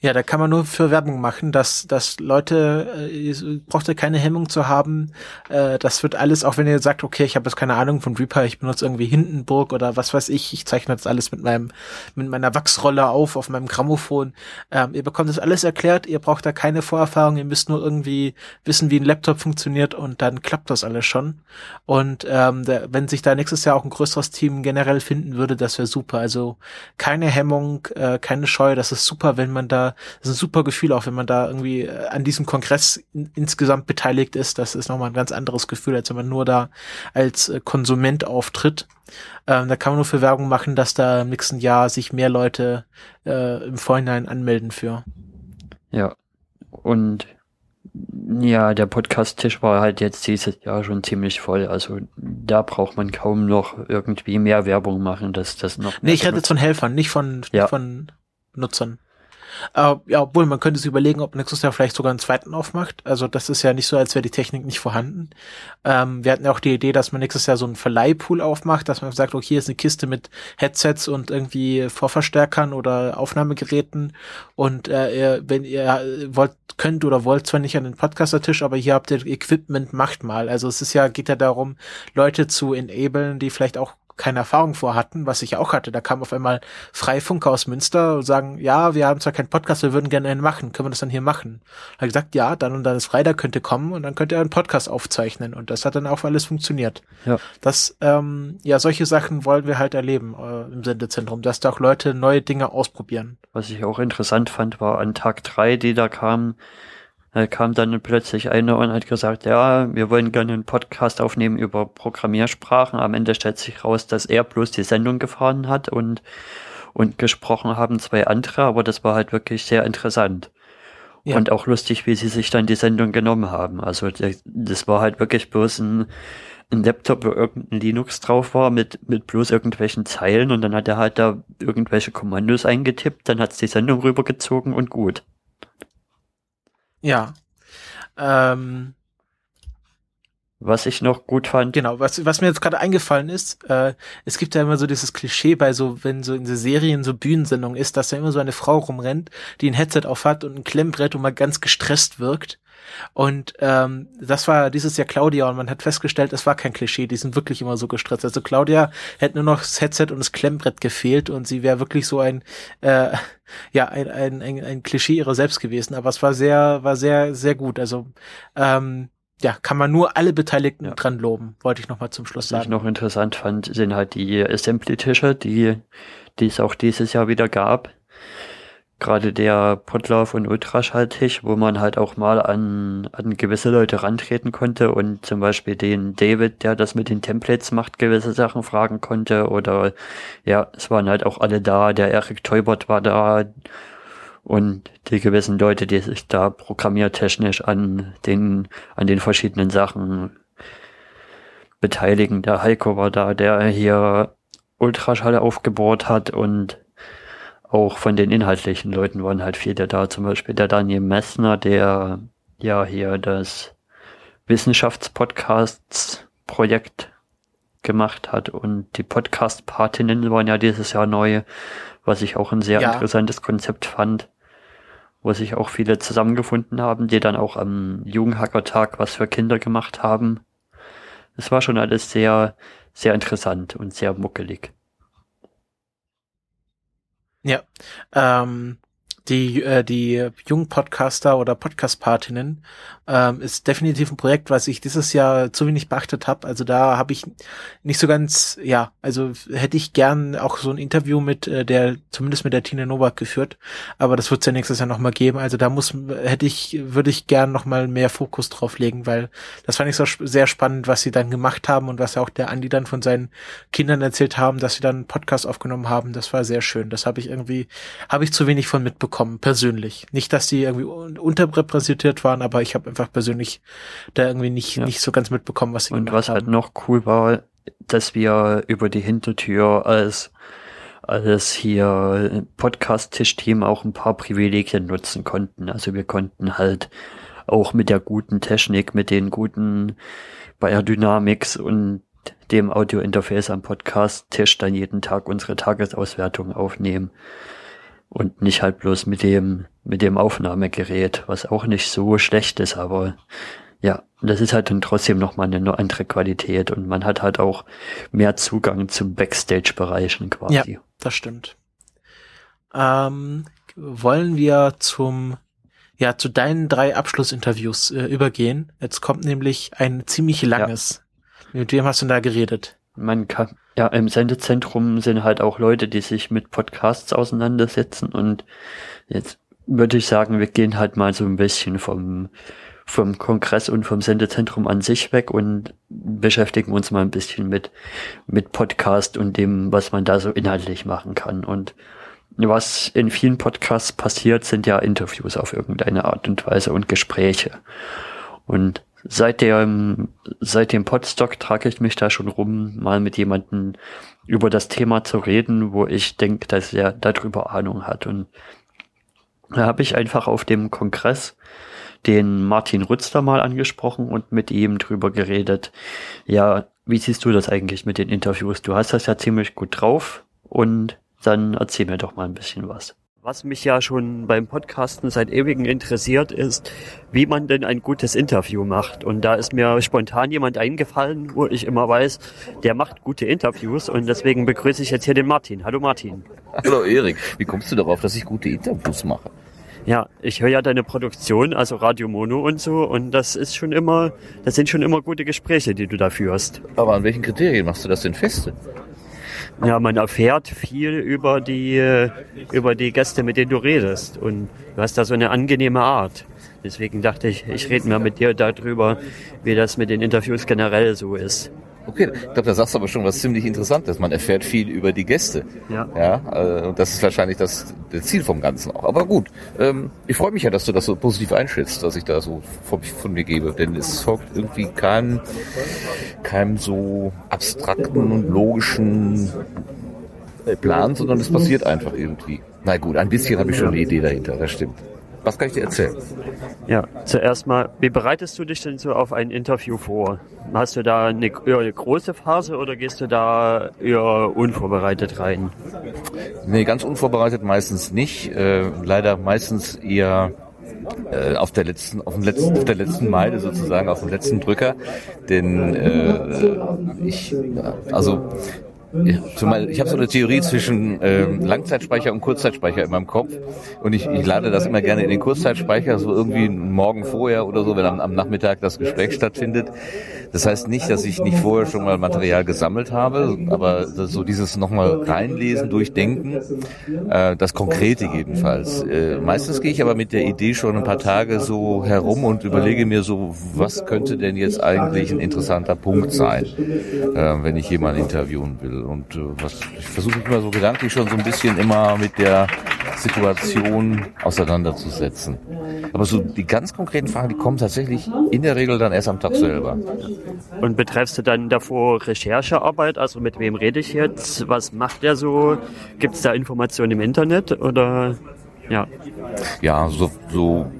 Ja, da kann man nur für Werbung machen, dass, dass Leute, äh, braucht ihr keine Hemmung zu haben. Äh, das wird alles, auch wenn ihr sagt, okay, ich habe jetzt keine Ahnung von Reaper, ich benutze irgendwie Hindenburg oder was weiß ich, ich zeichne das alles mit meinem, mit meiner Wachsrolle auf, auf meinem Grammophon. Ähm, ihr bekommt das alles erklärt, ihr braucht da keine Vorerfahrung, ihr müsst nur irgendwie wissen, wie ein Laptop funktioniert und dann klappt das alles schon. Und ähm, der, wenn sich da nächstes Jahr auch ein größeres Team generell finden würde, das wäre super. Also keine Hemmung, äh, keine Scheu, das ist super, wenn man man da, das ist ein super Gefühl, auch wenn man da irgendwie äh, an diesem Kongress in, insgesamt beteiligt ist. Das ist nochmal ein ganz anderes Gefühl, als wenn man nur da als äh, Konsument auftritt. Ähm, da kann man nur für Werbung machen, dass da im nächsten Jahr sich mehr Leute äh, im Vorhinein anmelden für. Ja. Und ja, der Podcast-Tisch war halt jetzt dieses Jahr schon ziemlich voll. Also da braucht man kaum noch irgendwie mehr Werbung machen, dass das noch. Nee, ich rede jetzt von Helfern, nicht von, ja. von Nutzern. Äh, ja, obwohl man könnte sich überlegen, ob Nexus ja vielleicht sogar einen zweiten aufmacht. Also das ist ja nicht so, als wäre die Technik nicht vorhanden. Ähm, wir hatten ja auch die Idee, dass man nächstes Jahr so einen Verleihpool aufmacht, dass man sagt, okay, hier ist eine Kiste mit Headsets und irgendwie Vorverstärkern oder Aufnahmegeräten und äh, wenn ihr wollt, könnt oder wollt zwar nicht an den Podcaster-Tisch, aber hier habt ihr Equipment, macht mal. Also es ist ja, geht ja darum, Leute zu enablen, die vielleicht auch keine Erfahrung vor hatten, was ich auch hatte. Da kam auf einmal Freifunker aus Münster und sagen, ja, wir haben zwar keinen Podcast, wir würden gerne einen machen, können wir das dann hier machen? Da hat gesagt, ja, dann und dann ist frei, da könnt ihr kommen und dann könnt ihr einen Podcast aufzeichnen und das hat dann auch alles funktioniert. Ja. Das, ähm, ja, solche Sachen wollen wir halt erleben äh, im Sendezentrum, dass da auch Leute neue Dinge ausprobieren. Was ich auch interessant fand, war an Tag drei, die da kamen, da kam dann plötzlich einer und hat gesagt, ja, wir wollen gerne einen Podcast aufnehmen über Programmiersprachen. Am Ende stellt sich raus, dass er bloß die Sendung gefahren hat und, und gesprochen haben zwei andere, aber das war halt wirklich sehr interessant. Ja. Und auch lustig, wie sie sich dann die Sendung genommen haben. Also das war halt wirklich bloß ein, ein Laptop, wo irgendein Linux drauf war, mit, mit bloß irgendwelchen Zeilen und dann hat er halt da irgendwelche Kommandos eingetippt, dann hat's die Sendung rübergezogen und gut. Ja. Ähm, Was ich noch gut fand, Genau, was, was mir jetzt gerade eingefallen ist, äh, es gibt ja immer so dieses Klischee bei so, wenn so in so Serien so Bühnensendung ist, dass da immer so eine Frau rumrennt, die ein Headset aufhat und ein Klemmbrett und mal ganz gestresst wirkt. Und ähm, das war dieses Jahr Claudia und man hat festgestellt, es war kein Klischee, die sind wirklich immer so gestresst. Also Claudia hätte nur noch das Headset und das Klemmbrett gefehlt und sie wäre wirklich so ein äh, ja ein, ein, ein, ein Klischee ihrer selbst gewesen. Aber es war sehr war sehr sehr gut. Also ähm, ja, kann man nur alle Beteiligten Ja. dran loben, wollte ich noch mal zum Schluss was ich sagen. noch interessant fand, sind halt die Assembly-Tische, die, die es auch dieses Jahr wieder gab. Gerade der Potlauf- und Ultraschalltisch, wo man halt auch mal an, an gewisse Leute rantreten konnte und zum Beispiel den David, der das mit den Templates macht, gewisse Sachen fragen konnte. Oder ja, es waren halt auch alle da, der Eric Teubert war da und die gewissen Leute, die sich da programmiertechnisch an den, an den verschiedenen Sachen beteiligen. Der Heiko war da, der hier Ultraschall aufgebohrt hat und auch von den inhaltlichen Leuten waren halt viele da. Zum Beispiel der Daniel Messner, der ja hier das Wissenschaftspodcasts-Projekt gemacht hat und die Podcast-Patinnen waren ja dieses Jahr neu, was ich auch ein sehr Ja. interessantes Konzept fand, wo sich auch viele zusammengefunden haben, die dann auch am Jugendhackertag was für Kinder gemacht haben. Es war schon alles sehr, sehr interessant und sehr muckelig. Ja, ähm, die, äh, die jungen Podcaster oder Podcast-Partinnen ähm, ist definitiv ein Projekt, was ich dieses Jahr zu wenig beachtet habe. Also da habe ich nicht so ganz, ja, also hätte ich gern auch so ein Interview mit äh, der, zumindest mit der Tina Nowak geführt, aber das wird es ja nächstes Jahr nochmal geben. Also da muss, hätte ich, würde ich gern nochmal mehr Fokus drauf legen, weil das fand ich so sehr spannend, was sie dann gemacht haben und was auch der Andi dann von seinen Kindern erzählt haben, dass sie dann einen Podcast aufgenommen haben. Das war sehr schön. Das habe ich irgendwie, habe ich zu wenig von mitbekommen, persönlich. Nicht, dass die irgendwie un unterrepräsentiert waren, aber ich habe einfach persönlich da irgendwie nicht, Ja. nicht so ganz mitbekommen, was sie Und gemacht was haben. halt noch cool war, dass wir über die Hintertür als, als hier Podcast-Tischteam auch ein paar Privilegien nutzen konnten. Also wir konnten halt auch mit der guten Technik, mit den guten Bayer Dynamics und dem Audio-Interface am Podcast-Tisch dann jeden Tag unsere Tagesauswertung aufnehmen. Und nicht halt bloß mit dem, mit dem Aufnahmegerät, was auch nicht so schlecht ist, aber ja, das ist halt dann trotzdem nochmal eine andere Qualität und man hat halt auch mehr Zugang zum Backstage-Bereichen quasi. Das stimmt. Ähm, wollen wir zum, ja, zu deinen drei Abschlussinterviews äh, übergehen? Jetzt kommt nämlich ein ziemlich langes. Mit wem hast du denn da geredet? Man kann, ja, im Sendezentrum sind halt auch Leute, die sich mit Podcasts auseinandersetzen und jetzt würde ich sagen, wir gehen halt mal so ein bisschen vom, vom Kongress und vom Sendezentrum an sich weg und beschäftigen uns mal ein bisschen mit, mit Podcast und dem, was man da so inhaltlich machen kann. Und was in vielen Podcasts passiert, sind ja Interviews auf irgendeine Art und Weise und Gespräche. Und seit dem, seit dem Podstock trage ich mich da schon rum, mal mit jemandem über das Thema zu reden, wo ich denke, dass er darüber Ahnung hat. Und da habe ich einfach auf dem Kongress den Martin Rützler mal angesprochen und mit ihm drüber geredet. Ja, wie siehst du das eigentlich mit den Interviews? Du hast das ja ziemlich gut drauf und dann erzähl mir doch mal ein bisschen was. Was mich ja schon beim Podcasten seit ewigen interessiert ist, wie man denn ein gutes Interview macht. Und da ist mir spontan jemand eingefallen, wo ich immer weiß, der macht gute Interviews und deswegen begrüße ich jetzt hier den Martin. Hallo Martin. Hallo Erik, wie kommst du darauf, dass ich gute Interviews mache? Ja, ich höre ja deine Produktion, also Radio Mono und so, und das ist schon immer, das sind schon immer gute Gespräche, die du da führst. Aber an welchen Kriterien machst du das denn fest? Ja, man erfährt viel über die, äh, über die Gäste, mit denen du redest. Und du hast da so eine angenehme Art. Deswegen dachte ich, ich rede mal mit dir darüber, wie das mit den Interviews generell so ist. Okay, ich glaube, da sagst du aber schon was ziemlich Interessantes. Man erfährt viel über die Gäste. Ja. Ja, äh, und das ist wahrscheinlich das, das Ziel vom Ganzen auch. Aber gut, ähm, ich freue mich ja, dass du das so positiv einschätzt, dass ich da so von, von mir gebe. Denn es folgt irgendwie keinem, keinem so abstrakten und logischen Plan, sondern es passiert einfach irgendwie. Na gut, ein bisschen habe ich schon eine Idee dahinter, das stimmt. Was kann ich dir erzählen? Ja, zuerst mal, wie bereitest du dich denn so auf ein Interview vor? Hast du da eine, eine große Phase oder gehst du da eher unvorbereitet rein? Nee, ganz unvorbereitet meistens nicht. Äh, leider meistens eher äh, auf der letzten, auf, dem letzten, auf der letzten Meile sozusagen, auf dem letzten Drücker. Denn äh, ich, also zumal ich habe so eine Theorie zwischen ähm, Langzeitspeicher und Kurzzeitspeicher in meinem Kopf und ich, ich lade das immer gerne in den Kurzzeitspeicher, so irgendwie Morgen vorher oder so, wenn am, am Nachmittag das Gespräch stattfindet. Das heißt nicht, dass ich nicht vorher schon mal Material gesammelt habe, aber so dieses nochmal reinlesen, durchdenken, äh, das Konkrete jedenfalls. Äh, meistens gehe ich aber mit der Idee schon ein paar Tage so herum und überlege mir so, was könnte denn jetzt eigentlich ein interessanter Punkt sein, äh, wenn ich jemanden interviewen will. Und äh, was, ich versuche mich immer so gedanklich schon so ein bisschen immer mit der Situation auseinanderzusetzen. Aber so die ganz konkreten Fragen, die kommen tatsächlich in der Regel dann erst am Tag selber. Und betreffst du dann davor Recherchearbeit? Also mit wem rede ich jetzt? Was macht der so? Gibt es da Informationen im Internet oder ja? Ja, so, so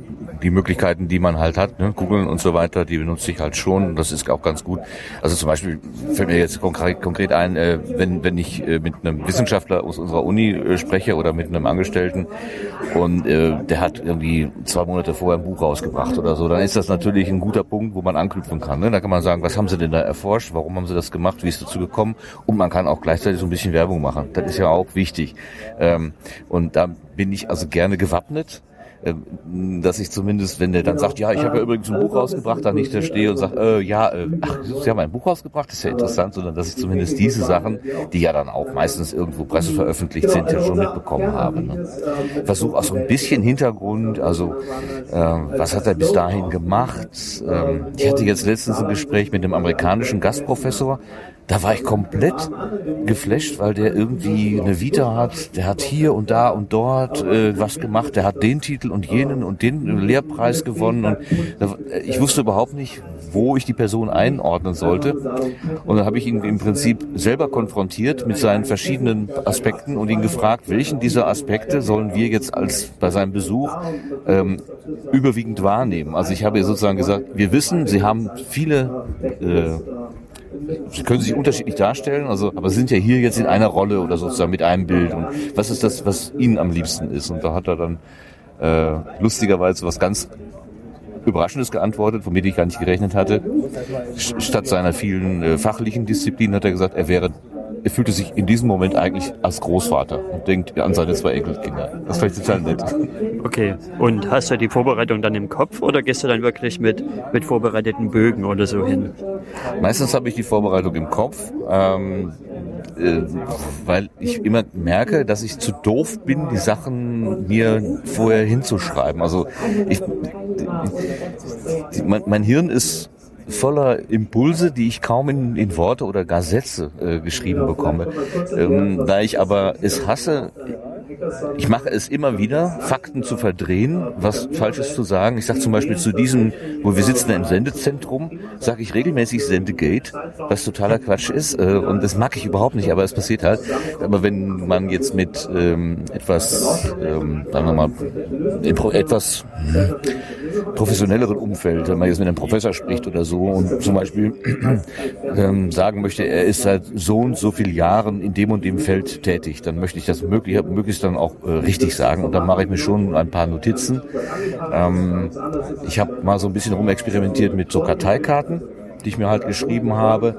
die Möglichkeiten, die man halt hat, ne, googeln und so weiter, die benutze ich halt schon. Das ist auch ganz gut. Also zum Beispiel fällt mir jetzt konkret, konkret ein, äh, wenn, wenn ich äh, mit einem Wissenschaftler aus unserer Uni äh, spreche oder mit einem Angestellten und äh, der hat irgendwie zwei Monate vorher ein Buch rausgebracht oder so, dann ist das natürlich ein guter Punkt, wo man anknüpfen kann. Ne? Da kann man sagen, was haben sie denn da erforscht, warum haben sie das gemacht, wie ist dazu gekommen und man kann auch gleichzeitig so ein bisschen Werbung machen. Das ist ja auch wichtig. Ähm, und da bin ich also gerne gewappnet dass ich zumindest, wenn der dann sagt, ja, ich habe ja übrigens ein Buch rausgebracht, dann nicht da stehe und sage, äh, ja, äh, ach, Sie haben ein Buch rausgebracht, ist ja interessant, sondern dass ich zumindest diese Sachen, die ja dann auch meistens irgendwo presseveröffentlicht sind, ja schon mitbekommen habe. Ne? Versuche auch so ein bisschen Hintergrund, also äh, was hat er bis dahin gemacht? Ähm, ich hatte jetzt letztens ein Gespräch mit einem amerikanischen Gastprofessor, da war ich komplett geflasht, weil der irgendwie eine Vita hat. Der hat hier und da und dort äh, was gemacht. Der hat den Titel und jenen und den Lehrpreis gewonnen. Und da, ich wusste überhaupt nicht, wo ich die Person einordnen sollte. Und dann habe ich ihn im Prinzip selber konfrontiert mit seinen verschiedenen Aspekten und ihn gefragt, welchen dieser Aspekte sollen wir jetzt als bei seinem Besuch ähm, überwiegend wahrnehmen. Also ich habe sozusagen gesagt, wir wissen, Sie haben viele äh, Sie können sich unterschiedlich darstellen, also, aber sind ja hier jetzt in einer Rolle oder sozusagen mit einem Bild. Und was ist das, was Ihnen am liebsten ist? Und da hat er dann äh, lustigerweise was ganz Überraschendes geantwortet, womit ich gar nicht gerechnet hatte. Statt seiner vielen äh, fachlichen Disziplinen hat er gesagt, er wäre er fühlte sich in diesem Moment eigentlich als Großvater und denkt an seine zwei Enkelkinder. Das fand ich total nett. Okay. Und hast du die Vorbereitung dann im Kopf oder gehst du dann wirklich mit, mit vorbereiteten Bögen oder so hin? Meistens habe ich die Vorbereitung im Kopf, ähm, äh, weil ich immer merke, dass ich zu doof bin, die Sachen mir vorher hinzuschreiben. Also ich, die, mein, mein Hirn ist voller Impulse, die ich kaum in, in Worte oder gar Sätze äh, geschrieben bekomme. Ähm, da ich aber es hasse, ich mache es immer wieder, Fakten zu verdrehen, was Falsches zu sagen. Ich sage zum Beispiel zu diesem, wo wir sitzen im Sendezentrum, sage ich regelmäßig Sendegate, was totaler Quatsch ist. Äh, und das mag ich überhaupt nicht, aber es passiert halt. Aber wenn man jetzt mit ähm, etwas, ähm, sagen wir mal, etwas hm, professionelleren Umfeld, wenn man jetzt mit einem Professor spricht oder so und zum Beispiel ähm, sagen möchte, er ist seit so und so vielen Jahren in dem und dem Feld tätig, dann möchte ich das möglich, möglichst ich dann auch äh, richtig sagen. Und dann mache ich mir schon ein paar Notizen. Ähm, ich habe mal so ein bisschen rumexperimentiert mit so Karteikarten die ich mir halt geschrieben habe,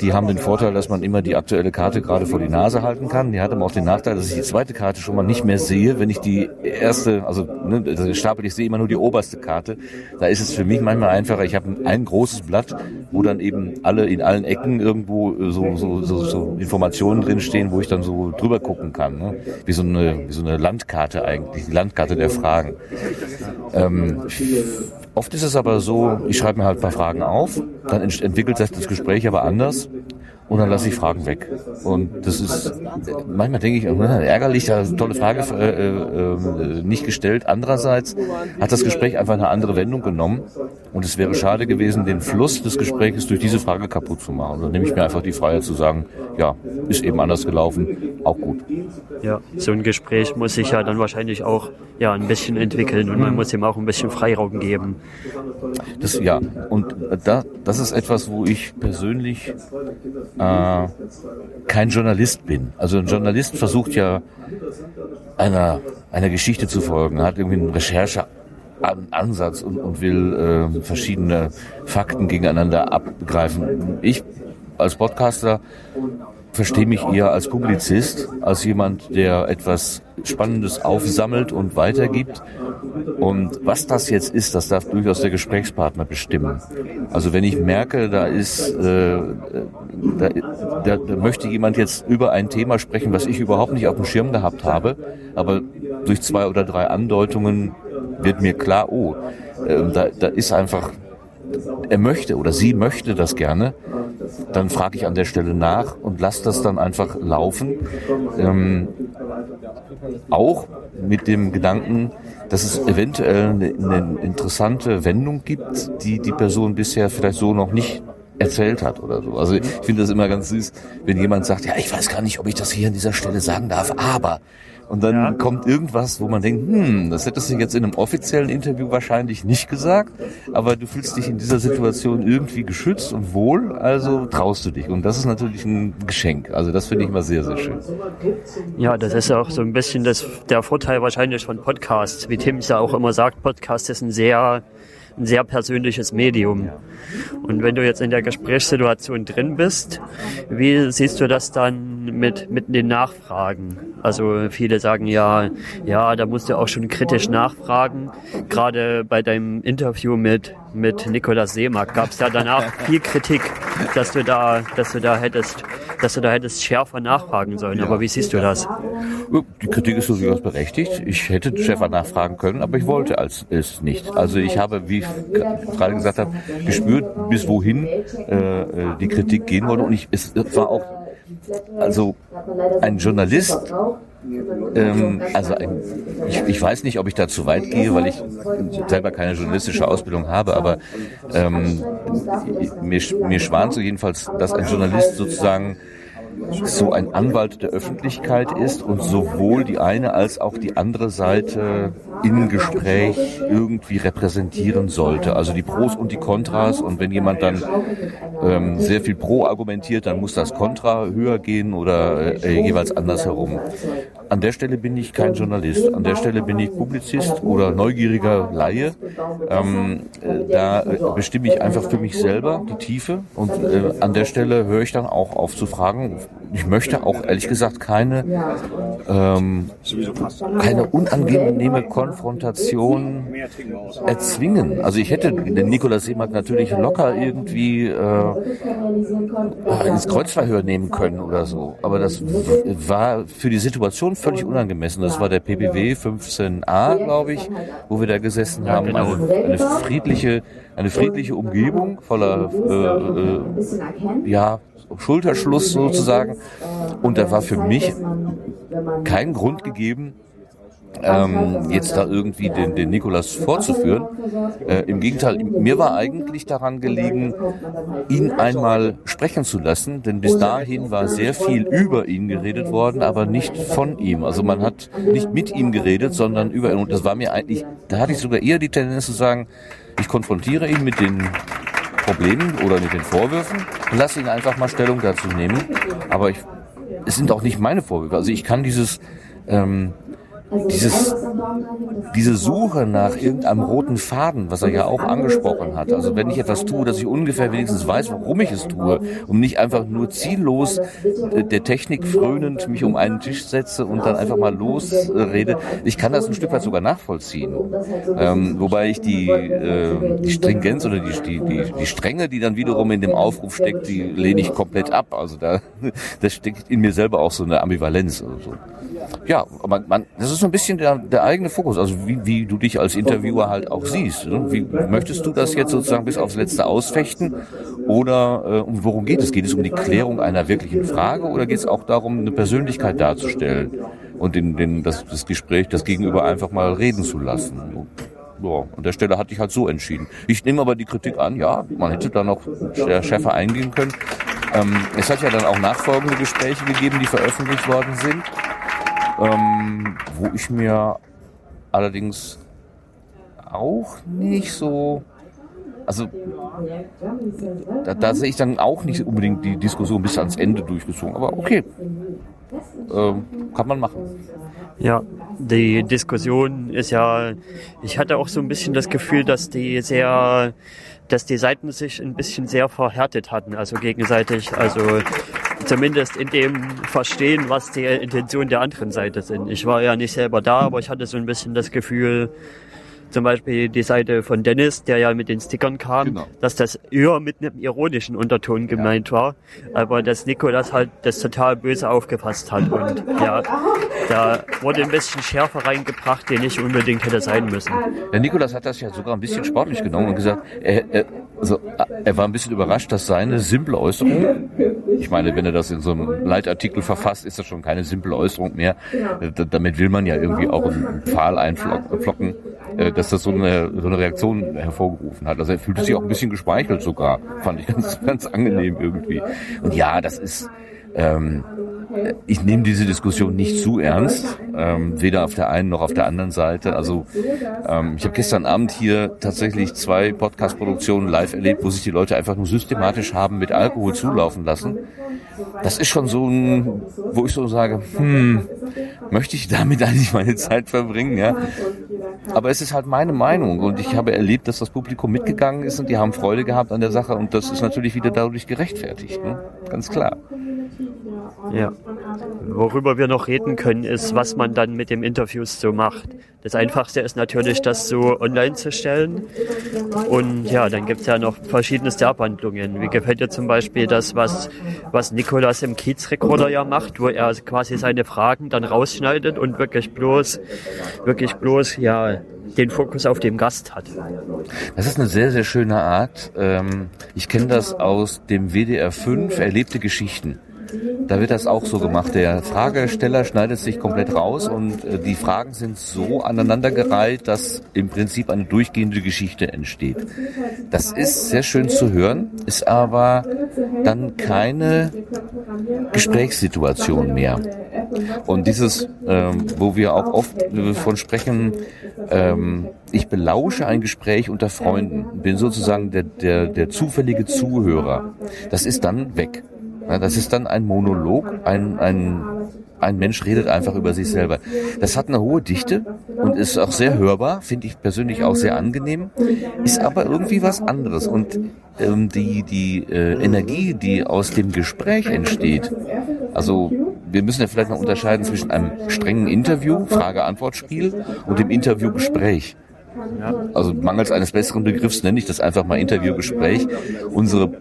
die haben den Vorteil, dass man immer die aktuelle Karte gerade vor die Nase halten kann. Die hat aber auch den Nachteil, dass ich die zweite Karte schon mal nicht mehr sehe, wenn ich die erste, also ne, der Stapel, ich sehe immer nur die oberste Karte. Da ist es für mich manchmal einfacher. Ich habe ein großes Blatt, wo dann eben alle in allen Ecken irgendwo so, so, so, so Informationen drinstehen, wo ich dann so drüber gucken kann. Ne? Wie, so eine, wie so eine Landkarte eigentlich, die Landkarte der Fragen. Ähm, oft ist es aber so, ich schreibe mir halt ein paar Fragen auf, dann ent entwickelt sich das Gespräch aber anders und dann lasse ich Fragen weg. Und das ist, manchmal denke ich, ärgerlich, da tolle Frage äh, äh, nicht gestellt. Andererseits hat das Gespräch einfach eine andere Wendung genommen und es wäre schade gewesen, den Fluss des Gesprächs durch diese Frage kaputt zu machen. Dann nehme ich mir einfach die Freiheit zu sagen, ja, ist eben anders gelaufen, auch gut. Ja, so ein Gespräch muss sich ja dann wahrscheinlich auch ja, ein bisschen entwickeln und man muss ihm auch ein bisschen Freiraum geben. Das, ja, und da, das ist etwas, wo ich persönlich äh, kein Journalist bin. Also ein Journalist versucht ja einer, einer Geschichte zu folgen, hat irgendwie einen Rechercheansatz und, und will äh, verschiedene Fakten gegeneinander abgreifen. Ich als Podcaster verstehe mich eher als Publizist, als jemand, der etwas Spannendes aufsammelt und weitergibt. Und was das jetzt ist, das darf durchaus der Gesprächspartner bestimmen. Also wenn ich merke, da ist, äh, da, da, möchte jemand jetzt über ein Thema sprechen, was ich überhaupt nicht auf dem Schirm gehabt habe, aber durch zwei oder drei Andeutungen wird mir klar, oh, äh, da, da ist einfach er möchte oder sie möchte das gerne, dann frage ich an der Stelle nach und lasse das dann einfach laufen. Ähm, auch mit dem Gedanken, dass es eventuell eine, eine interessante Wendung gibt, die die Person bisher vielleicht so noch nicht erzählt hat oder so. Also ich finde das immer ganz süß, wenn jemand sagt, ja, ich weiß gar nicht, ob ich das hier an dieser Stelle sagen darf, aber und dann ja. kommt irgendwas, wo man denkt, hm, das hättest du jetzt in einem offiziellen Interview wahrscheinlich nicht gesagt, aber du fühlst dich in dieser Situation irgendwie geschützt und wohl, also traust du dich. Und das ist natürlich ein Geschenk. Also das finde ich immer sehr, sehr schön. Ja, das ist auch so ein bisschen das, der Vorteil wahrscheinlich von Podcasts. Wie Tim ja auch immer sagt, Podcast ist ein sehr ein sehr persönliches Medium. Und wenn du jetzt in der Gesprächssituation drin bist, wie siehst du das dann mit, mit den Nachfragen? Also viele sagen ja, ja, da musst du auch schon kritisch nachfragen. Gerade bei deinem Interview mit, mit Nikolaus Seemack gab es ja danach viel Kritik, dass du da, dass du da hättest, dass du da hättest schärfer nachfragen sollen. Ja. Aber wie siehst du das? Die Kritik ist durchaus berechtigt. Ich hätte schärfer nachfragen können, aber ich wollte als es nicht. Also ich habe, wie ich gerade gesagt habe, gespürt, bis wohin äh, äh die Kritik gehen wollte. Und ich, es war auch also ein Journalist, ähm, also ein, ich, ich weiß nicht, ob ich da zu weit gehe, weil ich selber keine journalistische Ausbildung habe, aber ähm, mir, mir schwant so jedenfalls, dass ein Journalist sozusagen so ein Anwalt der Öffentlichkeit ist und sowohl die eine als auch die andere Seite im Gespräch irgendwie repräsentieren sollte. Also die Pros und die Kontras. Und wenn jemand dann ähm, sehr viel Pro argumentiert, dann muss das Kontra höher gehen oder äh, jeweils andersherum. An der Stelle bin ich kein Journalist. An der Stelle bin ich Publizist oder neugieriger Laie. Ähm, äh, da äh, bestimme ich einfach für mich selber die Tiefe. Und äh, an der Stelle höre ich dann auch auf zu fragen, ich möchte auch ehrlich gesagt keine, ähm, keine unangenehme Konfrontation erzwingen. Also ich hätte den Nikolaus Seemark natürlich locker irgendwie äh, ins Kreuzverhör nehmen können oder so. Aber das war für die Situation völlig unangemessen. Das war der PBW 15a, glaube ich, wo wir da gesessen haben. Eine, eine friedliche, eine friedliche Umgebung voller äh, äh, ja, Schulterschluss sozusagen. Und da war für mich kein Grund gegeben, ähm, jetzt da irgendwie den, den Nikolas vorzuführen. Äh, Im Gegenteil, mir war eigentlich daran gelegen, ihn einmal sprechen zu lassen, denn bis dahin war sehr viel über ihn geredet worden, aber nicht von ihm. Also man hat nicht mit ihm geredet, sondern über ihn. Und das war mir eigentlich, da hatte ich sogar eher die Tendenz zu sagen, ich konfrontiere ihn mit den Problemen oder mit den Vorwürfen und lasse ihn einfach mal Stellung dazu nehmen. Aber ich, es sind auch nicht meine Vorwürfe. Also ich kann dieses ähm, dieses, diese Suche nach irgendeinem roten Faden, was er ja auch angesprochen hat. Also wenn ich etwas tue, dass ich ungefähr wenigstens weiß, warum ich es tue und nicht einfach nur ziellos äh, der Technik frönend mich um einen Tisch setze und dann einfach mal losrede. Ich kann das ein Stück weit sogar nachvollziehen. Ähm, wobei ich die, äh, die Stringenz oder die, die, die, die Strenge, die dann wiederum in dem Aufruf steckt, die lehne ich komplett ab. Also da das steckt in mir selber auch so eine Ambivalenz. Oder so. Ja, man, man, das ist so ein bisschen der, der eigene Fokus, also wie, wie du dich als Interviewer halt auch siehst. Ne? Wie, möchtest du das jetzt sozusagen bis aufs Letzte ausfechten? Oder äh, um worum geht es? Geht es um die Klärung einer wirklichen Frage oder geht es auch darum, eine Persönlichkeit darzustellen und den, den, das, das Gespräch, das Gegenüber einfach mal reden zu lassen? Und, ja, an der Stelle hatte ich halt so entschieden. Ich nehme aber die Kritik an, ja, man hätte da noch schärfer eingehen können. Ähm, es hat ja dann auch nachfolgende Gespräche gegeben, die veröffentlicht worden sind ähm, wo ich mir allerdings auch nicht so, also da, da sehe ich dann auch nicht unbedingt die Diskussion bis ans Ende durchgezogen, aber okay, ähm, kann man machen. Ja, die Diskussion ist ja, ich hatte auch so ein bisschen das Gefühl, dass die sehr, dass die Seiten sich ein bisschen sehr verhärtet hatten, also gegenseitig, also zumindest in dem Verstehen, was die Intentionen der anderen Seite sind. Ich war ja nicht selber da, aber ich hatte so ein bisschen das Gefühl, zum Beispiel die Seite von Dennis, der ja mit den Stickern kam, genau. dass das eher mit einem ironischen Unterton gemeint ja. war, aber dass Nikolas halt das total böse aufgefasst hat und ja, da wurde ein bisschen Schärfe reingebracht, die nicht unbedingt hätte sein müssen. Der Nikolas hat das ja sogar ein bisschen sportlich genommen und gesagt, er, er, also, er war ein bisschen überrascht, dass seine simple Äußerung, ich meine, wenn er das in so einem Leitartikel verfasst, ist das schon keine simple Äußerung mehr. Damit will man ja irgendwie auch einen Pfahl einflocken äh, dass das so eine, so eine Reaktion hervorgerufen hat. Also er fühlte sich auch ein bisschen gespeichelt sogar. Fand ich ganz, ganz angenehm irgendwie. Und ja, das ist, ähm, ich nehme diese Diskussion nicht zu ernst, ähm, weder auf der einen noch auf der anderen Seite. Also ähm, ich habe gestern Abend hier tatsächlich zwei Podcast-Produktionen live erlebt, wo sich die Leute einfach nur systematisch haben mit Alkohol zulaufen lassen. Das ist schon so ein, wo ich so sage, hm, möchte ich damit eigentlich meine Zeit verbringen, ja? Aber es ist halt meine Meinung und ich habe erlebt, dass das Publikum mitgegangen ist und die haben Freude gehabt an der Sache und das ist natürlich wieder dadurch gerechtfertigt, ne? ganz klar. Ja. Worüber wir noch reden können, ist, was man dann mit dem Interviews so macht. Das Einfachste ist natürlich, das so online zu stellen. Und ja, dann gibt es ja noch verschiedenste Abwandlungen. Wie gefällt dir zum Beispiel das, was, was Nikolas im Kiezrekorder ja macht, wo er quasi seine Fragen dann rausschneidet und wirklich bloß, wirklich bloß, ja, den Fokus auf dem Gast hat. Das ist eine sehr, sehr schöne Art. Ähm, ich kenne das aus dem WDR 5, erlebte Geschichten. Da wird das auch so gemacht. Der Fragesteller schneidet sich komplett raus und äh, die Fragen sind so aneinandergereiht, dass im Prinzip eine durchgehende Geschichte entsteht. Das ist sehr schön zu hören, ist aber dann keine Gesprächssituation mehr. Und dieses, ähm, wo wir auch oft von sprechen, ähm, ich belausche ein Gespräch unter Freunden, bin sozusagen der, der, der zufällige Zuhörer. Das ist dann weg. Ja, das ist dann ein Monolog, ein, ein, ein Mensch redet einfach über sich selber. Das hat eine hohe Dichte und ist auch sehr hörbar, finde ich persönlich auch sehr angenehm, ist aber irgendwie was anderes. Und ähm, die, die äh, Energie, die aus dem Gespräch entsteht, also wir müssen ja vielleicht noch unterscheiden zwischen einem strengen Interview, Frage-Antwort-Spiel und dem Interviewgespräch. Ja, also mangels eines besseren Begriffs nenne ich das einfach mal Interviewgespräch. Unsere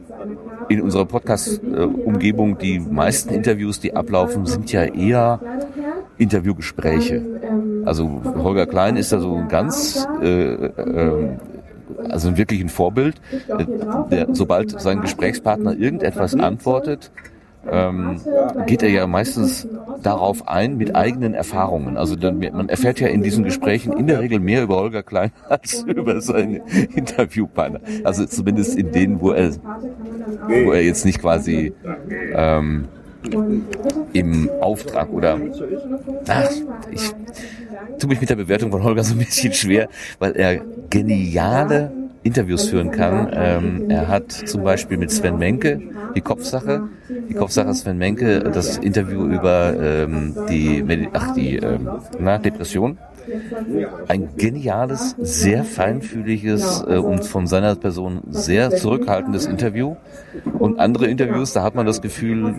in unserer Podcast-Umgebung, die meisten Interviews, die ablaufen, sind ja eher Interviewgespräche. Also Holger Klein ist da so ein ganz, äh, äh, also wirklich ein Vorbild. Der, sobald sein Gesprächspartner irgendetwas antwortet, ähm, geht er ja meistens darauf ein mit eigenen Erfahrungen. Also dann, man erfährt ja in diesen Gesprächen in der Regel mehr über Holger Klein als über seine Interviewpartner. Also zumindest in denen, wo er, wo er jetzt nicht quasi ähm, im Auftrag oder ach, ich tue mich mit der Bewertung von Holger so ein bisschen schwer, weil er geniale Interviews führen kann. Ähm, er hat zum Beispiel mit Sven Menke die Kopfsache, die Kopfsache Sven Menke, das Interview über ähm, die, Medi- ach, die ähm, na, Depression. Ein geniales, sehr feinfühliges äh, und von seiner Person sehr zurückhaltendes Interview. Und andere Interviews, da hat man das Gefühl,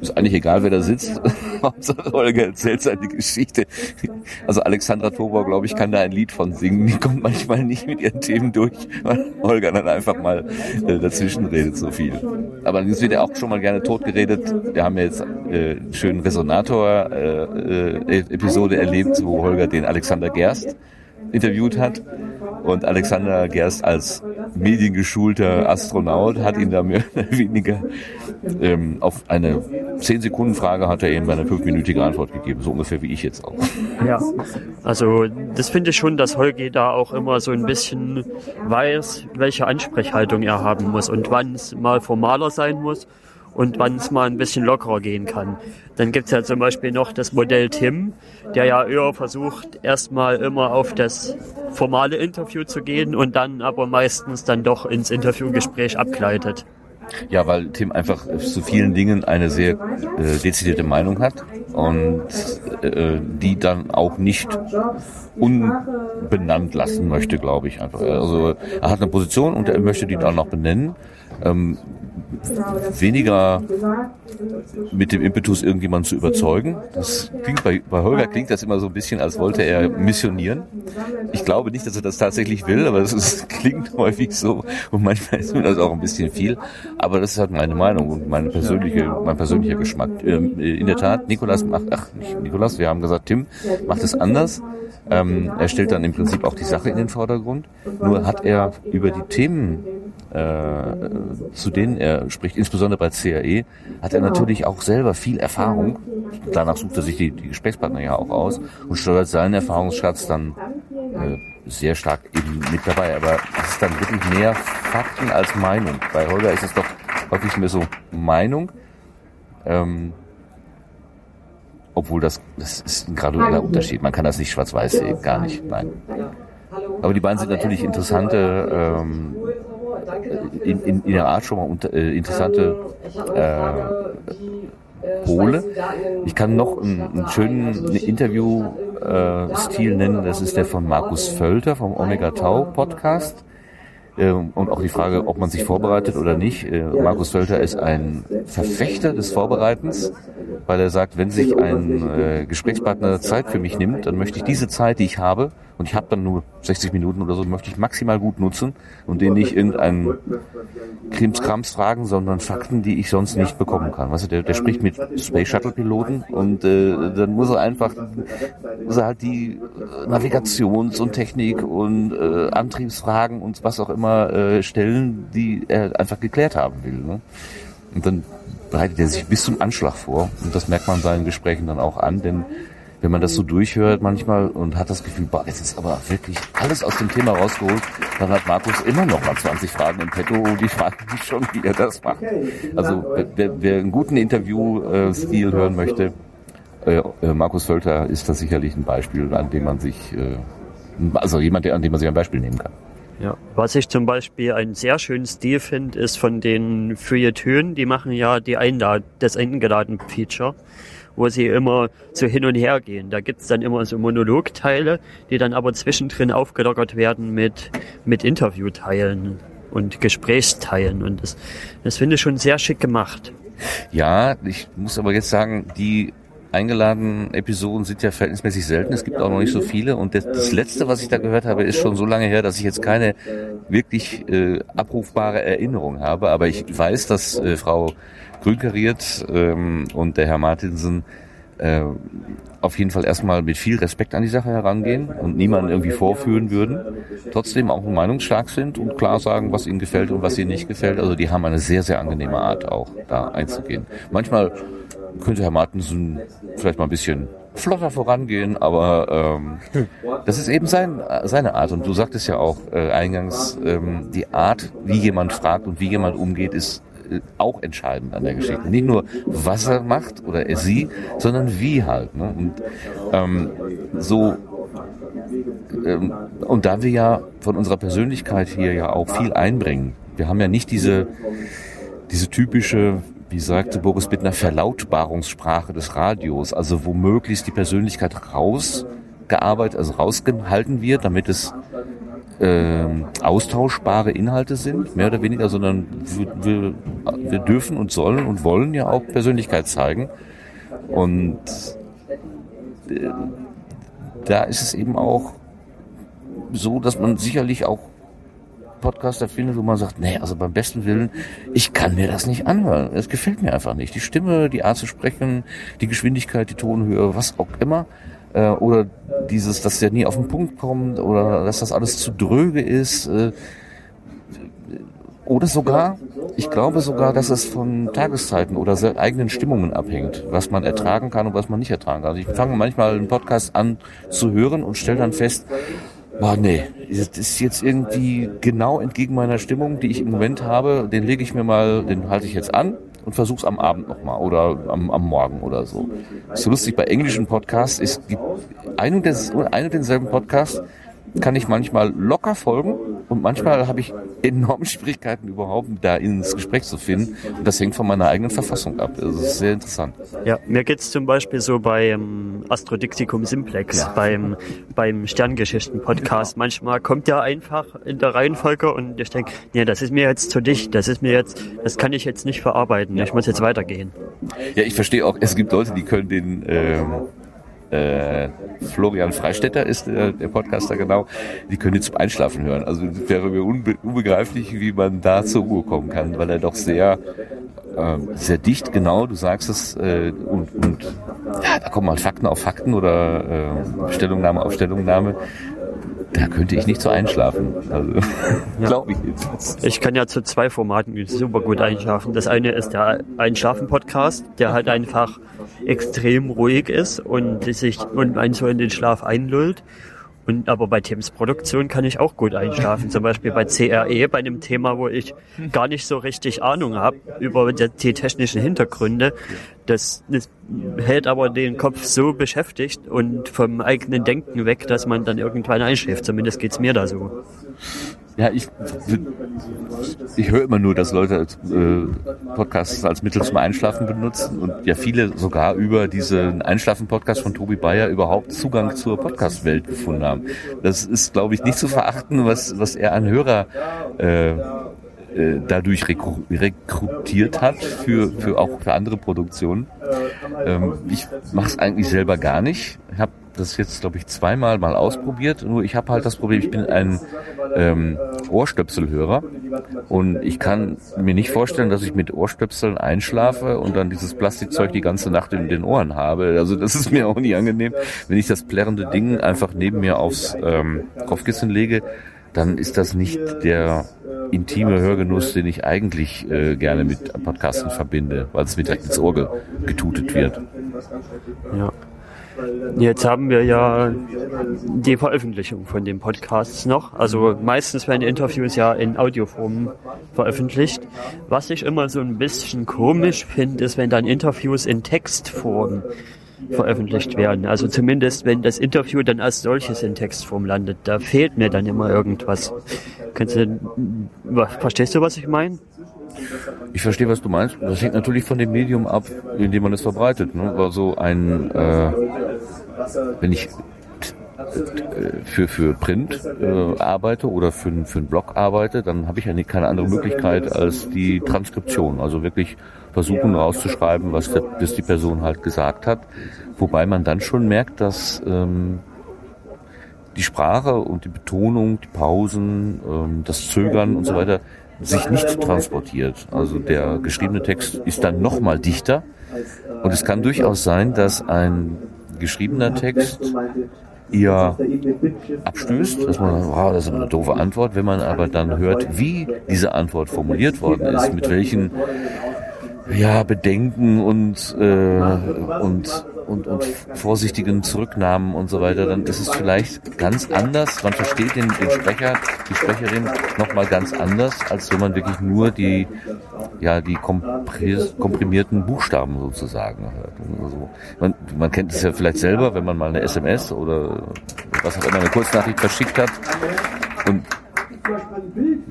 ist eigentlich egal, wer da sitzt. Holger erzählt seine Geschichte. Also Alexandra Tobor, glaube ich, kann da ein Lied von singen. Die kommt manchmal nicht mit ihren Themen durch, weil Holger dann einfach mal äh, dazwischen redet so viel. Aber allerdings wird er auch schon mal gerne totgeredet. Wir haben ja jetzt äh, einen schönen Resonator-Episode erlebt, wo Holger den Alexander Gerst interviewt hat. Und Alexander Gerst als mediengeschulter Astronaut hat ihn da mehr oder weniger ähm, auf eine 10-Sekunden-Frage hat er ihm eine fünfminütige Antwort gegeben, so ungefähr wie ich jetzt auch. Ja, also das finde ich schon, dass Holgi da auch immer so ein bisschen weiß, welche Ansprechhaltung er haben muss und wann es mal formaler sein muss und wann es mal ein bisschen lockerer gehen kann. Dann gibt's ja zum Beispiel noch das Modell Tim, der ja eher versucht, erstmal immer auf das formale Interview zu gehen und dann aber meistens dann doch ins Interviewgespräch abgleitet. Ja, weil Tim einfach zu vielen Dingen eine sehr äh, dezidierte Meinung hat und äh, die dann auch nicht unbenannt lassen möchte, glaube ich einfach. Also er hat eine Position und er möchte die dann noch benennen. Ähm, weniger mit dem Impetus, irgendjemanden zu überzeugen. Das klingt bei, bei Holger klingt das immer so ein bisschen, als wollte er missionieren. Ich glaube nicht, dass er das tatsächlich will, aber es klingt häufig so und manchmal ist mir das auch ein bisschen viel. Aber das ist halt meine Meinung und meine persönliche, mein persönlicher Geschmack. Ähm, in der Tat, Nikolas macht, ach nicht Nikolas, wir haben gesagt, Tim macht es anders. Ähm, er stellt dann im Prinzip auch die Sache in den Vordergrund. Nur hat er über die Themen, äh, zu denen er spricht, insbesondere bei CAE, hat er natürlich auch selber viel Erfahrung. Danach sucht er sich die, die Gesprächspartner ja auch aus und steuert seinen Erfahrungsschatz dann äh, sehr stark eben mit dabei. Aber es ist dann wirklich mehr Fakten als Meinung. Bei Holger ist es doch häufig mehr so Meinung. Ähm, obwohl das, das ist ein gradueller Unterschied. Man kann das nicht schwarz-weiß sehen, gar nicht, nein. Aber die beiden sind natürlich interessante, ähm, in, in, in der Art schon mal unter, äh, interessante äh, Pole. Ich kann noch einen, einen schönen Interview-Stil äh, nennen, das ist der von Markus Völter vom Omega Tau Podcast. Ähm, und auch die Frage, ob man sich vorbereitet oder nicht. Äh, Markus Völter ist ein Verfechter des Vorbereitens, weil er sagt, wenn sich ein äh, Gesprächspartner Zeit für mich nimmt, dann möchte ich diese Zeit, die ich habe, und ich habe dann nur 60 Minuten oder so, möchte ich maximal gut nutzen und den nicht irgendeinen Krimskrams fragen, sondern Fakten, die ich sonst nicht bekommen kann. Weißt du, der, der spricht mit Space Shuttle Piloten und äh, dann muss er einfach muss er halt die äh, Navigations- und Technik und äh, Antriebsfragen und was auch immer äh, stellen, die er einfach geklärt haben will. Ne? Und dann bereitet er sich bis zum Anschlag vor und das merkt man seinen Gesprächen dann auch an, denn wenn man das so durchhört manchmal und hat das Gefühl, boah, jetzt ist aber wirklich alles aus dem Thema rausgeholt, dann hat Markus immer noch mal 20 Fragen im Petto und die fragen sich schon, wie er das macht. Also wer, wer einen guten Interview-Stil hören möchte, äh, äh, Markus Völter ist das sicherlich ein Beispiel, an dem man sich, äh, also jemand, an dem man sich ein Beispiel nehmen kann. Ja. Was ich zum Beispiel einen sehr schönen Stil finde, ist von den Feuilletons, die machen ja die Einlad das Eingeladen-Feature wo sie immer so hin und her gehen. Da gibt's dann immer so Monologteile, die dann aber zwischendrin aufgelockert werden mit, mit Interviewteilen und Gesprächsteilen. Und das, das finde ich schon sehr schick gemacht. Ja, ich muss aber jetzt sagen, die eingeladenen Episoden sind ja verhältnismäßig selten. Es gibt auch noch nicht so viele. Und das, das, letzte, was ich da gehört habe, ist schon so lange her, dass ich jetzt keine wirklich äh, abrufbare Erinnerung habe. Aber ich weiß, dass äh, Frau Grünkariert ähm, und der Herr Martinsen äh, auf jeden Fall erstmal mit viel Respekt an die Sache herangehen und niemanden irgendwie vorführen würden, trotzdem auch meinungsstark sind und klar sagen, was ihnen gefällt und was ihnen nicht gefällt. Also die haben eine sehr, sehr angenehme Art auch da einzugehen. Manchmal könnte Herr Martinsen vielleicht mal ein bisschen flotter vorangehen, aber ähm, das ist eben sein, seine Art. Und du sagtest ja auch äh, eingangs, ähm, die Art, wie jemand fragt und wie jemand umgeht, ist auch entscheidend an der Geschichte. Nicht nur, was er macht oder er sie, sondern wie halt. Ne? Und ähm, so ähm, und da wir ja von unserer Persönlichkeit hier ja auch viel einbringen, wir haben ja nicht diese, diese typische, wie sagte Boris Bittner, Verlautbarungssprache des Radios, also wo möglichst die Persönlichkeit rausgearbeitet, also rausgehalten wird, damit es äh, austauschbare Inhalte sind, mehr oder weniger, sondern wir, wir, wir dürfen und sollen und wollen ja auch Persönlichkeit zeigen. Und äh, da ist es eben auch so, dass man sicherlich auch Podcaster findet, wo man sagt, nee, also beim besten Willen, ich kann mir das nicht anhören. Es gefällt mir einfach nicht. Die Stimme, die Art zu sprechen, die Geschwindigkeit, die Tonhöhe, was auch immer. Äh, oder dieses, dass der nie auf den Punkt kommt oder dass das alles zu dröge ist. Äh, oder sogar, ich glaube sogar, dass es von Tageszeiten oder eigenen Stimmungen abhängt, was man ertragen kann und was man nicht ertragen kann. Also ich fange manchmal einen Podcast an zu hören und stelle dann fest, boah, nee, das ist jetzt irgendwie genau entgegen meiner Stimmung, die ich im Moment habe. Den lege ich mir mal, den halte ich jetzt an und versuch's am Abend nochmal oder am, am Morgen oder so. Ist so lustig, bei englischen Podcasts ist die, ein und, ein und denselben Podcast kann ich manchmal locker folgen und manchmal habe ich enorme Schwierigkeiten überhaupt da ins Gespräch zu finden. Und das hängt von meiner eigenen Verfassung ab. Das ist sehr interessant. Ja, mir geht's zum Beispiel so beim Astrodiktikum Simplex, ja. beim, beim Sterngeschichten-Podcast. Manchmal kommt der einfach in der Reihenfolge und ich denke, nee, das ist mir jetzt zu dicht, das ist mir jetzt, das kann ich jetzt nicht verarbeiten. Ich muss jetzt weitergehen. Ja, ich verstehe auch, es gibt Leute, die können den ähm, äh, Florian Freistetter ist äh, der Podcaster genau, die können die zum Einschlafen hören. Also wäre mir unbe unbegreiflich, wie man da zur Ruhe kommen kann, weil er doch sehr äh, sehr dicht, genau, du sagst es, äh, und, und ja, da kommen halt Fakten auf Fakten oder äh, Stellungnahme auf Stellungnahme da könnte ich nicht so einschlafen. Also, ja. glaube ich jetzt. Ich kann ja zu zwei Formaten super gut einschlafen. Das eine ist der Einschlafen-Podcast, der halt einfach extrem ruhig ist und sich und einen so in den Schlaf einlullt. Und aber bei Teams Produktion kann ich auch gut einschlafen. Zum Beispiel bei CRE, bei einem Thema, wo ich gar nicht so richtig Ahnung habe über die, die technischen Hintergründe. Das, das hält aber den Kopf so beschäftigt und vom eigenen Denken weg, dass man dann irgendwann einschläft. Zumindest geht's mir da so. Ja, ich, ich höre immer nur, dass Leute äh, Podcasts als Mittel zum Einschlafen benutzen und ja viele sogar über diesen Einschlafen-Podcast von Tobi Bayer überhaupt Zugang zur Podcast-Welt gefunden haben. Das ist, glaube ich, nicht zu verachten, was, was er an Hörer äh, äh, dadurch rekru rekrutiert hat für, für auch für andere Produktionen. Ähm, ich mache es eigentlich selber gar nicht. Ich habe das jetzt, glaube ich, zweimal mal ausprobiert. Nur ich habe halt das Problem, ich bin ein ähm, Ohrstöpselhörer und ich kann mir nicht vorstellen, dass ich mit Ohrstöpseln einschlafe und dann dieses Plastikzeug die ganze Nacht in den Ohren habe. Also das ist mir auch nie angenehm. Wenn ich das plärrende Ding einfach neben mir aufs ähm, Kopfkissen lege, dann ist das nicht der intime Hörgenuss, den ich eigentlich äh, gerne mit Podcasten verbinde, weil es mir direkt ins Ohr getutet wird. Ja. Jetzt haben wir ja die Veröffentlichung von den Podcasts noch. Also meistens werden Interviews ja in Audioform veröffentlicht. Was ich immer so ein bisschen komisch finde, ist, wenn dann Interviews in Textform veröffentlicht werden. Also zumindest, wenn das Interview dann als solches in Textform landet. Da fehlt mir dann immer irgendwas. Kannst du, verstehst du, was ich meine? Ich verstehe, was du meinst. Das hängt natürlich von dem Medium ab, in dem man es verbreitet. Ne? Also ein, äh, wenn ich äh, für, für Print äh, arbeite oder für, für einen Blog arbeite, dann habe ich ja keine andere Möglichkeit als die Transkription. Also wirklich versuchen rauszuschreiben, was, der, was die Person halt gesagt hat. Wobei man dann schon merkt, dass ähm, die Sprache und die Betonung, die Pausen, ähm, das Zögern und so weiter sich nicht transportiert. Also der geschriebene Text ist dann nochmal dichter. Und es kann durchaus sein, dass ein geschriebener Text eher abstößt, dass man sagt, wow, das ist eine doofe Antwort. Wenn man aber dann hört, wie diese Antwort formuliert worden ist, mit welchen ja, Bedenken und, äh, und, und, und vorsichtigen Zurücknahmen und so weiter, dann ist es vielleicht ganz anders. Man versteht den, den Sprecher, die Sprecherin nochmal ganz anders, als wenn man wirklich nur die, ja, die kompri- komprimierten Buchstaben sozusagen hört. Also man, man kennt es ja vielleicht selber, wenn man mal eine SMS oder was auch immer, eine Kurznachricht verschickt hat und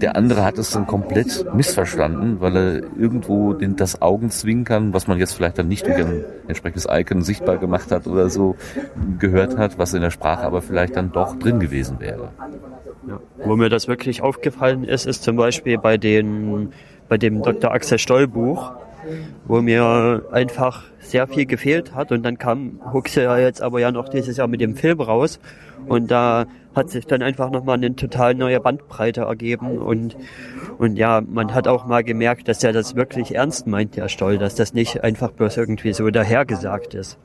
der andere hat es dann komplett missverstanden, weil er irgendwo den, das Augenzwinkern, was man jetzt vielleicht dann nicht durch ein entsprechendes Icon sichtbar gemacht hat oder so, gehört hat, was in der Sprache aber vielleicht dann doch drin gewesen wäre. Ja. Wo mir das wirklich aufgefallen ist, ist zum Beispiel bei, den, bei dem Dr. Axel Stoll Buch, wo mir einfach sehr viel gefehlt hat und dann kam Huxe ja jetzt aber ja noch dieses Jahr mit dem Film raus und da hat sich dann einfach nochmal eine total neue Bandbreite ergeben und, und ja, man hat auch mal gemerkt, dass er das wirklich ernst meint, der Stoll, dass das nicht einfach bloß irgendwie so dahergesagt ist.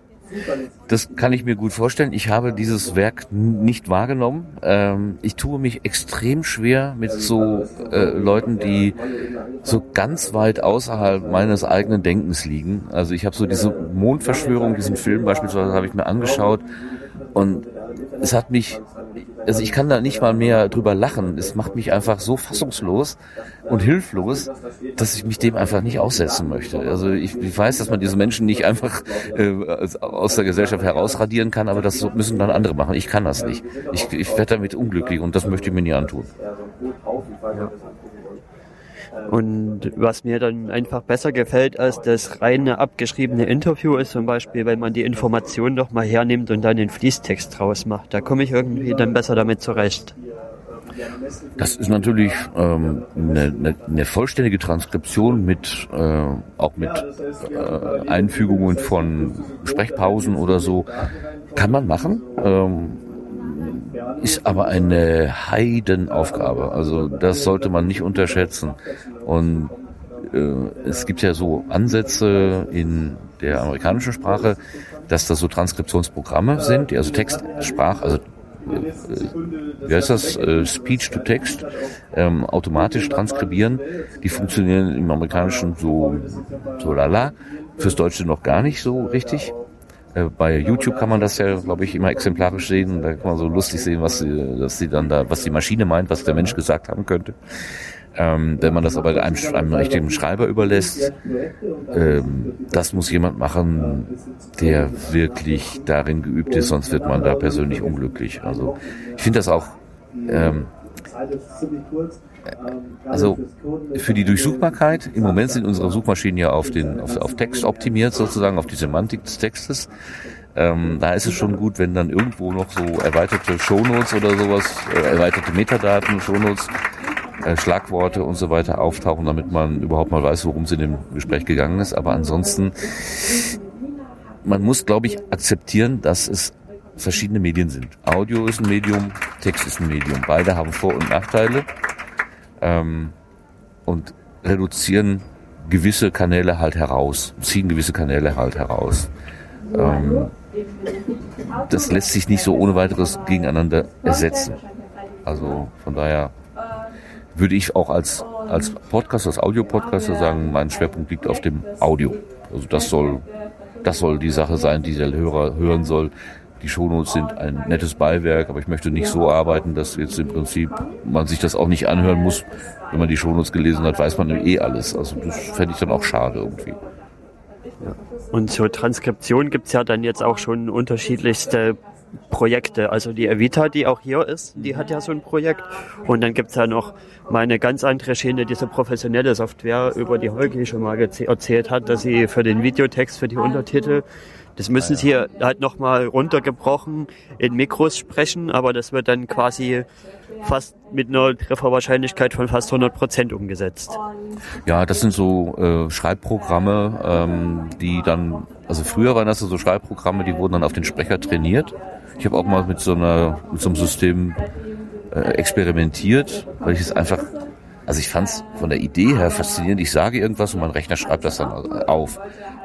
Das kann ich mir gut vorstellen. Ich habe dieses Werk nicht wahrgenommen. Ähm, ich tue mich extrem schwer mit so äh, Leuten, die so ganz weit außerhalb meines eigenen Denkens liegen. Also ich habe so diese Mondverschwörung, diesen Film beispielsweise habe ich mir angeschaut und es hat mich, also ich kann da nicht mal mehr drüber lachen. Es macht mich einfach so fassungslos und hilflos, dass ich mich dem einfach nicht aussetzen möchte. Also ich, ich weiß, dass man diese Menschen nicht einfach äh, aus der Gesellschaft herausradieren kann, aber das müssen dann andere machen. Ich kann das nicht. Ich, ich werde damit unglücklich und das möchte ich mir nie antun. Und was mir dann einfach besser gefällt als das reine abgeschriebene Interview ist zum Beispiel, wenn man die Information noch mal hernimmt und dann den Fließtext draus macht. Da komme ich irgendwie dann besser damit zurecht. Das ist natürlich ähm, eine, eine, eine vollständige Transkription mit äh, auch mit äh, Einfügungen von Sprechpausen oder so. Kann man machen. Ähm, ist aber eine Heidenaufgabe. Also das sollte man nicht unterschätzen. Und äh, es gibt ja so Ansätze in der amerikanischen Sprache, dass das so Transkriptionsprogramme sind, die also Textsprach, also wie heißt das, äh, Speech to Text, ähm, automatisch transkribieren. Die funktionieren im Amerikanischen so, so lala, fürs Deutsche noch gar nicht so richtig. Äh, bei YouTube kann man das ja, glaube ich, immer exemplarisch sehen. Da kann man so lustig sehen, was sie, dass sie dann da, was die Maschine meint, was der Mensch gesagt haben könnte. Ähm, wenn man das aber einem, einem richtigen Schreiber überlässt, ähm, das muss jemand machen, der wirklich darin geübt ist, sonst wird man da persönlich unglücklich. Also ich finde das auch, ähm, also für die Durchsuchbarkeit, im Moment sind unsere Suchmaschinen ja auf, den, auf, auf Text optimiert, sozusagen auf die Semantik des Textes. Ähm, da ist es schon gut, wenn dann irgendwo noch so erweiterte Shownotes oder sowas, äh, erweiterte Metadaten, Shownotes, äh, Schlagworte und so weiter auftauchen, damit man überhaupt mal weiß, worum es in dem Gespräch gegangen ist. Aber ansonsten, man muss, glaube ich, akzeptieren, dass es verschiedene Medien sind. Audio ist ein Medium, Text ist ein Medium. Beide haben Vor- und Nachteile ähm, und reduzieren gewisse Kanäle halt heraus, ziehen gewisse Kanäle halt heraus. Ähm, das lässt sich nicht so ohne weiteres gegeneinander ersetzen. Also von daher würde ich auch als, als Podcast, als Audiopodcaster sagen, mein Schwerpunkt liegt auf dem Audio. Also das soll, das soll die Sache sein, die der Hörer hören soll. Die Shownotes sind ein nettes Beiwerk, aber ich möchte nicht so arbeiten, dass jetzt im Prinzip man sich das auch nicht anhören muss. Wenn man die Shownotes gelesen hat, weiß man eh alles. Also das fände ich dann auch schade irgendwie. Und zur Transkription gibt's ja dann jetzt auch schon unterschiedlichste Projekte. Also die Evita, die auch hier ist, die hat ja so ein Projekt. Und dann gibt's ja noch mal eine ganz andere Schiene, diese professionelle Software, über die Holgi schon mal erzählt hat, dass sie für den Videotext, für die Untertitel, das müssen sie halt nochmal runtergebrochen in Mikros sprechen, aber das wird dann quasi fast mit einer Trefferwahrscheinlichkeit von fast 100 Prozent umgesetzt. Ja, das sind so äh, Schreibprogramme, ähm, die dann, also früher waren das so Schreibprogramme, die wurden dann auf den Sprecher trainiert. Ich habe auch mal mit so einer, mit so einem System äh, experimentiert, weil ich es einfach, also ich fand es von der Idee her faszinierend. Ich sage irgendwas und mein Rechner schreibt das dann auf.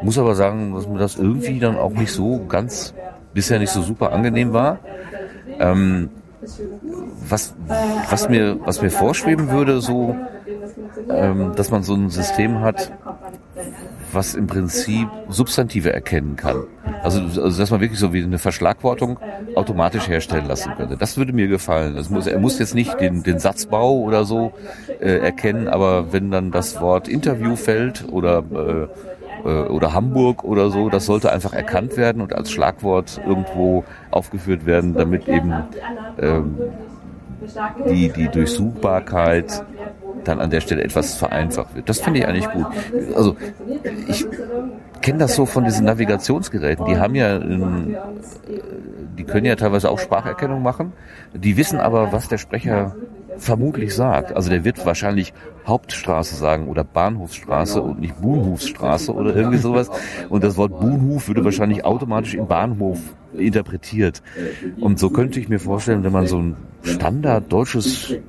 Muss aber sagen, dass mir das irgendwie dann auch nicht so ganz, bisher nicht so super angenehm war. Ähm, was, was mir, was mir vorschweben würde, so, ähm, dass man so ein System hat, was im Prinzip Substantive erkennen kann. Also, also dass man wirklich so wie eine Verschlagwortung automatisch herstellen lassen könnte. Das würde mir gefallen. Das muss, er muss jetzt nicht den, den Satzbau oder so äh, erkennen, aber wenn dann das Wort Interview fällt oder äh, oder Hamburg oder so, das sollte einfach erkannt werden und als Schlagwort irgendwo aufgeführt werden, damit eben ähm, die, die Durchsuchbarkeit dann an der Stelle etwas vereinfacht wird. Das finde ich eigentlich gut. Also ich kenne das so von diesen Navigationsgeräten. Die haben ja, ähm, die können ja teilweise auch Spracherkennung machen. Die wissen aber, was der Sprecher vermutlich sagt. Also der wird wahrscheinlich Hauptstraße sagen oder Bahnhofsstraße und nicht Buhnhofsstraße oder irgendwie sowas. Und das Wort Buhnhof würde wahrscheinlich automatisch im Bahnhof interpretiert. Und so könnte ich mir vorstellen, wenn man so ein Standard deutsches äh,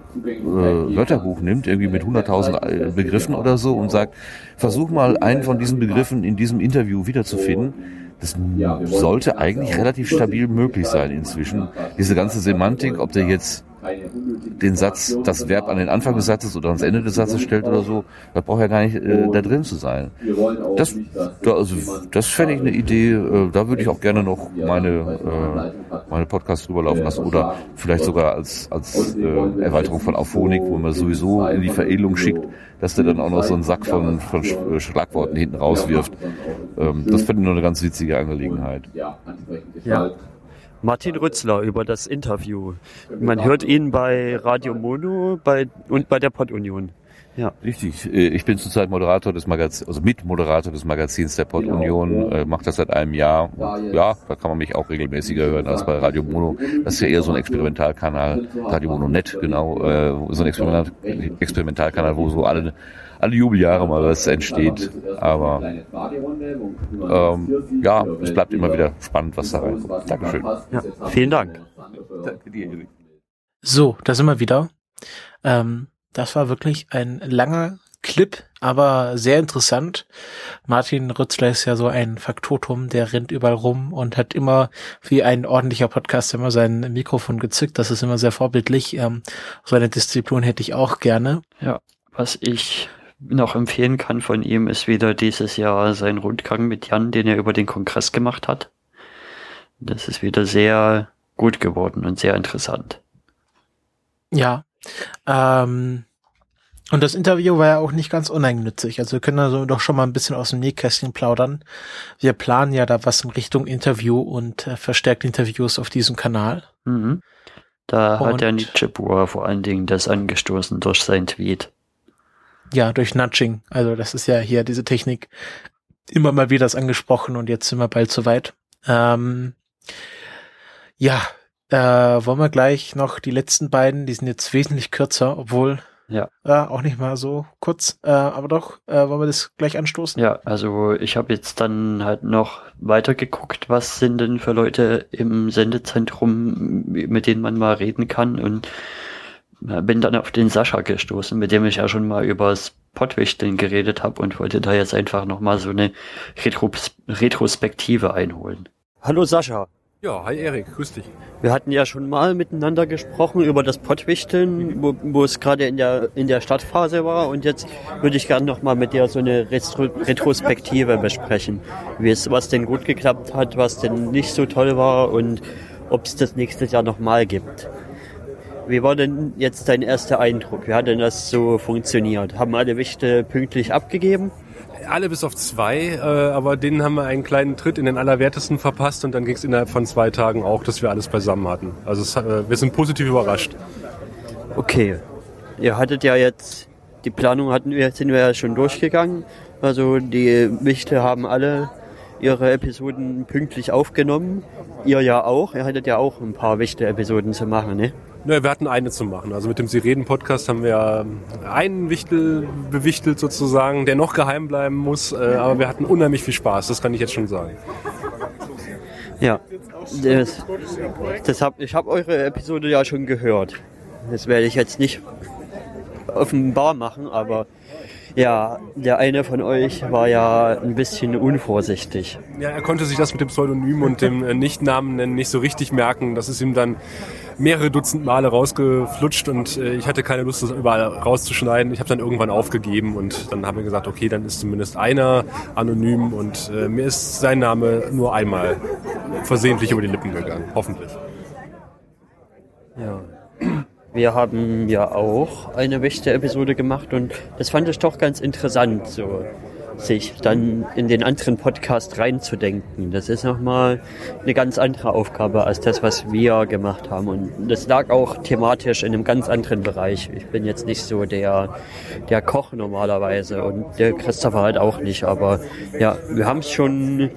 Wörterbuch nimmt, irgendwie mit 100.000 Begriffen oder so und sagt, versuch mal einen von diesen Begriffen in diesem Interview wiederzufinden. Das sollte eigentlich relativ stabil möglich sein inzwischen. Diese ganze Semantik, ob der jetzt den Satz, das Verb an den Anfang des Satzes oder ans Ende des Satzes stellt oder so, da braucht ja gar nicht äh, da drin zu sein. Das, da, also, das fände ich eine Idee, äh, da würde ich auch gerne noch meine, äh, meine Podcasts drüber laufen lassen oder vielleicht sogar als, als äh, Erweiterung von Auphonic, wo man sowieso in die Veredelung schickt, dass der dann auch noch so einen Sack von, von äh, Schlagworten hinten rauswirft. Ähm, das fände ich noch eine ganz witzige Angelegenheit. Ja. Martin Rützler über das Interview. Man hört ihn bei Radio Mono bei, und bei der Pottunion. Ja. Richtig. Äh, ich bin zurzeit Moderator des Magazins, also Mitmoderator des Magazins der Pod Union, äh, mache das seit einem Jahr. Ja, da kann man mich auch regelmäßiger hören als bei Radio Mono. Das ist ja eher so ein Experimentalkanal, Radio Mono Net, genau, äh, so ein Experiment, Experimentalkanal, wo so alle alle Jubeljahre mal was entsteht. Aber ähm, ja, es bleibt immer wieder spannend, was da reinkommt. Dankeschön. Ja, vielen Dank. So, da sind wir wieder. Ähm, das war wirklich ein langer Clip, aber sehr interessant. Martin Rützler ist ja so ein Faktotum, der rennt überall rum und hat immer wie ein ordentlicher Podcast immer sein Mikrofon gezückt. Das ist immer sehr vorbildlich. Ähm, so eine Disziplin hätte ich auch gerne. Ja, was ich noch empfehlen kann von ihm, ist wieder dieses Jahr sein Rundgang mit Jan, den er über den Kongress gemacht hat. Das ist wieder sehr gut geworden und sehr interessant. Ja. Ähm, und das Interview war ja auch nicht ganz uneigennützig. Also wir können also doch schon mal ein bisschen aus dem Nähkästchen plaudern. Wir planen ja da was in Richtung Interview und äh, verstärkt Interviews auf diesem Kanal. Mhm. Da und hat der Nietzsche vor allen Dingen das angestoßen durch seinen Tweet. Ja, durch Nudging. Also das ist ja hier diese Technik immer mal wieder das angesprochen und jetzt sind wir bald soweit. Ähm, ja, äh, wollen wir gleich noch die letzten beiden, die sind jetzt wesentlich kürzer, obwohl ja. Äh, auch nicht mal so kurz, äh, aber doch, äh, wollen wir das gleich anstoßen? Ja, also ich habe jetzt dann halt noch weiter geguckt, was sind denn für Leute im Sendezentrum, mit denen man mal reden kann und bin dann auf den Sascha gestoßen, mit dem ich ja schon mal übers Pottwichteln geredet habe und wollte da jetzt einfach nochmal so eine Retros Retrospektive einholen. Hallo Sascha. Ja, hi Erik, grüß dich. Wir hatten ja schon mal miteinander gesprochen über das Pottwichteln, wo, wo es gerade in der, in der Startphase war und jetzt würde ich gerne nochmal mit dir so eine Retro Retrospektive besprechen, wie es, was denn gut geklappt hat, was denn nicht so toll war und ob es das nächstes Jahr nochmal gibt. Wie war denn jetzt dein erster Eindruck? Wie hat denn das so funktioniert? Haben alle Wichte pünktlich abgegeben? Alle bis auf zwei, äh, aber denen haben wir einen kleinen Tritt in den Allerwertesten verpasst und dann ging es innerhalb von zwei Tagen auch, dass wir alles beisammen hatten. Also es, äh, wir sind positiv überrascht. Okay. Ihr hattet ja jetzt, die Planung hatten wir, sind wir ja schon durchgegangen. Also die Wichte haben alle ihre Episoden pünktlich aufgenommen. Ihr ja auch. Ihr hattet ja auch ein paar Wichte-Episoden zu machen, ne? Nö, wir hatten eine zu machen. Also mit dem Sie reden Podcast haben wir einen Wichtel bewichtelt sozusagen, der noch geheim bleiben muss. Äh, aber wir hatten unheimlich viel Spaß, das kann ich jetzt schon sagen. Ja, das, das hab, ich habe eure Episode ja schon gehört. Das werde ich jetzt nicht offenbar machen, aber Ja, der eine von euch war ja ein bisschen unvorsichtig. Ja, er konnte sich das mit dem Pseudonym und dem äh, Nichtnamen nennen nicht so richtig merken. Das ist ihm dann mehrere Dutzend Male rausgeflutscht und äh, ich hatte keine Lust, das überall rauszuschneiden. Ich habe dann irgendwann aufgegeben und dann haben wir gesagt, okay, dann ist zumindest einer anonym und äh, mir ist sein Name nur einmal versehentlich über die Lippen gegangen, hoffentlich. Ja. Wir haben ja auch eine Wächter-Episode gemacht und das fand ich doch ganz interessant, so sich dann in den anderen Podcast reinzudenken. Das ist nochmal eine ganz andere Aufgabe als das, was wir gemacht haben. Und das lag auch thematisch in einem ganz anderen Bereich. Ich bin jetzt nicht so der, der Koch normalerweise und der Christopher halt auch nicht. Aber ja, wir haben es schon,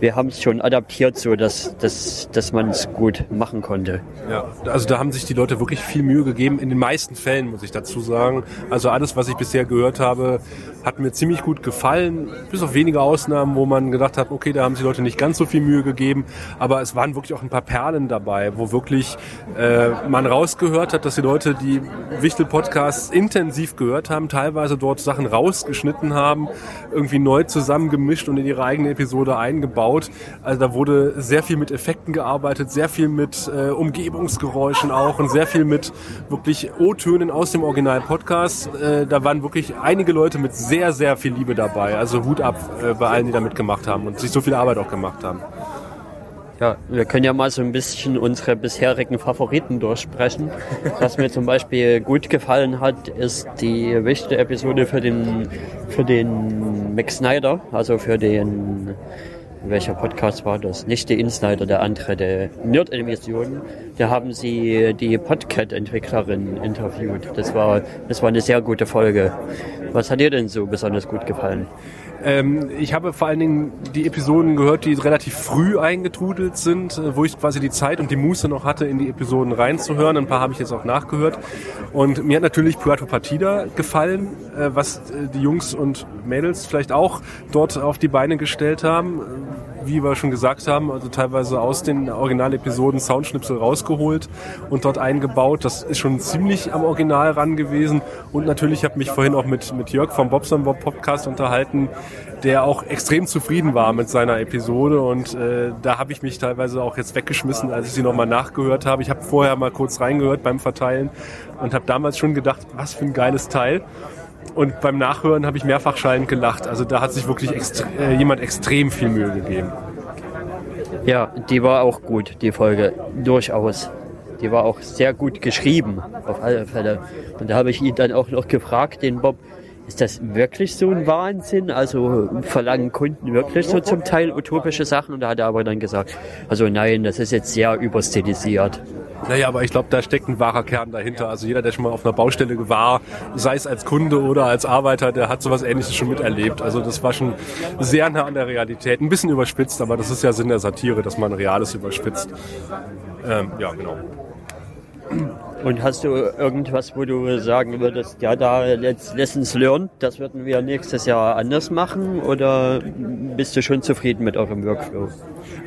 wir haben es schon adaptiert, so dass, dass, dass man es gut machen konnte. Ja, also da haben sich die Leute wirklich viel Mühe gegeben. In den meisten Fällen muss ich dazu sagen. Also alles, was ich bisher gehört habe, hat mir ziemlich gut gefallen. Bis auf wenige Ausnahmen, wo man gedacht hat, okay, da haben sich die Leute nicht ganz so viel Mühe gegeben. Aber es waren wirklich auch ein paar Perlen dabei, wo wirklich äh, man rausgehört hat, dass die Leute die Wichtel-Podcasts intensiv gehört haben, teilweise dort Sachen rausgeschnitten haben, irgendwie neu zusammengemischt und in ihre eigene Episode eingebaut. Also da wurde sehr viel mit Effekten gearbeitet, sehr viel mit äh, Umgebungsgeräuschen auch und sehr viel mit wirklich O-Tönen aus dem Original-Podcast. Äh, da waren wirklich einige Leute mit sehr, sehr viel Liebe dabei. Also Hut ab äh, bei allen, die da mitgemacht haben und sich so viel Arbeit auch gemacht haben. Ja, wir können ja mal so ein bisschen unsere bisherigen Favoriten durchsprechen. Was mir zum Beispiel gut gefallen hat, ist die wichtige Episode für den, für den Max Snyder, also für den, welcher Podcast war das? Nicht der Insnider, der andere, der Nerd-Emission. Da haben sie die Podcat-Entwicklerin interviewt. Das war, das war eine sehr gute Folge. Was hat dir denn so besonders gut gefallen? Ähm, ich habe vor allen Dingen die Episoden gehört, die relativ früh eingetrudelt sind, äh, wo ich quasi die Zeit und die Muße noch hatte, in die Episoden reinzuhören. Ein paar habe ich jetzt auch nachgehört. Und mir hat natürlich Puerto Partida gefallen, äh, was äh, die Jungs und Mädels vielleicht auch dort auf die Beine gestellt haben. Wie wir schon gesagt haben, also teilweise aus den Originalepisoden Soundschnipsel rausgeholt und dort eingebaut. Das ist schon ziemlich am Original ran gewesen. Und natürlich habe mich vorhin auch mit, mit Jörg vom Bobson Bob Podcast unterhalten, der auch extrem zufrieden war mit seiner Episode und äh, da habe ich mich teilweise auch jetzt weggeschmissen, als ich sie nochmal nachgehört habe. Ich habe vorher mal kurz reingehört beim Verteilen und habe damals schon gedacht, was für ein geiles Teil. Und beim Nachhören habe ich mehrfach schallend gelacht. Also da hat sich wirklich extre äh, jemand extrem viel Mühe gegeben. Ja, die war auch gut, die Folge, durchaus. Die war auch sehr gut geschrieben, auf alle Fälle. Und da habe ich ihn dann auch noch gefragt, den Bob, ist das wirklich so ein Wahnsinn? Also verlangen Kunden wirklich so zum Teil utopische Sachen? Und da hat er aber dann gesagt, also nein, das ist jetzt sehr überstilisiert. Naja, aber ich glaube, da steckt ein wahrer Kern dahinter. Also jeder, der schon mal auf einer Baustelle war, sei es als Kunde oder als Arbeiter, der hat sowas ähnliches schon miterlebt. Also das war schon sehr nah an der Realität. Ein bisschen überspitzt, aber das ist ja Sinn der Satire, dass man Reales überspitzt. Ähm, ja, genau. Und hast du irgendwas, wo du sagen würdest, ja, da Lessons learned, das würden wir nächstes Jahr anders machen? Oder bist du schon zufrieden mit eurem Workflow?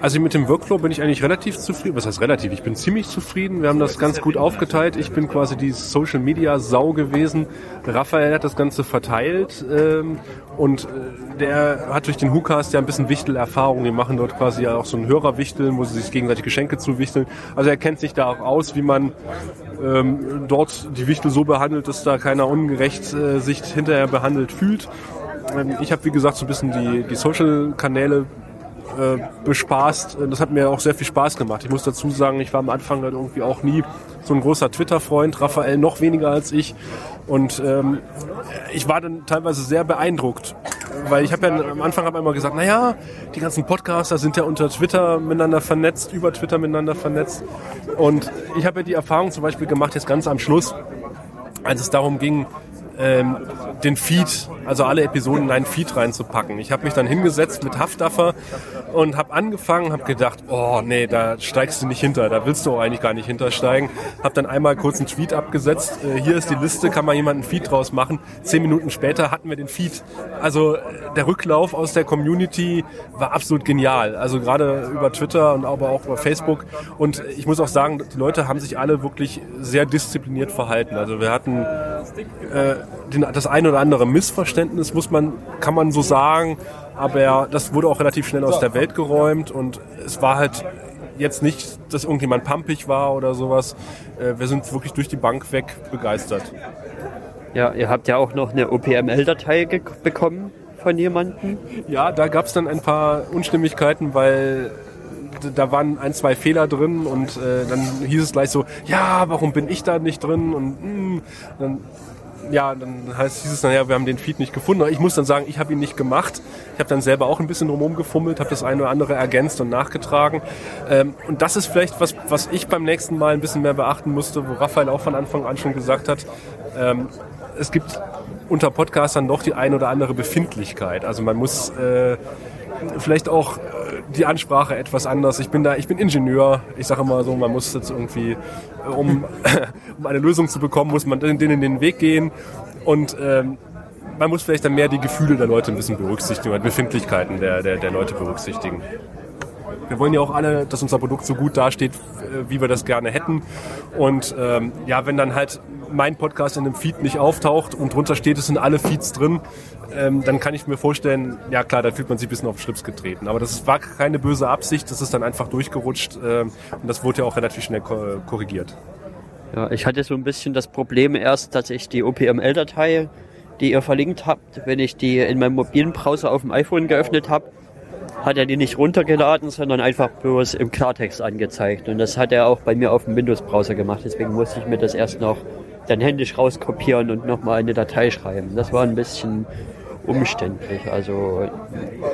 Also mit dem Workflow bin ich eigentlich relativ zufrieden. Was heißt relativ? Ich bin ziemlich zufrieden. Wir haben das ganz gut aufgeteilt. Ich bin quasi die Social Media Sau gewesen. Raphael hat das Ganze verteilt ähm, und äh, der hat durch den WhoCast ja ein bisschen Wichtel-Erfahrung. Wir machen dort quasi ja auch so ein Hörerwichteln, wo sie sich gegenseitig Geschenke zuwichteln. Also er kennt sich da auch aus, wie man ähm, dort die Wichtel so behandelt, dass da keiner ungerecht äh, sich hinterher behandelt fühlt. Ähm, ich habe, wie gesagt, so ein bisschen die, die Social-Kanäle äh, bespaßt. Das hat mir auch sehr viel Spaß gemacht. Ich muss dazu sagen, ich war am Anfang halt irgendwie auch nie so ein großer Twitter-Freund, Raphael noch weniger als ich. Und ähm, ich war dann teilweise sehr beeindruckt, weil ich habe ja am Anfang hab immer gesagt, naja, die ganzen Podcaster sind ja unter Twitter miteinander vernetzt, über Twitter miteinander vernetzt. Und ich habe ja die Erfahrung zum Beispiel gemacht, jetzt ganz am Schluss, als es darum ging, ähm, den Feed, also alle Episoden in einen Feed reinzupacken. Ich habe mich dann hingesetzt mit Haftdaffer und habe angefangen, habe gedacht, oh nee, da steigst du nicht hinter, da willst du auch eigentlich gar nicht hintersteigen. Habe dann einmal kurz einen Tweet abgesetzt, äh, hier ist die Liste, kann mal jemand einen Feed draus machen. Zehn Minuten später hatten wir den Feed. Also äh, der Rücklauf aus der Community war absolut genial. Also gerade über Twitter und aber auch über Facebook. Und ich muss auch sagen, die Leute haben sich alle wirklich sehr diszipliniert verhalten. Also wir hatten äh, den, das ein oder andere Missverständnis, muss man, kann man so sagen, aber das wurde auch relativ schnell aus der Welt geräumt und es war halt jetzt nicht, dass irgendjemand pampig war oder sowas. Äh, wir sind wirklich durch die Bank weg begeistert. Ja, ihr habt ja auch noch eine OPML-Datei bekommen von jemandem. Ja, da gab es dann ein paar Unstimmigkeiten, weil da waren ein, zwei Fehler drin und äh, dann hieß es gleich so, ja, warum bin ich da nicht drin? Und mh, dann ja, dann heißt, es, naja, wir haben den Feed nicht gefunden. Ich muss dann sagen, ich habe ihn nicht gemacht. Ich habe dann selber auch ein bisschen drumherum gefummelt, habe das eine oder andere ergänzt und nachgetragen. Ähm, und das ist vielleicht was, was ich beim nächsten Mal ein bisschen mehr beachten musste, wo Raphael auch von Anfang an schon gesagt hat. Ähm, es gibt unter Podcastern noch die ein oder andere Befindlichkeit. Also man muss äh, vielleicht auch äh, die Ansprache etwas anders. Ich bin da, ich bin Ingenieur. Ich sage immer so, man muss jetzt irgendwie, äh, um, um eine Lösung zu bekommen, muss man denen in den Weg gehen und ähm, man muss vielleicht dann mehr die Gefühle der Leute ein bisschen berücksichtigen, oder Befindlichkeiten der, der, der Leute berücksichtigen. Wir wollen ja auch alle, dass unser Produkt so gut dasteht, äh, wie wir das gerne hätten. Und ähm, ja, wenn dann halt mein Podcast in einem Feed nicht auftaucht und drunter steht, es sind alle Feeds drin, ähm, dann kann ich mir vorstellen, ja klar, da fühlt man sich ein bisschen auf den Schlips getreten. Aber das war keine böse Absicht, das ist dann einfach durchgerutscht ähm, und das wurde ja auch relativ schnell korrigiert. Ja, ich hatte so ein bisschen das Problem erst, dass ich die OPML-Datei, die ihr verlinkt habt, wenn ich die in meinem mobilen Browser auf dem iPhone geöffnet habe, hat er die nicht runtergeladen, sondern einfach bloß im Klartext angezeigt. Und das hat er auch bei mir auf dem Windows-Browser gemacht. Deswegen musste ich mir das erst noch dann händisch rauskopieren und nochmal eine Datei schreiben. Das war ein bisschen umständlich. Also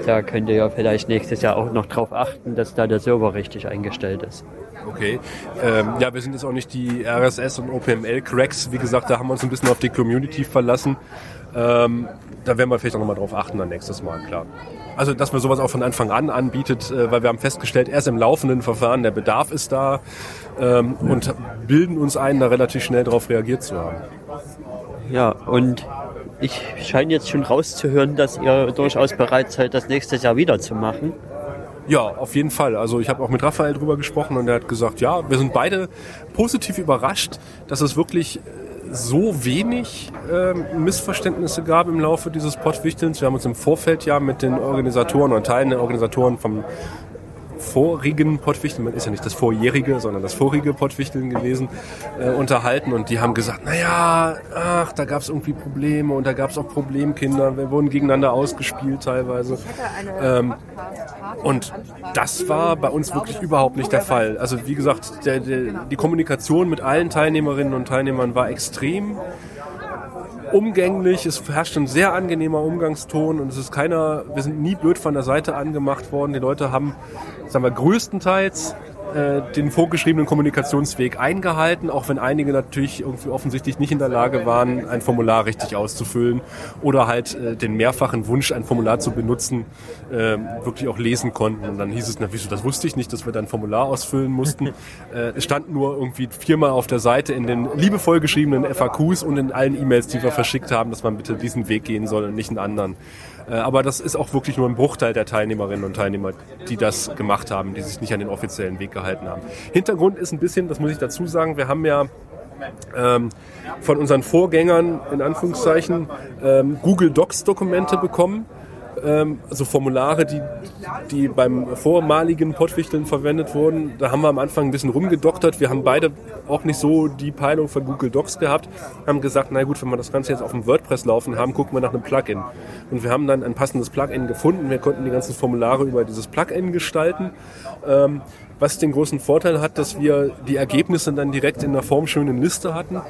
da könnt ihr ja vielleicht nächstes Jahr auch noch drauf achten, dass da der Server richtig eingestellt ist. Okay. Ähm, ja, wir sind jetzt auch nicht die RSS und OPML-Cracks. Wie gesagt, da haben wir uns ein bisschen auf die Community verlassen. Ähm, da werden wir vielleicht auch nochmal drauf achten dann nächstes Mal, klar. Also, dass man sowas auch von Anfang an anbietet, äh, weil wir haben festgestellt, erst im laufenden Verfahren, der Bedarf ist da ähm, und bilden uns ein, da relativ schnell darauf reagiert zu haben. Ja, und ich scheine jetzt schon rauszuhören, dass ihr durchaus bereit seid, das nächstes Jahr wieder zu machen. Ja, auf jeden Fall. Also ich habe auch mit Raphael drüber gesprochen und er hat gesagt, ja, wir sind beide positiv überrascht, dass es wirklich so wenig äh, Missverständnisse gab im Laufe dieses Pottwichtelns. Wir haben uns im Vorfeld ja mit den Organisatoren und Teilen der Organisatoren vom vorigen Pottwichteln, ist ja nicht das vorjährige, sondern das vorige Pottwichteln gewesen, äh, unterhalten und die haben gesagt, naja, ach, da gab es irgendwie Probleme und da gab es auch Problemkinder, wir wurden gegeneinander ausgespielt teilweise. Ähm, und das war bei uns wirklich überhaupt nicht der Fall. Also wie gesagt, der, der, die Kommunikation mit allen Teilnehmerinnen und Teilnehmern war extrem umgänglich, es herrscht ein sehr angenehmer Umgangston und es ist keiner, wir sind nie blöd von der Seite angemacht worden. Die Leute haben, sagen wir, größtenteils äh, den vorgeschriebenen Kommunikationsweg eingehalten, auch wenn einige natürlich irgendwie offensichtlich nicht in der Lage waren, ein Formular richtig auszufüllen oder halt äh, den mehrfachen Wunsch, ein Formular zu benutzen, äh, wirklich auch lesen konnten. Und dann hieß es, na wieso, das wusste ich nicht, dass wir dann ein Formular ausfüllen mussten. äh, es stand nur irgendwie viermal auf der Seite in den liebevoll geschriebenen FAQs und in allen E-Mails, die wir verschickt haben, dass man bitte diesen Weg gehen soll und nicht einen anderen. Äh, aber das ist auch wirklich nur ein Bruchteil der Teilnehmerinnen und Teilnehmer, die das gemacht haben, die sich nicht an den offiziellen Weg gehalten haben. Hintergrund ist ein bisschen, das muss ich dazu sagen, wir haben ja ähm, von unseren Vorgängern in Anführungszeichen ähm, Google Docs Dokumente bekommen ähm, also Formulare, die, die beim vormaligen Pottwichteln verwendet wurden. Da haben wir am Anfang ein bisschen rumgedoktert. Wir haben beide auch nicht so die Peilung von Google Docs gehabt. Haben gesagt, na gut, wenn wir das Ganze jetzt auf dem WordPress laufen haben, gucken wir nach einem Plugin. Und wir haben dann ein passendes Plugin gefunden. Wir konnten die ganzen Formulare über dieses Plugin gestalten. Ähm, was den großen Vorteil hat, dass wir die Ergebnisse dann direkt in einer formschönen Liste hatten,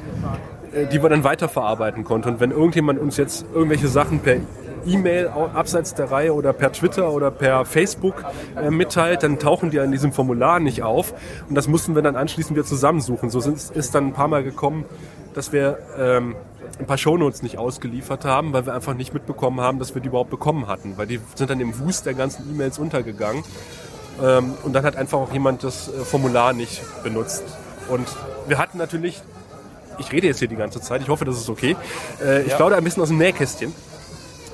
äh, die wir dann weiterverarbeiten konnten. Und wenn irgendjemand uns jetzt irgendwelche Sachen per E-Mail abseits der Reihe oder per Twitter oder per Facebook äh, mitteilt, dann tauchen die in diesem Formular nicht auf. Und das mussten wir dann anschließend wieder zusammensuchen. So sind, ist dann ein paar Mal gekommen, dass wir ähm, ein paar Shownotes nicht ausgeliefert haben, weil wir einfach nicht mitbekommen haben, dass wir die überhaupt bekommen hatten. Weil die sind dann im Wust der ganzen E-Mails untergegangen. Ähm, und dann hat einfach auch jemand das äh, Formular nicht benutzt. Und wir hatten natürlich ich rede jetzt hier die ganze Zeit, ich hoffe, das ist okay. Äh, ich ja. plaudere ein bisschen aus dem Nähkästchen.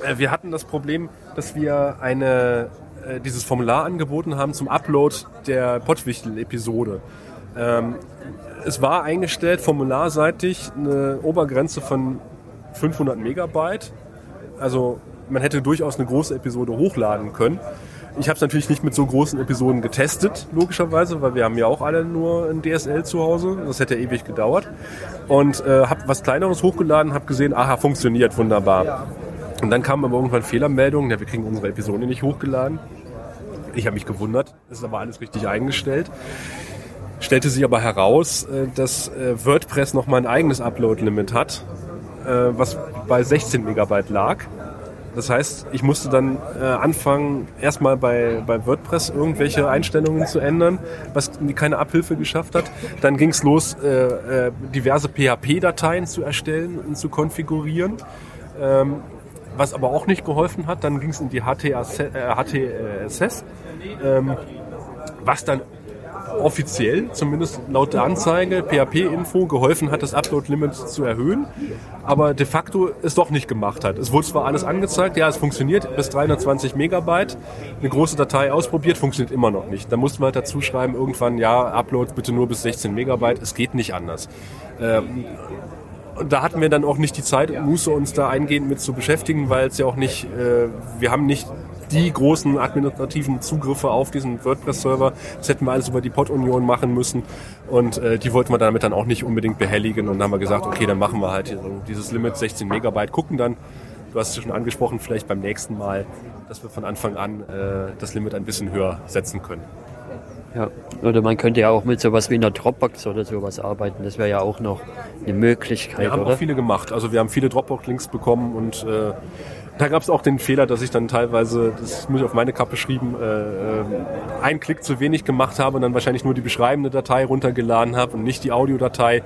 Äh, wir hatten das Problem, dass wir eine, äh, dieses Formular angeboten haben zum Upload der Pottwichtel-Episode. Ähm, es war eingestellt formularseitig eine Obergrenze von 500 Megabyte. Also man hätte durchaus eine große Episode hochladen können. Ich habe es natürlich nicht mit so großen Episoden getestet, logischerweise, weil wir haben ja auch alle nur ein DSL zu Hause. Das hätte ewig gedauert. Und äh, habe was Kleineres hochgeladen, habe gesehen, aha, funktioniert wunderbar. Und dann kam aber irgendwann Fehlermeldungen, ja, wir kriegen unsere Episode nicht hochgeladen. Ich habe mich gewundert, es ist aber alles richtig eingestellt. Stellte sich aber heraus, äh, dass äh, WordPress noch mal ein eigenes Upload-Limit hat, äh, was bei 16 Megabyte lag. Das heißt, ich musste dann anfangen, erstmal bei, bei WordPress irgendwelche Einstellungen zu ändern, was keine Abhilfe geschafft hat. Dann ging es los, diverse PHP-Dateien zu erstellen und zu konfigurieren. Ähm, was aber auch nicht geholfen hat, dann ging es in die HTSS, äh, HTSS, ähm, was dann offiziell, zumindest laut der Anzeige, PHP-Info geholfen hat, das Upload-Limit zu erhöhen, aber de facto es doch nicht gemacht hat. Es wurde zwar alles angezeigt, ja, es funktioniert bis 320 Megabyte, eine große Datei ausprobiert, funktioniert immer noch nicht. Da mussten wir halt dazu schreiben, irgendwann, ja, Upload bitte nur bis 16 Megabyte, es geht nicht anders. Ähm, da hatten wir dann auch nicht die Zeit und Muße, uns da eingehend mit zu beschäftigen, weil es ja auch nicht, äh, wir haben nicht die großen administrativen Zugriffe auf diesen WordPress-Server. Das hätten wir alles über die Pod-Union machen müssen. Und äh, die wollten wir damit dann auch nicht unbedingt behelligen. Und dann haben wir gesagt, okay, dann machen wir halt dieses Limit 16 Megabyte, gucken dann, du hast es schon angesprochen, vielleicht beim nächsten Mal, dass wir von Anfang an äh, das Limit ein bisschen höher setzen können. Ja, oder man könnte ja auch mit sowas wie einer Dropbox oder sowas arbeiten. Das wäre ja auch noch eine Möglichkeit, Wir haben oder? auch viele gemacht. Also wir haben viele Dropbox-Links bekommen und äh, da gab es auch den Fehler, dass ich dann teilweise, das muss ich auf meine Kappe schreiben, äh, äh, einen Klick zu wenig gemacht habe und dann wahrscheinlich nur die beschreibende Datei runtergeladen habe und nicht die Audiodatei.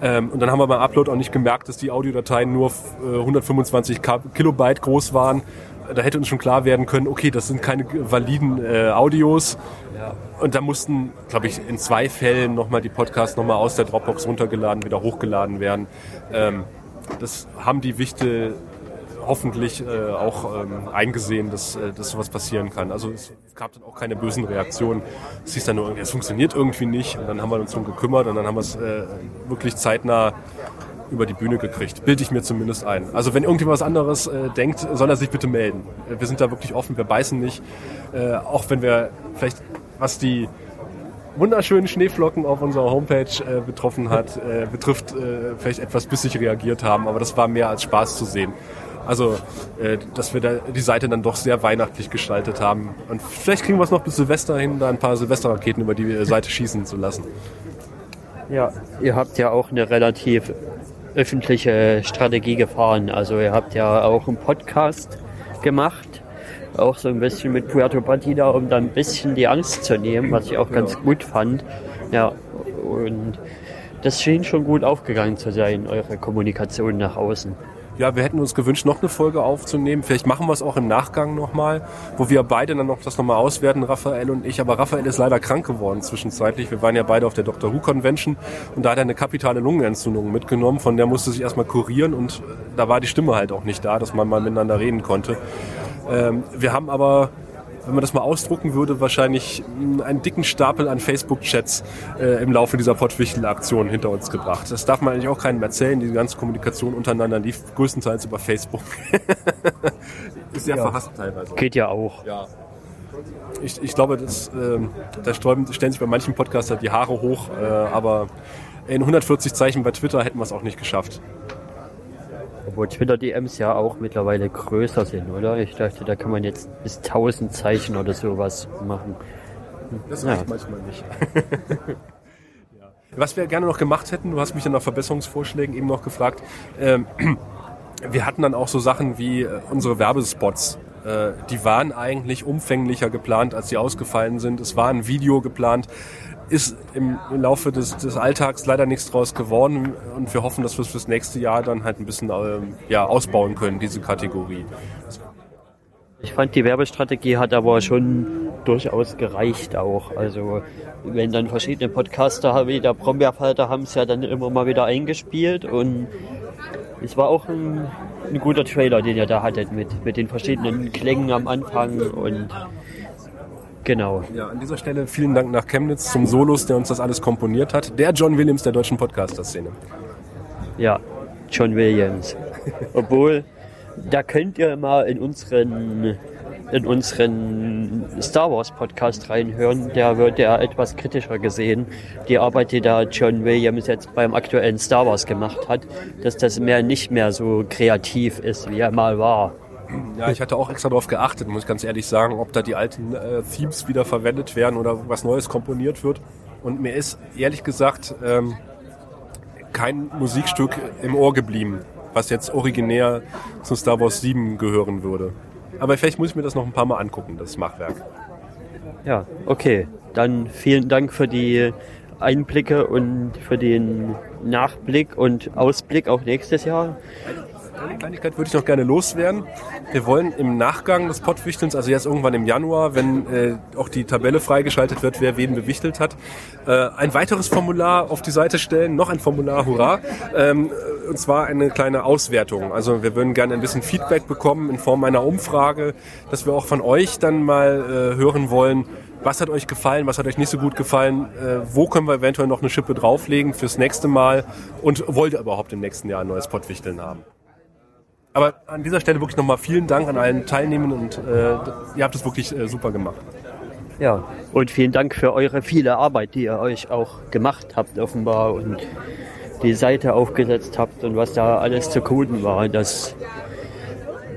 Ähm, und dann haben wir beim Upload auch nicht gemerkt, dass die Audiodateien nur äh, 125 K Kilobyte groß waren. Da hätte uns schon klar werden können, okay, das sind keine validen äh, Audios. Und da mussten, glaube ich, in zwei Fällen nochmal die Podcasts nochmal aus der Dropbox runtergeladen, wieder hochgeladen werden. Ähm, das haben die Wichte hoffentlich äh, auch ähm, eingesehen, dass, äh, dass sowas passieren kann. Also es gab dann auch keine bösen Reaktionen. Es hieß dann nur, es funktioniert irgendwie nicht. Und dann haben wir uns darum gekümmert und dann haben wir es äh, wirklich zeitnah über die Bühne gekriegt. Bilde ich mir zumindest ein. Also wenn irgendjemand was anderes äh, denkt, soll er sich bitte melden. Äh, Wir sind da wirklich offen, wir beißen nicht. Äh, auch wenn wir vielleicht, was die wunderschönen Schneeflocken auf unserer Homepage äh, betroffen hat, äh, betrifft, äh, vielleicht etwas bissig reagiert haben, aber das war mehr als Spaß zu sehen. Also, dass wir da die Seite dann doch sehr weihnachtlich gestaltet haben. Und vielleicht kriegen wir es noch bis Silvester hin, da ein paar Silvesterraketen über die Seite schießen zu lassen. Ja, ihr habt ja auch eine relativ öffentliche Strategie gefahren. Also ihr habt ja auch einen Podcast gemacht, auch so ein bisschen mit Puerto Partida, um da ein bisschen die Angst zu nehmen, was ich auch ganz gut fand. Ja, und das schien schon gut aufgegangen zu sein, eure Kommunikation nach außen. Ja, wir hätten uns gewünscht, noch eine Folge aufzunehmen. Vielleicht machen wir es auch im Nachgang nochmal, wo wir beide dann noch das nochmal auswerten, Raphael und ich. Aber Raphael ist leider krank geworden zwischenzeitlich. Wir waren ja beide auf der Doctor Who Convention und da hat er eine kapitale Lungenentzündung mitgenommen. Von der musste sich erstmal kurieren und da war die Stimme halt auch nicht da, dass man mal miteinander reden konnte. Ähm, wir haben aber wenn man das mal ausdrucken würde, wahrscheinlich einen dicken Stapel an Facebook-Chats äh, im Laufe dieser Pottwichtel-Aktion hinter uns gebracht. Das darf man eigentlich auch keinem erzählen. Die ganze Kommunikation untereinander lief größtenteils über Facebook. Ist sehr Ja. verhasst teilweise. Geht ja auch. Ja. Ich, ich glaube, das, ähm, da sträuben, stellen sich bei manchen Podcaster die Haare hoch, äh, aber in 140 Zeichen bei Twitter hätten wir es auch nicht geschafft. Obwohl Twitter-DMs ja auch mittlerweile größer sind, oder? Ich dachte, da kann man jetzt bis 1000 Zeichen oder sowas machen. Das reicht manchmal nicht. ja. Was wir gerne noch gemacht hätten, du hast mich dann nach Verbesserungsvorschlägen eben noch gefragt, ähm, wir hatten dann auch so Sachen wie äh, unsere Werbespots. Äh, die waren eigentlich umfänglicher geplant, als sie ausgefallen sind. Es war ein Video geplant, ist im, Laufe des, des Alltags leider nichts draus geworden und wir hoffen, dass wir es fürs nächste Jahr dann halt ein bisschen ähm, ja, ausbauen können, diese Kategorie. Ich fand, die Werbestrategie hat aber schon durchaus gereicht auch. Also wenn dann verschiedene Podcaster wie der Brombeerfalter haben es ja dann immer mal wieder eingespielt und es war auch ein, ein guter Trailer, den ihr da hattet mit, mit den verschiedenen Klängen am Anfang und Genau. Ja, an dieser Stelle vielen Dank nach Chemnitz zum Solus, der uns das alles komponiert hat. Der John Williams der deutschen Podcaster-Szene. Ja, John Williams. Obwohl, da könnt ihr mal in unseren in unseren Star Wars Podcast reinhören. Der wird ja etwas kritischer gesehen. Die Arbeit, die da John Williams jetzt beim aktuellen Star Wars gemacht hat, dass das mehr nicht mehr so kreativ ist, wie er mal war. Ja, ich hatte auch extra darauf geachtet, muss ich ganz ehrlich sagen, ob da die alten äh, Themes wieder verwendet werden oder was Neues komponiert wird. Und mir ist ehrlich gesagt ähm, kein Musikstück im Ohr geblieben, was jetzt originär zu Star Wars 7 gehören würde. Aber vielleicht muss ich mir das noch ein paar Mal angucken, das Machwerk. Ja, okay. Dann vielen Dank für die Einblicke und für den Nachblick und Ausblick auch nächstes Jahr. Eine Kleinigkeit würde ich noch gerne loswerden. Wir wollen im Nachgang des Pottwichtelns, also jetzt irgendwann im Januar, wenn äh, auch die Tabelle freigeschaltet wird, wer wen bewichtelt hat, äh, ein weiteres Formular auf die Seite stellen, noch ein Formular, hurra, ähm, und zwar eine kleine Auswertung. Also wir würden gerne ein bisschen Feedback bekommen in Form einer Umfrage, dass wir auch von euch dann mal äh, hören wollen, was hat euch gefallen, was hat euch nicht so gut gefallen, äh, wo können wir eventuell noch eine Schippe drauflegen fürs nächste Mal und wollt ihr überhaupt im nächsten Jahr ein neues Pottwichteln haben? Aber an dieser Stelle wirklich nochmal vielen Dank an allen Teilnehmenden und äh, ihr habt es wirklich äh, super gemacht. Ja, und vielen Dank für eure viele Arbeit, die ihr euch auch gemacht habt offenbar und die Seite aufgesetzt habt und was da alles zu coden war. Das,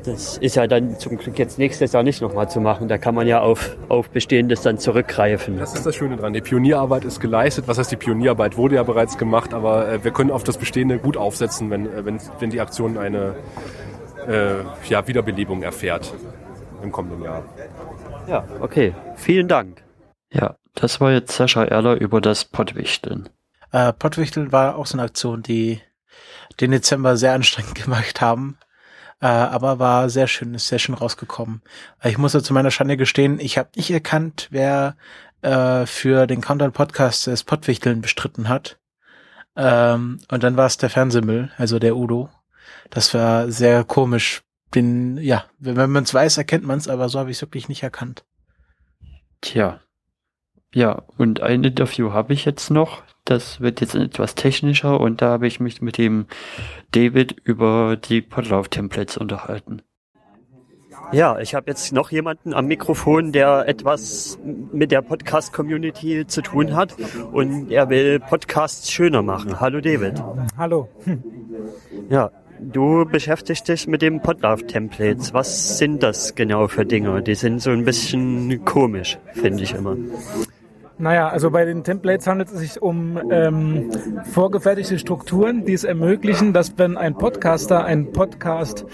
das ist ja dann zum Glück jetzt nächstes Jahr nicht nochmal zu machen. Da kann man ja auf, auf Bestehendes dann zurückgreifen. Das ist das Schöne dran. Die Pionierarbeit ist geleistet. Was heißt die Pionierarbeit? Wurde ja bereits gemacht, aber äh, wir können auf das Bestehende gut aufsetzen, wenn, äh, wenn, wenn die Aktion eine äh, ja, Wiederbelebung erfährt im kommenden Jahr. Ja, okay. Vielen Dank. Ja, das war jetzt Sascha Erler über das Pottwichteln. Äh, Pottwichteln war auch so eine Aktion, die den Dezember sehr anstrengend gemacht haben. Äh, aber war sehr schön, ist sehr schön rausgekommen. Äh, ich muss ja zu meiner Schande gestehen, ich habe nicht erkannt, wer äh, für den Countdown Podcast das Pottwichteln bestritten hat. Ähm, und dann war es der Fernsehmüll, also der Udo. Das war sehr komisch. Den, ja, wenn man es weiß, erkennt man es, aber so habe ich es wirklich nicht erkannt. Tja. Ja, und ein Interview habe ich jetzt noch. Das wird jetzt etwas technischer und da habe ich mich mit dem David über die Podlauf-Templates unterhalten. Ja, ich habe jetzt noch jemanden am Mikrofon, der etwas mit der Podcast-Community zu tun hat und er will Podcasts schöner machen. Hallo David. Hallo. Ja, du beschäftigst dich mit dem Podlove-Templates. Was sind das genau für Dinge? Die sind so ein bisschen komisch, finde ich immer. Naja, also bei den Templates handelt es sich um ähm, vorgefertigte Strukturen, die es ermöglichen, dass wenn ein Podcaster einen Podcast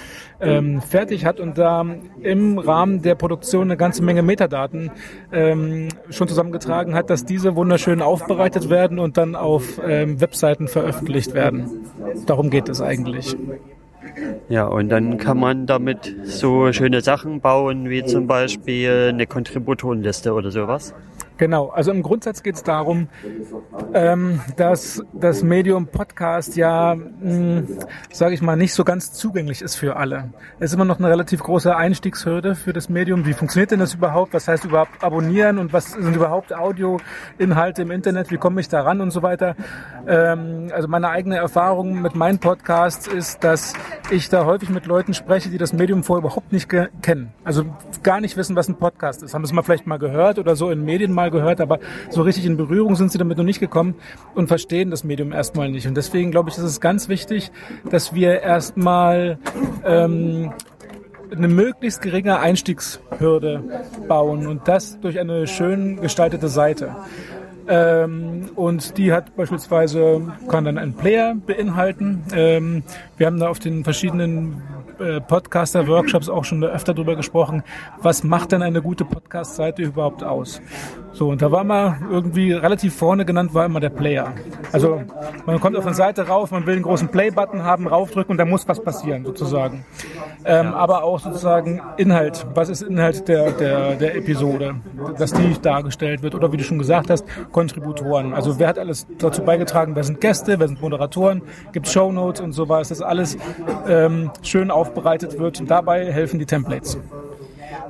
ähm, fertig hat und da im Rahmen der Produktion eine ganze Menge Metadaten ähm, schon zusammengetragen hat, dass diese wunderschön aufbereitet werden und dann auf ähm, Webseiten veröffentlicht werden. Darum geht es eigentlich. Ja, und dann kann man damit so schöne Sachen bauen, wie zum Beispiel eine Kontributorenliste oder sowas. Genau, also im Grundsatz geht es darum, ähm, dass das Medium Podcast ja, sage ich mal, nicht so ganz zugänglich ist für alle. Es ist immer noch eine relativ große Einstiegshürde für das Medium. Wie funktioniert denn das überhaupt? Was heißt überhaupt abonnieren und was sind überhaupt Audioinhalte im Internet? Wie komme ich da ran und so weiter? Ähm, also meine eigene Erfahrung mit meinen Podcasts ist, dass ich da häufig mit Leuten spreche, die das Medium vorher überhaupt nicht kennen. Also gar nicht wissen, was ein Podcast ist. Haben es mal vielleicht mal gehört oder so in Medien mal gehört, aber so richtig in Berührung sind sie damit noch nicht gekommen und verstehen das Medium erstmal nicht. Und deswegen glaube ich, ist es ganz wichtig, dass wir erstmal ähm, eine möglichst geringe Einstiegshürde bauen und das durch eine schön gestaltete Seite. Ähm, und die hat beispielsweise, kann dann einen Player beinhalten. Ähm, wir haben da auf den verschiedenen äh, Podcaster-Workshops auch schon öfter drüber gesprochen, was macht denn eine gute Podcast-Seite überhaupt aus? So, und da war mal irgendwie relativ vorne genannt, war immer der Player. Also man kommt auf eine Seite rauf, man will einen großen Play-Button haben, raufdrücken und da muss was passieren, sozusagen. Ähm, aber auch sozusagen Inhalt. Was ist Inhalt der, der, der Episode? Dass die dargestellt wird. Oder wie du schon gesagt hast, Kontributoren. Also wer hat alles dazu beigetragen? Wer sind Gäste? Wer sind Moderatoren? Gibt Shownotes und sowas, dass alles ähm, schön aufbereitet wird. Und dabei helfen die Templates.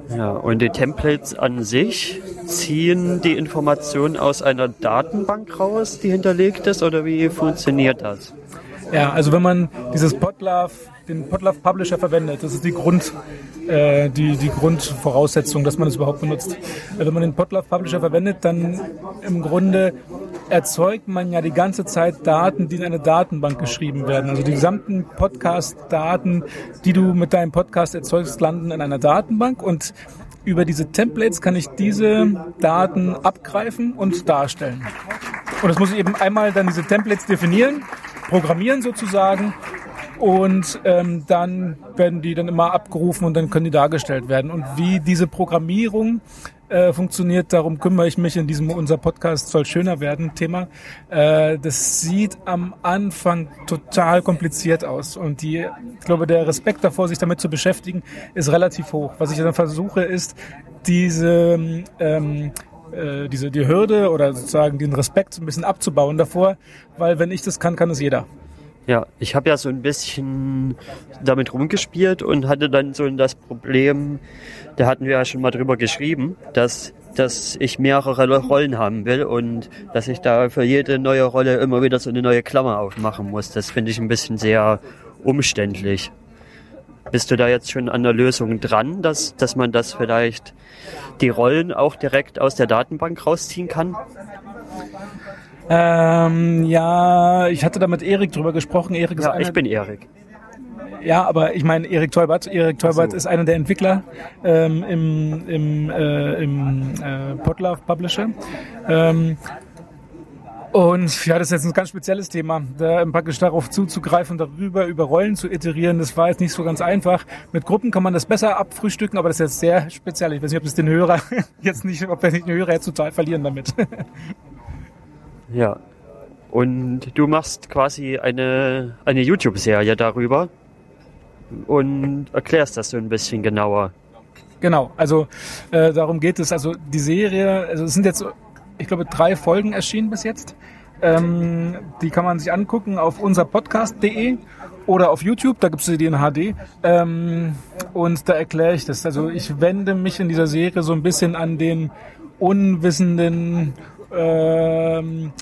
Ja, und die Templates an sich ziehen die Informationen aus einer Datenbank raus, die hinterlegt ist, oder wie funktioniert das? Ja, also wenn man dieses Podlove, den Podlove Publisher verwendet, das ist die Grund, äh, die, die Grundvoraussetzung, dass man es überhaupt benutzt. Äh, wenn man den Podlove Publisher verwendet, dann im Grunde erzeugt man ja die ganze Zeit Daten, die in eine Datenbank geschrieben werden. Also die gesamten Podcast-Daten, die du mit deinem Podcast erzeugst, landen in einer Datenbank und über diese Templates kann ich diese Daten abgreifen und darstellen. Und das muss ich eben einmal dann diese Templates definieren, programmieren sozusagen und ähm, dann werden die dann immer abgerufen und dann können die dargestellt werden. Und wie diese Programmierung äh, funktioniert, darum kümmere ich mich in diesem unser Podcast soll schöner werden Thema. Äh, das sieht am Anfang total kompliziert aus und die, ich glaube, der Respekt davor, sich damit zu beschäftigen, ist relativ hoch. Was ich dann versuche, ist diese ähm, äh, diese die Hürde oder sozusagen den Respekt ein bisschen abzubauen davor, weil wenn ich das kann, kann es jeder. Ja, ich habe ja so ein bisschen damit rumgespielt und hatte dann so das Problem, da hatten wir ja schon mal drüber geschrieben, dass dass ich mehrere Rollen haben will und dass ich da für jede neue Rolle immer wieder so eine neue Klammer aufmachen muss. Das finde ich ein bisschen sehr umständlich. Bist du da jetzt schon an der Lösung dran, dass, dass man das vielleicht die Rollen auch direkt aus der Datenbank rausziehen kann? Ähm, ja, ich hatte da mit Erik drüber gesprochen. Erik ist Ja, ich bin Erik. Ja, aber ich meine Erik Teubert. Erik Teubert so. ist einer der Entwickler ähm, im, im, äh, im äh, Podlove Publisher. Ähm, und ja, das ist jetzt ein ganz spezielles Thema, da praktisch darauf zuzugreifen, darüber über Rollen zu iterieren. Das war jetzt nicht so ganz einfach. Mit Gruppen kann man das besser abfrühstücken, aber das ist jetzt sehr speziell. Ich weiß nicht, ob das den Hörer jetzt nicht, ob wir nicht den Hörer jetzt total verlieren damit. Ja. Und du machst quasi eine, eine YouTube-Serie darüber und erklärst das so ein bisschen genauer. Genau, also äh, darum geht es. Also die Serie, also es sind jetzt, ich glaube, drei Folgen erschienen bis jetzt. Ähm, die kann man sich angucken auf unserpodcast.de oder auf YouTube, da gibt es die in HD. Ähm, und da erkläre ich das. Also ich wende mich in dieser Serie so ein bisschen an den unwissenden ähm,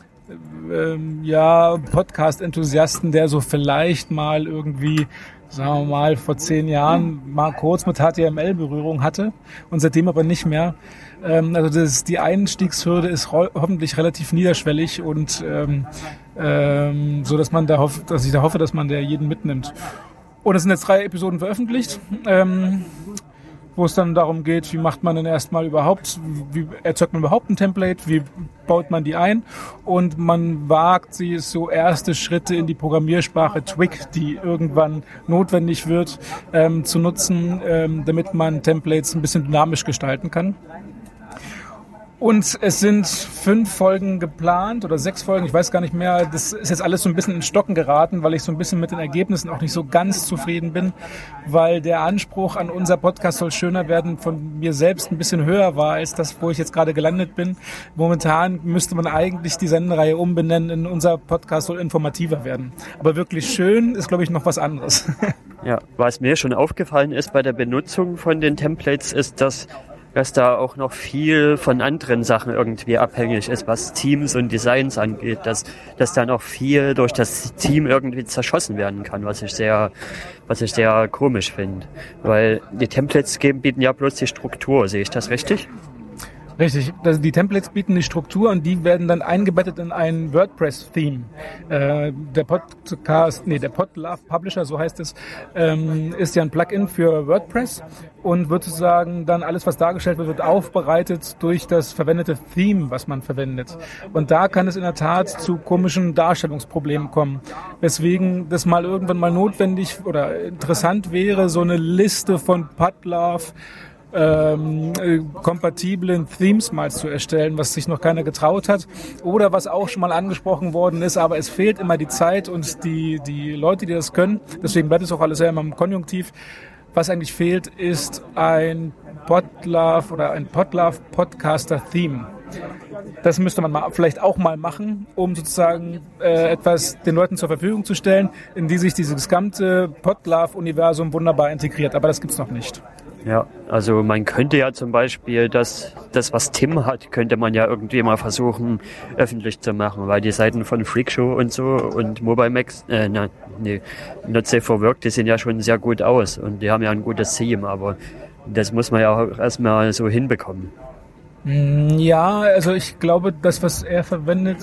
ähm, ja, Podcast-Enthusiasten, der so vielleicht mal irgendwie, sagen wir mal, vor zehn Jahren mal kurz mit HTML Berührung hatte und seitdem aber nicht mehr. Ähm, also das, die Einstiegshürde ist ho hoffentlich relativ niederschwellig und ähm, ähm, so, dass man da hofft, dass ich da hoffe, dass man da jeden mitnimmt. Und es sind jetzt drei Episoden veröffentlicht. Ähm, wo es dann darum geht, wie macht man denn erstmal überhaupt, wie erzeugt man überhaupt ein Template, wie baut man die ein und man wagt sie so erste Schritte in die Programmiersprache Twig, die irgendwann notwendig wird, ähm, zu nutzen, ähm, damit man Templates ein bisschen dynamisch gestalten kann. Und es sind fünf Folgen geplant oder sechs Folgen, ich weiß gar nicht mehr. Das ist jetzt alles so ein bisschen in Stocken geraten, weil ich so ein bisschen mit den Ergebnissen auch nicht so ganz zufrieden bin, weil der Anspruch an unser Podcast soll schöner werden von mir selbst ein bisschen höher war als das, wo ich jetzt gerade gelandet bin. Momentan müsste man eigentlich die Sendereihe umbenennen in unser Podcast soll informativer werden. Aber wirklich schön ist, glaube ich, noch was anderes. Ja, was mir schon aufgefallen ist bei der Benutzung von den Templates, ist, dass dass da auch noch viel von anderen Sachen irgendwie abhängig ist, was Teams und Designs angeht, dass, dass da noch viel durch das Team irgendwie zerschossen werden kann, was ich sehr, was ich sehr komisch finde. Weil die Templates geben, bieten ja bloß die Struktur, sehe ich das richtig? Richtig, also die Templates bieten die Struktur und die werden dann eingebettet in ein WordPress-Theme. Äh, der Podcast, nee, der Podlove Publisher, so heißt es, ähm, ist ja ein Plugin für WordPress und wird sozusagen dann alles, was dargestellt wird, wird aufbereitet durch das verwendete Theme, was man verwendet. Und da kann es in der Tat zu komischen Darstellungsproblemen kommen. Weswegen das mal irgendwann mal notwendig oder interessant wäre, so eine Liste von Podlove ähm, äh, kompatiblen Themes mal zu erstellen, was sich noch keiner getraut hat oder was auch schon mal angesprochen worden ist, aber es fehlt immer die Zeit und die, die Leute, die das können. Deswegen bleibt es auch alles sehr immer im Konjunktiv. Was eigentlich fehlt, ist ein Podlove oder ein Podlove Podcaster Theme. Das müsste man mal, vielleicht auch mal machen, um sozusagen äh, etwas den Leuten zur Verfügung zu stellen, in die sich dieses gesamte Podlove-Universum wunderbar integriert. Aber das gibt's noch nicht. Ja, also man könnte ja zum Beispiel das, das was Tim hat, könnte man ja irgendwie mal versuchen öffentlich zu machen, weil die Seiten von Freakshow und so und Mobile Max, äh, nein, nee, Not Safe for Work, die sehen ja schon sehr gut aus und die haben ja ein gutes Team, aber das muss man ja auch erstmal so hinbekommen. Mm, Ja, also ich glaube, das, was er verwendet,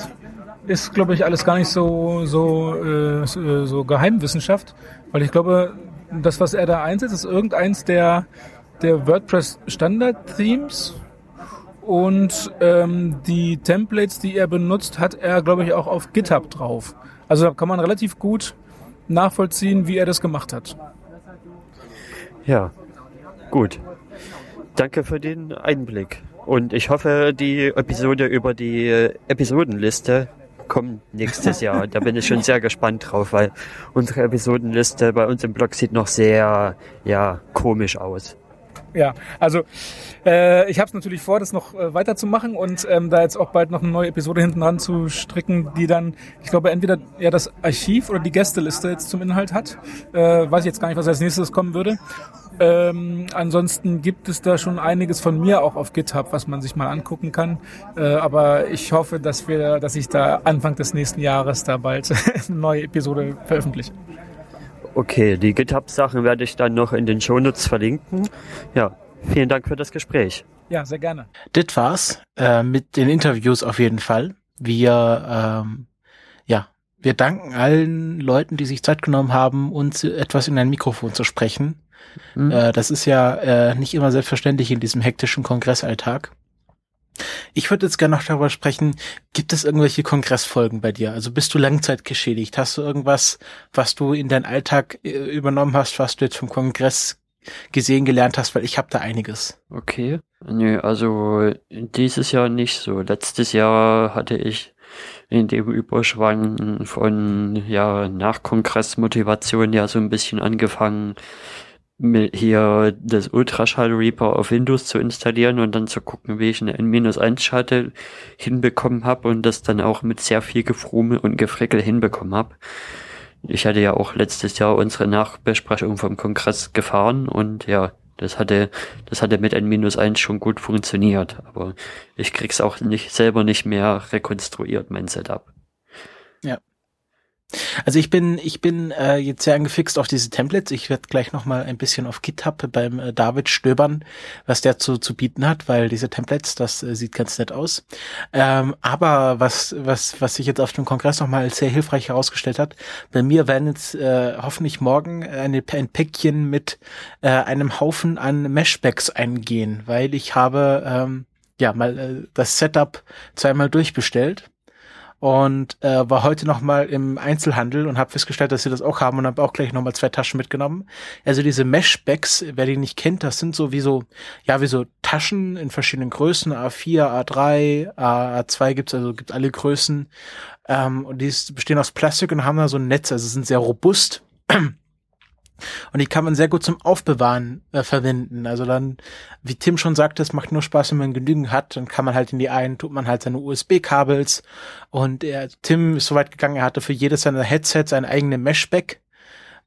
ist, glaube ich, alles gar nicht so, so, äh, so Geheimwissenschaft, weil ich glaube, das, was er da einsetzt, ist irgendeins der, der WordPress Standard Themes und ähm, die Templates, die er benutzt, hat er, glaube ich, auch auf GitHub drauf. Also da kann man relativ gut nachvollziehen, wie er das gemacht hat. Ja, gut. Danke für den Einblick. Und ich hoffe, die Episode über die Episodenliste kommt nächstes Jahr. Da bin ich schon sehr gespannt drauf, weil unsere Episodenliste bei uns im Blog sieht noch sehr, ja, komisch aus. Ja, also äh, ich habe es natürlich vor, das noch äh, weiterzumachen und ähm, da jetzt auch bald noch eine neue Episode hinten dran zu stricken, die dann, ich glaube, entweder ja das Archiv oder die Gästeliste jetzt zum Inhalt hat. Äh, weiß ich jetzt gar nicht, was als nächstes kommen würde. Ähm, ansonsten gibt es da schon einiges von mir auch auf GitHub, was man sich mal angucken kann. Äh, aber ich hoffe, dass wir, dass ich da Anfang des nächsten Jahres da bald eine neue Episode veröffentliche. Okay, die GitHub-Sachen werde ich dann noch in den Shownotes verlinken. Ja, vielen Dank für das Gespräch. Ja, sehr gerne. Das war's äh, mit den Interviews auf jeden Fall. Wir, ähm, ja, wir danken allen Leuten, die sich Zeit genommen haben, uns etwas in ein Mikrofon zu sprechen. Mhm. Äh, das ist ja äh, nicht immer selbstverständlich in diesem hektischen Kongressalltag. Ich würde jetzt gerne noch darüber sprechen, gibt es irgendwelche Kongressfolgen bei dir? Also bist du langzeitgeschädigt? Hast du irgendwas, was du in deinen Alltag äh, übernommen hast, was du jetzt vom Kongress gesehen gelernt hast? Weil ich habe da einiges. Okay. Nö, also dieses Jahr nicht so. Letztes Jahr hatte ich in dem Überschwang von ja Nachkongressmotivation ja so ein bisschen angefangen, hier das Ultraschall Reaper auf Windows zu installieren und dann zu gucken, wie ich eine N-1-Schalte hinbekommen habe und das dann auch mit sehr viel Gefrummel und Gefrickel hinbekommen habe. Ich hatte ja auch letztes Jahr unsere Nachbesprechung vom Kongress gefahren und ja, das hatte, das hatte mit N-1 schon gut funktioniert, aber ich krieg's auch nicht, selber nicht mehr rekonstruiert, mein Setup. Ja. Also ich bin ich bin äh, jetzt sehr angefixt auf diese Templates. Ich werde gleich noch mal ein bisschen auf GitHub beim äh, David stöbern, was der zu zu bieten hat, weil diese Templates, das äh, sieht ganz nett aus. Ähm, aber was was was sich jetzt auf dem Kongress noch mal als sehr hilfreich herausgestellt hat, bei mir werden jetzt äh, hoffentlich morgen eine, ein Päckchen mit äh, einem Haufen an Meshbacks eingehen, weil ich habe ähm, ja mal äh, das Setup zweimal durchbestellt und äh, war heute noch mal im Einzelhandel und habe festgestellt, dass sie das auch haben und habe auch gleich noch mal zwei Taschen mitgenommen. Also diese Meshbacks, wer die nicht kennt, das sind so wie so ja wie so Taschen in verschiedenen Größen, A4, A3, A, A2 gibt's also gibt alle Größen ähm, und die bestehen aus Plastik und haben da so ein Netz, also sind sehr robust. Und die kann man sehr gut zum Aufbewahren äh, verwenden. Also dann, wie Tim schon sagte, es macht nur Spaß, wenn man genügend hat. Dann kann man halt in die einen, tut man halt seine USB-Kabels. Und er, Tim ist so weit gegangen, er hatte für jedes seiner Headsets ein eigenes Meshback.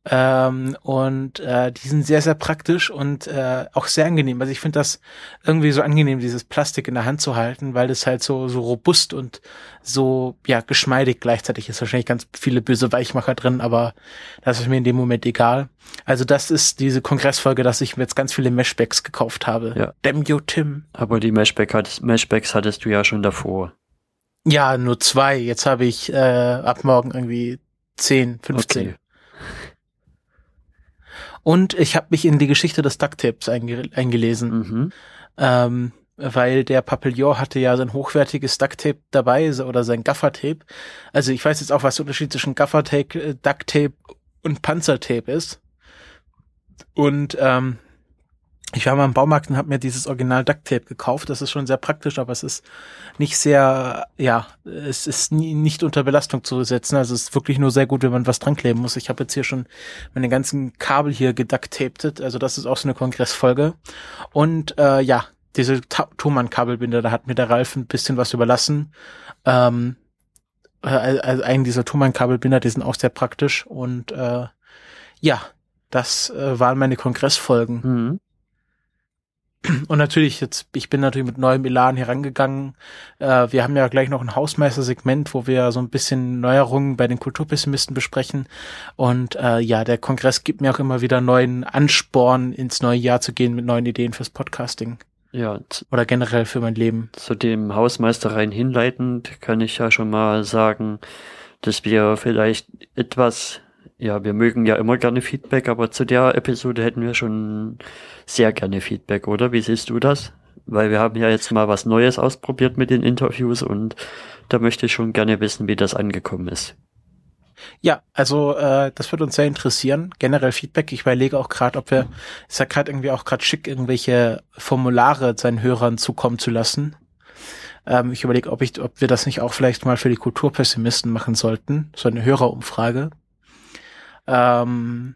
Ähm, und äh, die sind sehr, sehr praktisch und äh, auch sehr angenehm. Also ich finde das irgendwie so angenehm, dieses Plastik in der Hand zu halten, weil das halt so, so robust und so, ja, geschmeidig gleichzeitig ist. Wahrscheinlich ganz viele böse Weichmacher drin, aber das ist mir in dem Moment egal. Also das ist diese Kongressfolge, dass ich mir jetzt ganz viele Meshbacks gekauft habe. Ja. Damn you, Tim. Aber die Meshback hattest, Meshbacks hattest du ja schon davor. Ja, nur zwei. Jetzt habe ich äh, ab morgen irgendwie 10, 15. Okay. Und ich habe mich in die Geschichte des Ducktapes einge eingelesen. Mhm. Ähm, weil der Papillon hatte ja sein hochwertiges Ducktape dabei oder sein Gaffertape. Also ich weiß jetzt auch, was der Unterschied zwischen Gaffertape, äh, Ducktape und Panzertape ist. Und ähm, ich war mal im Baumarkt und habe mir dieses Original Ducktape gekauft. Das ist schon sehr praktisch, aber es ist nicht sehr, ja, es ist nie, nicht unter Belastung zu setzen. Also es ist wirklich nur sehr gut, wenn man was dran kleben muss. Ich habe jetzt hier schon meine ganzen Kabel hier geducktaped. Also das ist auch so eine Kongressfolge. Und äh, ja, diese Thomann-Kabelbinder, da hat mir der Ralf ein bisschen was überlassen. Ähm, äh, also einen dieser Thomann-Kabelbinder, die sind auch sehr praktisch. Und äh, ja, das äh, waren meine Kongressfolgen. Mhm. Und natürlich jetzt, ich bin natürlich mit neuem Elan herangegangen. Äh, wir haben ja gleich noch ein Hausmeister-Segment, wo wir so ein bisschen Neuerungen bei den Kulturpessimisten besprechen. Und äh, ja, der Kongress gibt mir auch immer wieder neuen Ansporn, ins neue Jahr zu gehen mit neuen Ideen fürs Podcasting. Ja. Oder generell für mein Leben. Zu dem Hausmeistereien hinleitend kann ich ja schon mal sagen, dass wir vielleicht etwas ja, wir mögen ja immer gerne Feedback, aber zu der Episode hätten wir schon sehr gerne Feedback, oder? Wie siehst du das? Weil wir haben ja jetzt mal was Neues ausprobiert mit den Interviews und da möchte ich schon gerne wissen, wie das angekommen ist. Ja, also äh, das wird uns sehr interessieren. Generell Feedback. Ich überlege auch gerade, ob wir, ist ja gerade irgendwie auch gerade schick, irgendwelche Formulare seinen Hörern zukommen zu lassen. Ähm, ich überlege, ob ich, ob wir das nicht auch vielleicht mal für die Kulturpessimisten machen sollten. So eine Hörerumfrage. Ähm,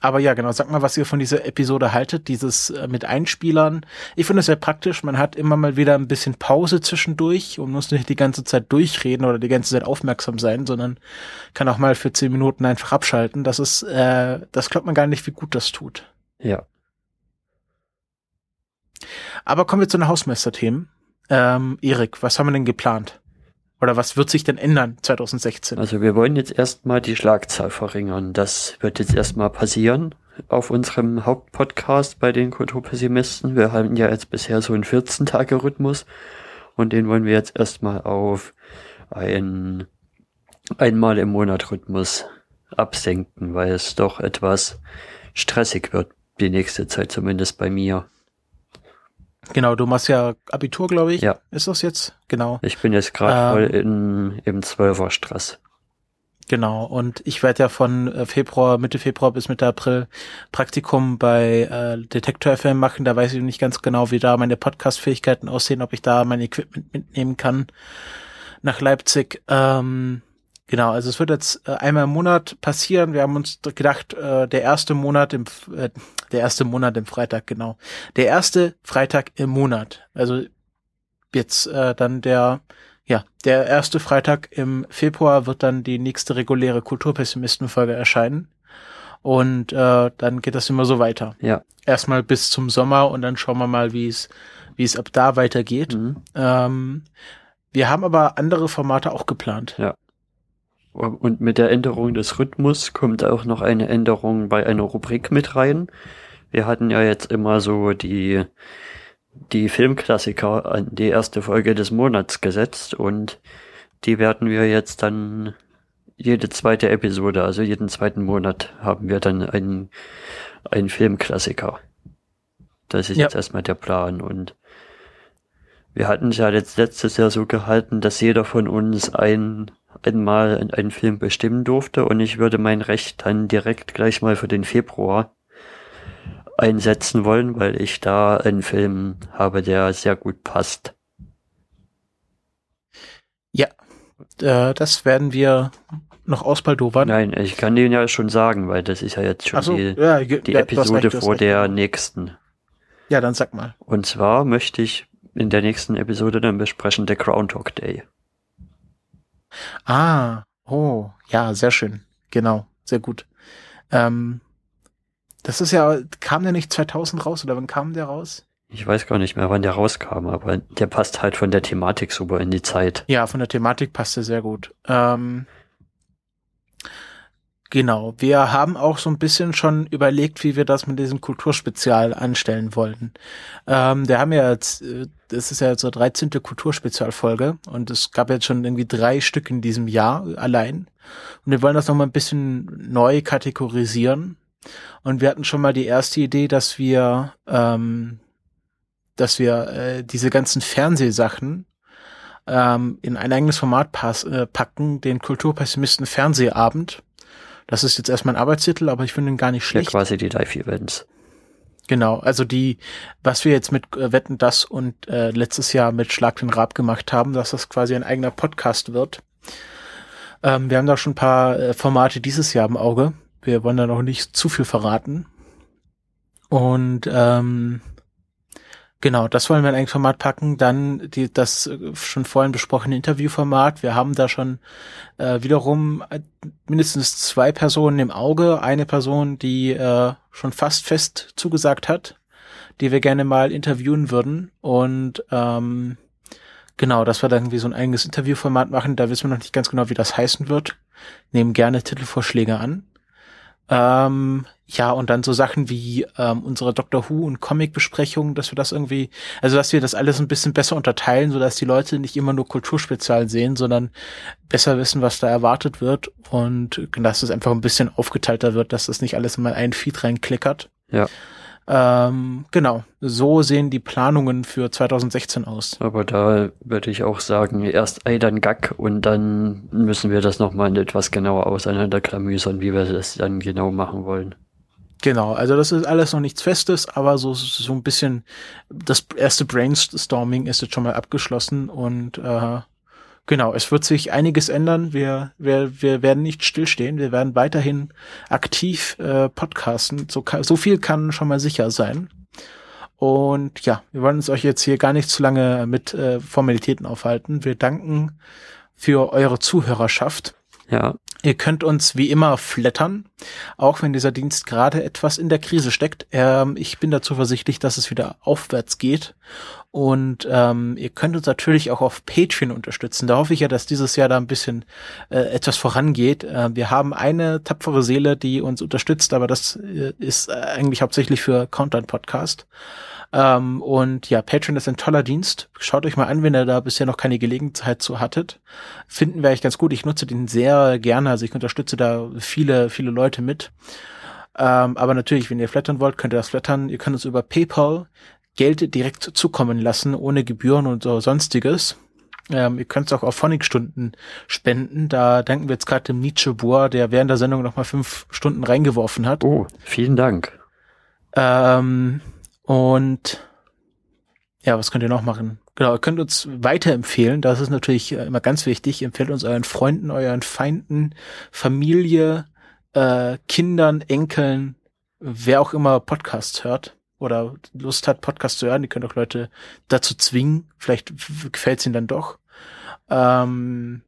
aber ja, genau, sag mal, was ihr von dieser Episode haltet, dieses äh, mit Einspielern. Ich finde es sehr praktisch. Man hat immer mal wieder ein bisschen Pause zwischendurch und muss nicht die ganze Zeit durchreden oder die ganze Zeit aufmerksam sein, sondern kann auch mal für zehn Minuten einfach abschalten. Das ist, äh, das glaubt man gar nicht, wie gut das tut. Ja. Aber kommen wir zu den Hausmeisterthemen. Ähm, Erik, was haben wir denn geplant? Oder was wird sich denn ändern 2016? Also wir wollen jetzt erstmal die Schlagzahl verringern. Das wird jetzt erstmal passieren auf unserem Hauptpodcast bei den Kulturpessimisten. Wir haben ja jetzt bisher so einen 14-Tage-Rhythmus und den wollen wir jetzt erstmal auf ein einmal im Monat Rhythmus absenken, weil es doch etwas stressig wird, die nächste Zeit zumindest bei mir. Genau, du machst ja Abitur, glaube ich. Ja. Ist das jetzt? Genau. Ich bin jetzt gerade ähm, voll in, im Zwölfer-Stress. Genau, und ich werde ja von äh, Februar, Mitte Februar bis Mitte April Praktikum bei äh, Detektor FM machen. Da weiß ich nicht ganz genau, wie da meine Podcast-Fähigkeiten aussehen, ob ich da mein Equipment mitnehmen kann nach Leipzig. Ähm, Genau, also es wird jetzt äh, einmal im Monat passieren. Wir haben uns gedacht, äh, der erste Monat im äh, der erste Monat im Freitag, genau. Der erste Freitag im Monat. Also jetzt äh, dann der ja, der erste Freitag im Februar wird dann die nächste reguläre Kulturpessimistenfolge erscheinen. Und äh, dann geht das immer so weiter. Ja. Erstmal bis zum Sommer und dann schauen wir mal, wie es wie es ab da weitergeht. Mhm. Ähm, wir haben aber andere Formate auch geplant. Ja. Und mit der Änderung des Rhythmus kommt auch noch eine Änderung bei einer Rubrik mit rein. Wir hatten ja jetzt immer so die, die Filmklassiker an die erste Folge des Monats gesetzt und die werden wir jetzt dann jede zweite Episode, also jeden zweiten Monat haben wir dann einen, einen Filmklassiker. Das ist ja. jetzt erstmal der Plan und wir hatten es ja jetzt letztes Jahr so gehalten, dass jeder von uns ein einmal einen Film bestimmen durfte und ich würde mein Recht dann direkt gleich mal für den Februar einsetzen wollen, weil ich da einen Film habe, der sehr gut passt. Ja, äh, das werden wir noch ausbaldowern. Nein, ich kann den ja schon sagen, weil das ist ja jetzt schon so, die, ja, die ja, Episode recht, vor recht, der nächsten. Ja, dann sag mal. Und zwar möchte ich in der nächsten Episode dann besprechen der Groundhog Day. Ah, oh, ja, sehr schön. Genau, sehr gut. Ähm, das ist ja, kam der nicht 2000 raus oder wann kam der raus? Ich weiß gar nicht mehr, wann der rauskam, aber der passt halt von der Thematik super in die Zeit. Ja, von der Thematik passt er sehr gut. Ähm, Genau, wir haben auch so ein bisschen schon überlegt, wie wir das mit diesem Kulturspezial anstellen wollten. Ähm, wir haben ja jetzt, das ist ja so 13. Kulturspezialfolge und es gab jetzt schon irgendwie drei Stück in diesem Jahr allein. Und wir wollen das nochmal ein bisschen neu kategorisieren. Und wir hatten schon mal die erste Idee, dass wir, ähm, dass wir äh, diese ganzen Fernsehsachen ähm, in ein eigenes Format pass, äh, packen, den Kulturpessimisten Fernsehabend das ist jetzt erstmal ein Arbeitstitel, aber ich finde ihn gar nicht schlecht. Ja, quasi die Live-Events. Genau, also die, was wir jetzt mit äh, Wetten das und äh, letztes Jahr mit Schlag den Rab gemacht haben, dass das quasi ein eigener Podcast wird. Ähm, wir haben da schon ein paar äh, Formate dieses Jahr im Auge. Wir wollen da noch nicht zu viel verraten. Und ähm, Genau, das wollen wir in ein Format packen. Dann die, das äh, schon vorhin besprochene Interviewformat. Wir haben da schon äh, wiederum äh, mindestens zwei Personen im Auge. Eine Person, die äh, schon fast fest zugesagt hat. die wir gerne mal interviewen würden. Und ähm, genau, dass wir dann irgendwie so ein eigenes Interviewformat machen. Da wissen wir noch nicht ganz genau, wie das heißen wird. Nehmen gerne Titelvorschläge an. Ähm, ja, und dann so Sachen wie ähm, unsere Doctor Who und Comic-Besprechungen, dass wir das irgendwie, also dass wir das alles ein bisschen besser unterteilen, so dass die Leute nicht immer nur Kulturspezial sehen, sondern besser wissen, was da erwartet wird und dass es einfach ein bisschen aufgeteilter wird, dass das nicht alles in mal einen Feed reinklickert. Ja. Ähm, genau, so sehen die Planungen für 2016 aus. Aber da würde ich auch sagen, erst Ei, dann Gack und dann müssen wir das nochmal etwas genauer auseinanderklamüsern, wie wir das dann genau machen wollen. Genau, also das ist alles noch nichts Festes, aber so, so ein bisschen das erste Brainstorming ist jetzt schon mal abgeschlossen und äh, Genau, es wird sich einiges ändern. Wir, wir, wir werden nicht stillstehen. Wir werden weiterhin aktiv äh, podcasten. So, so viel kann schon mal sicher sein. Und ja, wir wollen uns euch jetzt hier gar nicht zu lange mit äh, Formalitäten aufhalten. Wir danken für eure Zuhörerschaft. Ja. Ihr könnt uns wie immer flattern, auch wenn dieser Dienst gerade etwas in der Krise steckt. Ähm, ich bin dazu versichtlich, dass es wieder aufwärts geht. Und ähm, ihr könnt uns natürlich auch auf Patreon unterstützen. Da hoffe ich ja, dass dieses Jahr da ein bisschen äh, etwas vorangeht. Äh, wir haben eine tapfere Seele, die uns unterstützt, aber das äh, ist eigentlich hauptsächlich für Content Podcast. Ähm, und ja, Patreon ist ein toller Dienst. Schaut euch mal an, wenn ihr da bisher noch keine Gelegenheit zu hattet. Finden wir eigentlich ganz gut. Ich nutze den sehr gerne. Also ich unterstütze da viele, viele Leute mit. Ähm, aber natürlich, wenn ihr flattern wollt, könnt ihr das flattern. Ihr könnt uns über PayPal Geld direkt zukommen lassen, ohne Gebühren und so sonstiges. Ähm, ihr könnt es auch auf Phonic-Stunden spenden. Da danken wir jetzt gerade dem Nietzsche Bohr, der während der Sendung nochmal fünf Stunden reingeworfen hat. Oh, vielen Dank. Ähm, und ja, was könnt ihr noch machen? Genau, ihr könnt uns weiterempfehlen. Das ist natürlich äh, immer ganz wichtig. Empfehlt uns euren Freunden, euren Feinden, Familie, äh, Kindern, Enkeln, wer auch immer Podcasts hört oder Lust hat, Podcasts zu hören. Die können auch Leute dazu zwingen. Vielleicht gefällt es ihnen dann doch. Ähm,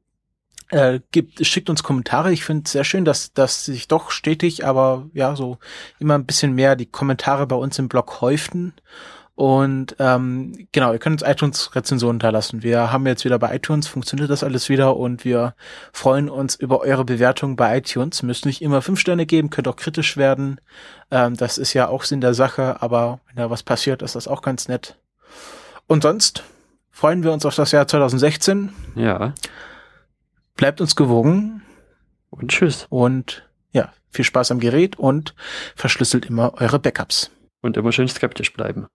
äh, gibt, schickt uns Kommentare. Ich finde es sehr schön, dass, dass sich doch stetig, aber ja, so immer ein bisschen mehr die Kommentare bei uns im Blog häuften. Und ähm, genau, ihr könnt uns iTunes-Rezensionen hinterlassen. Wir haben jetzt wieder bei iTunes, funktioniert das alles wieder und wir freuen uns über eure Bewertung bei iTunes. Müsst nicht immer fünf Sterne geben, könnt auch kritisch werden. Ähm, das ist ja auch Sinn der Sache, aber wenn da was passiert, ist das auch ganz nett. Und sonst freuen wir uns auf das Jahr 2016. Ja. Bleibt uns gewogen. Und tschüss. Und ja, viel Spaß am Gerät und verschlüsselt immer eure Backups. Und immer schön skeptisch bleiben.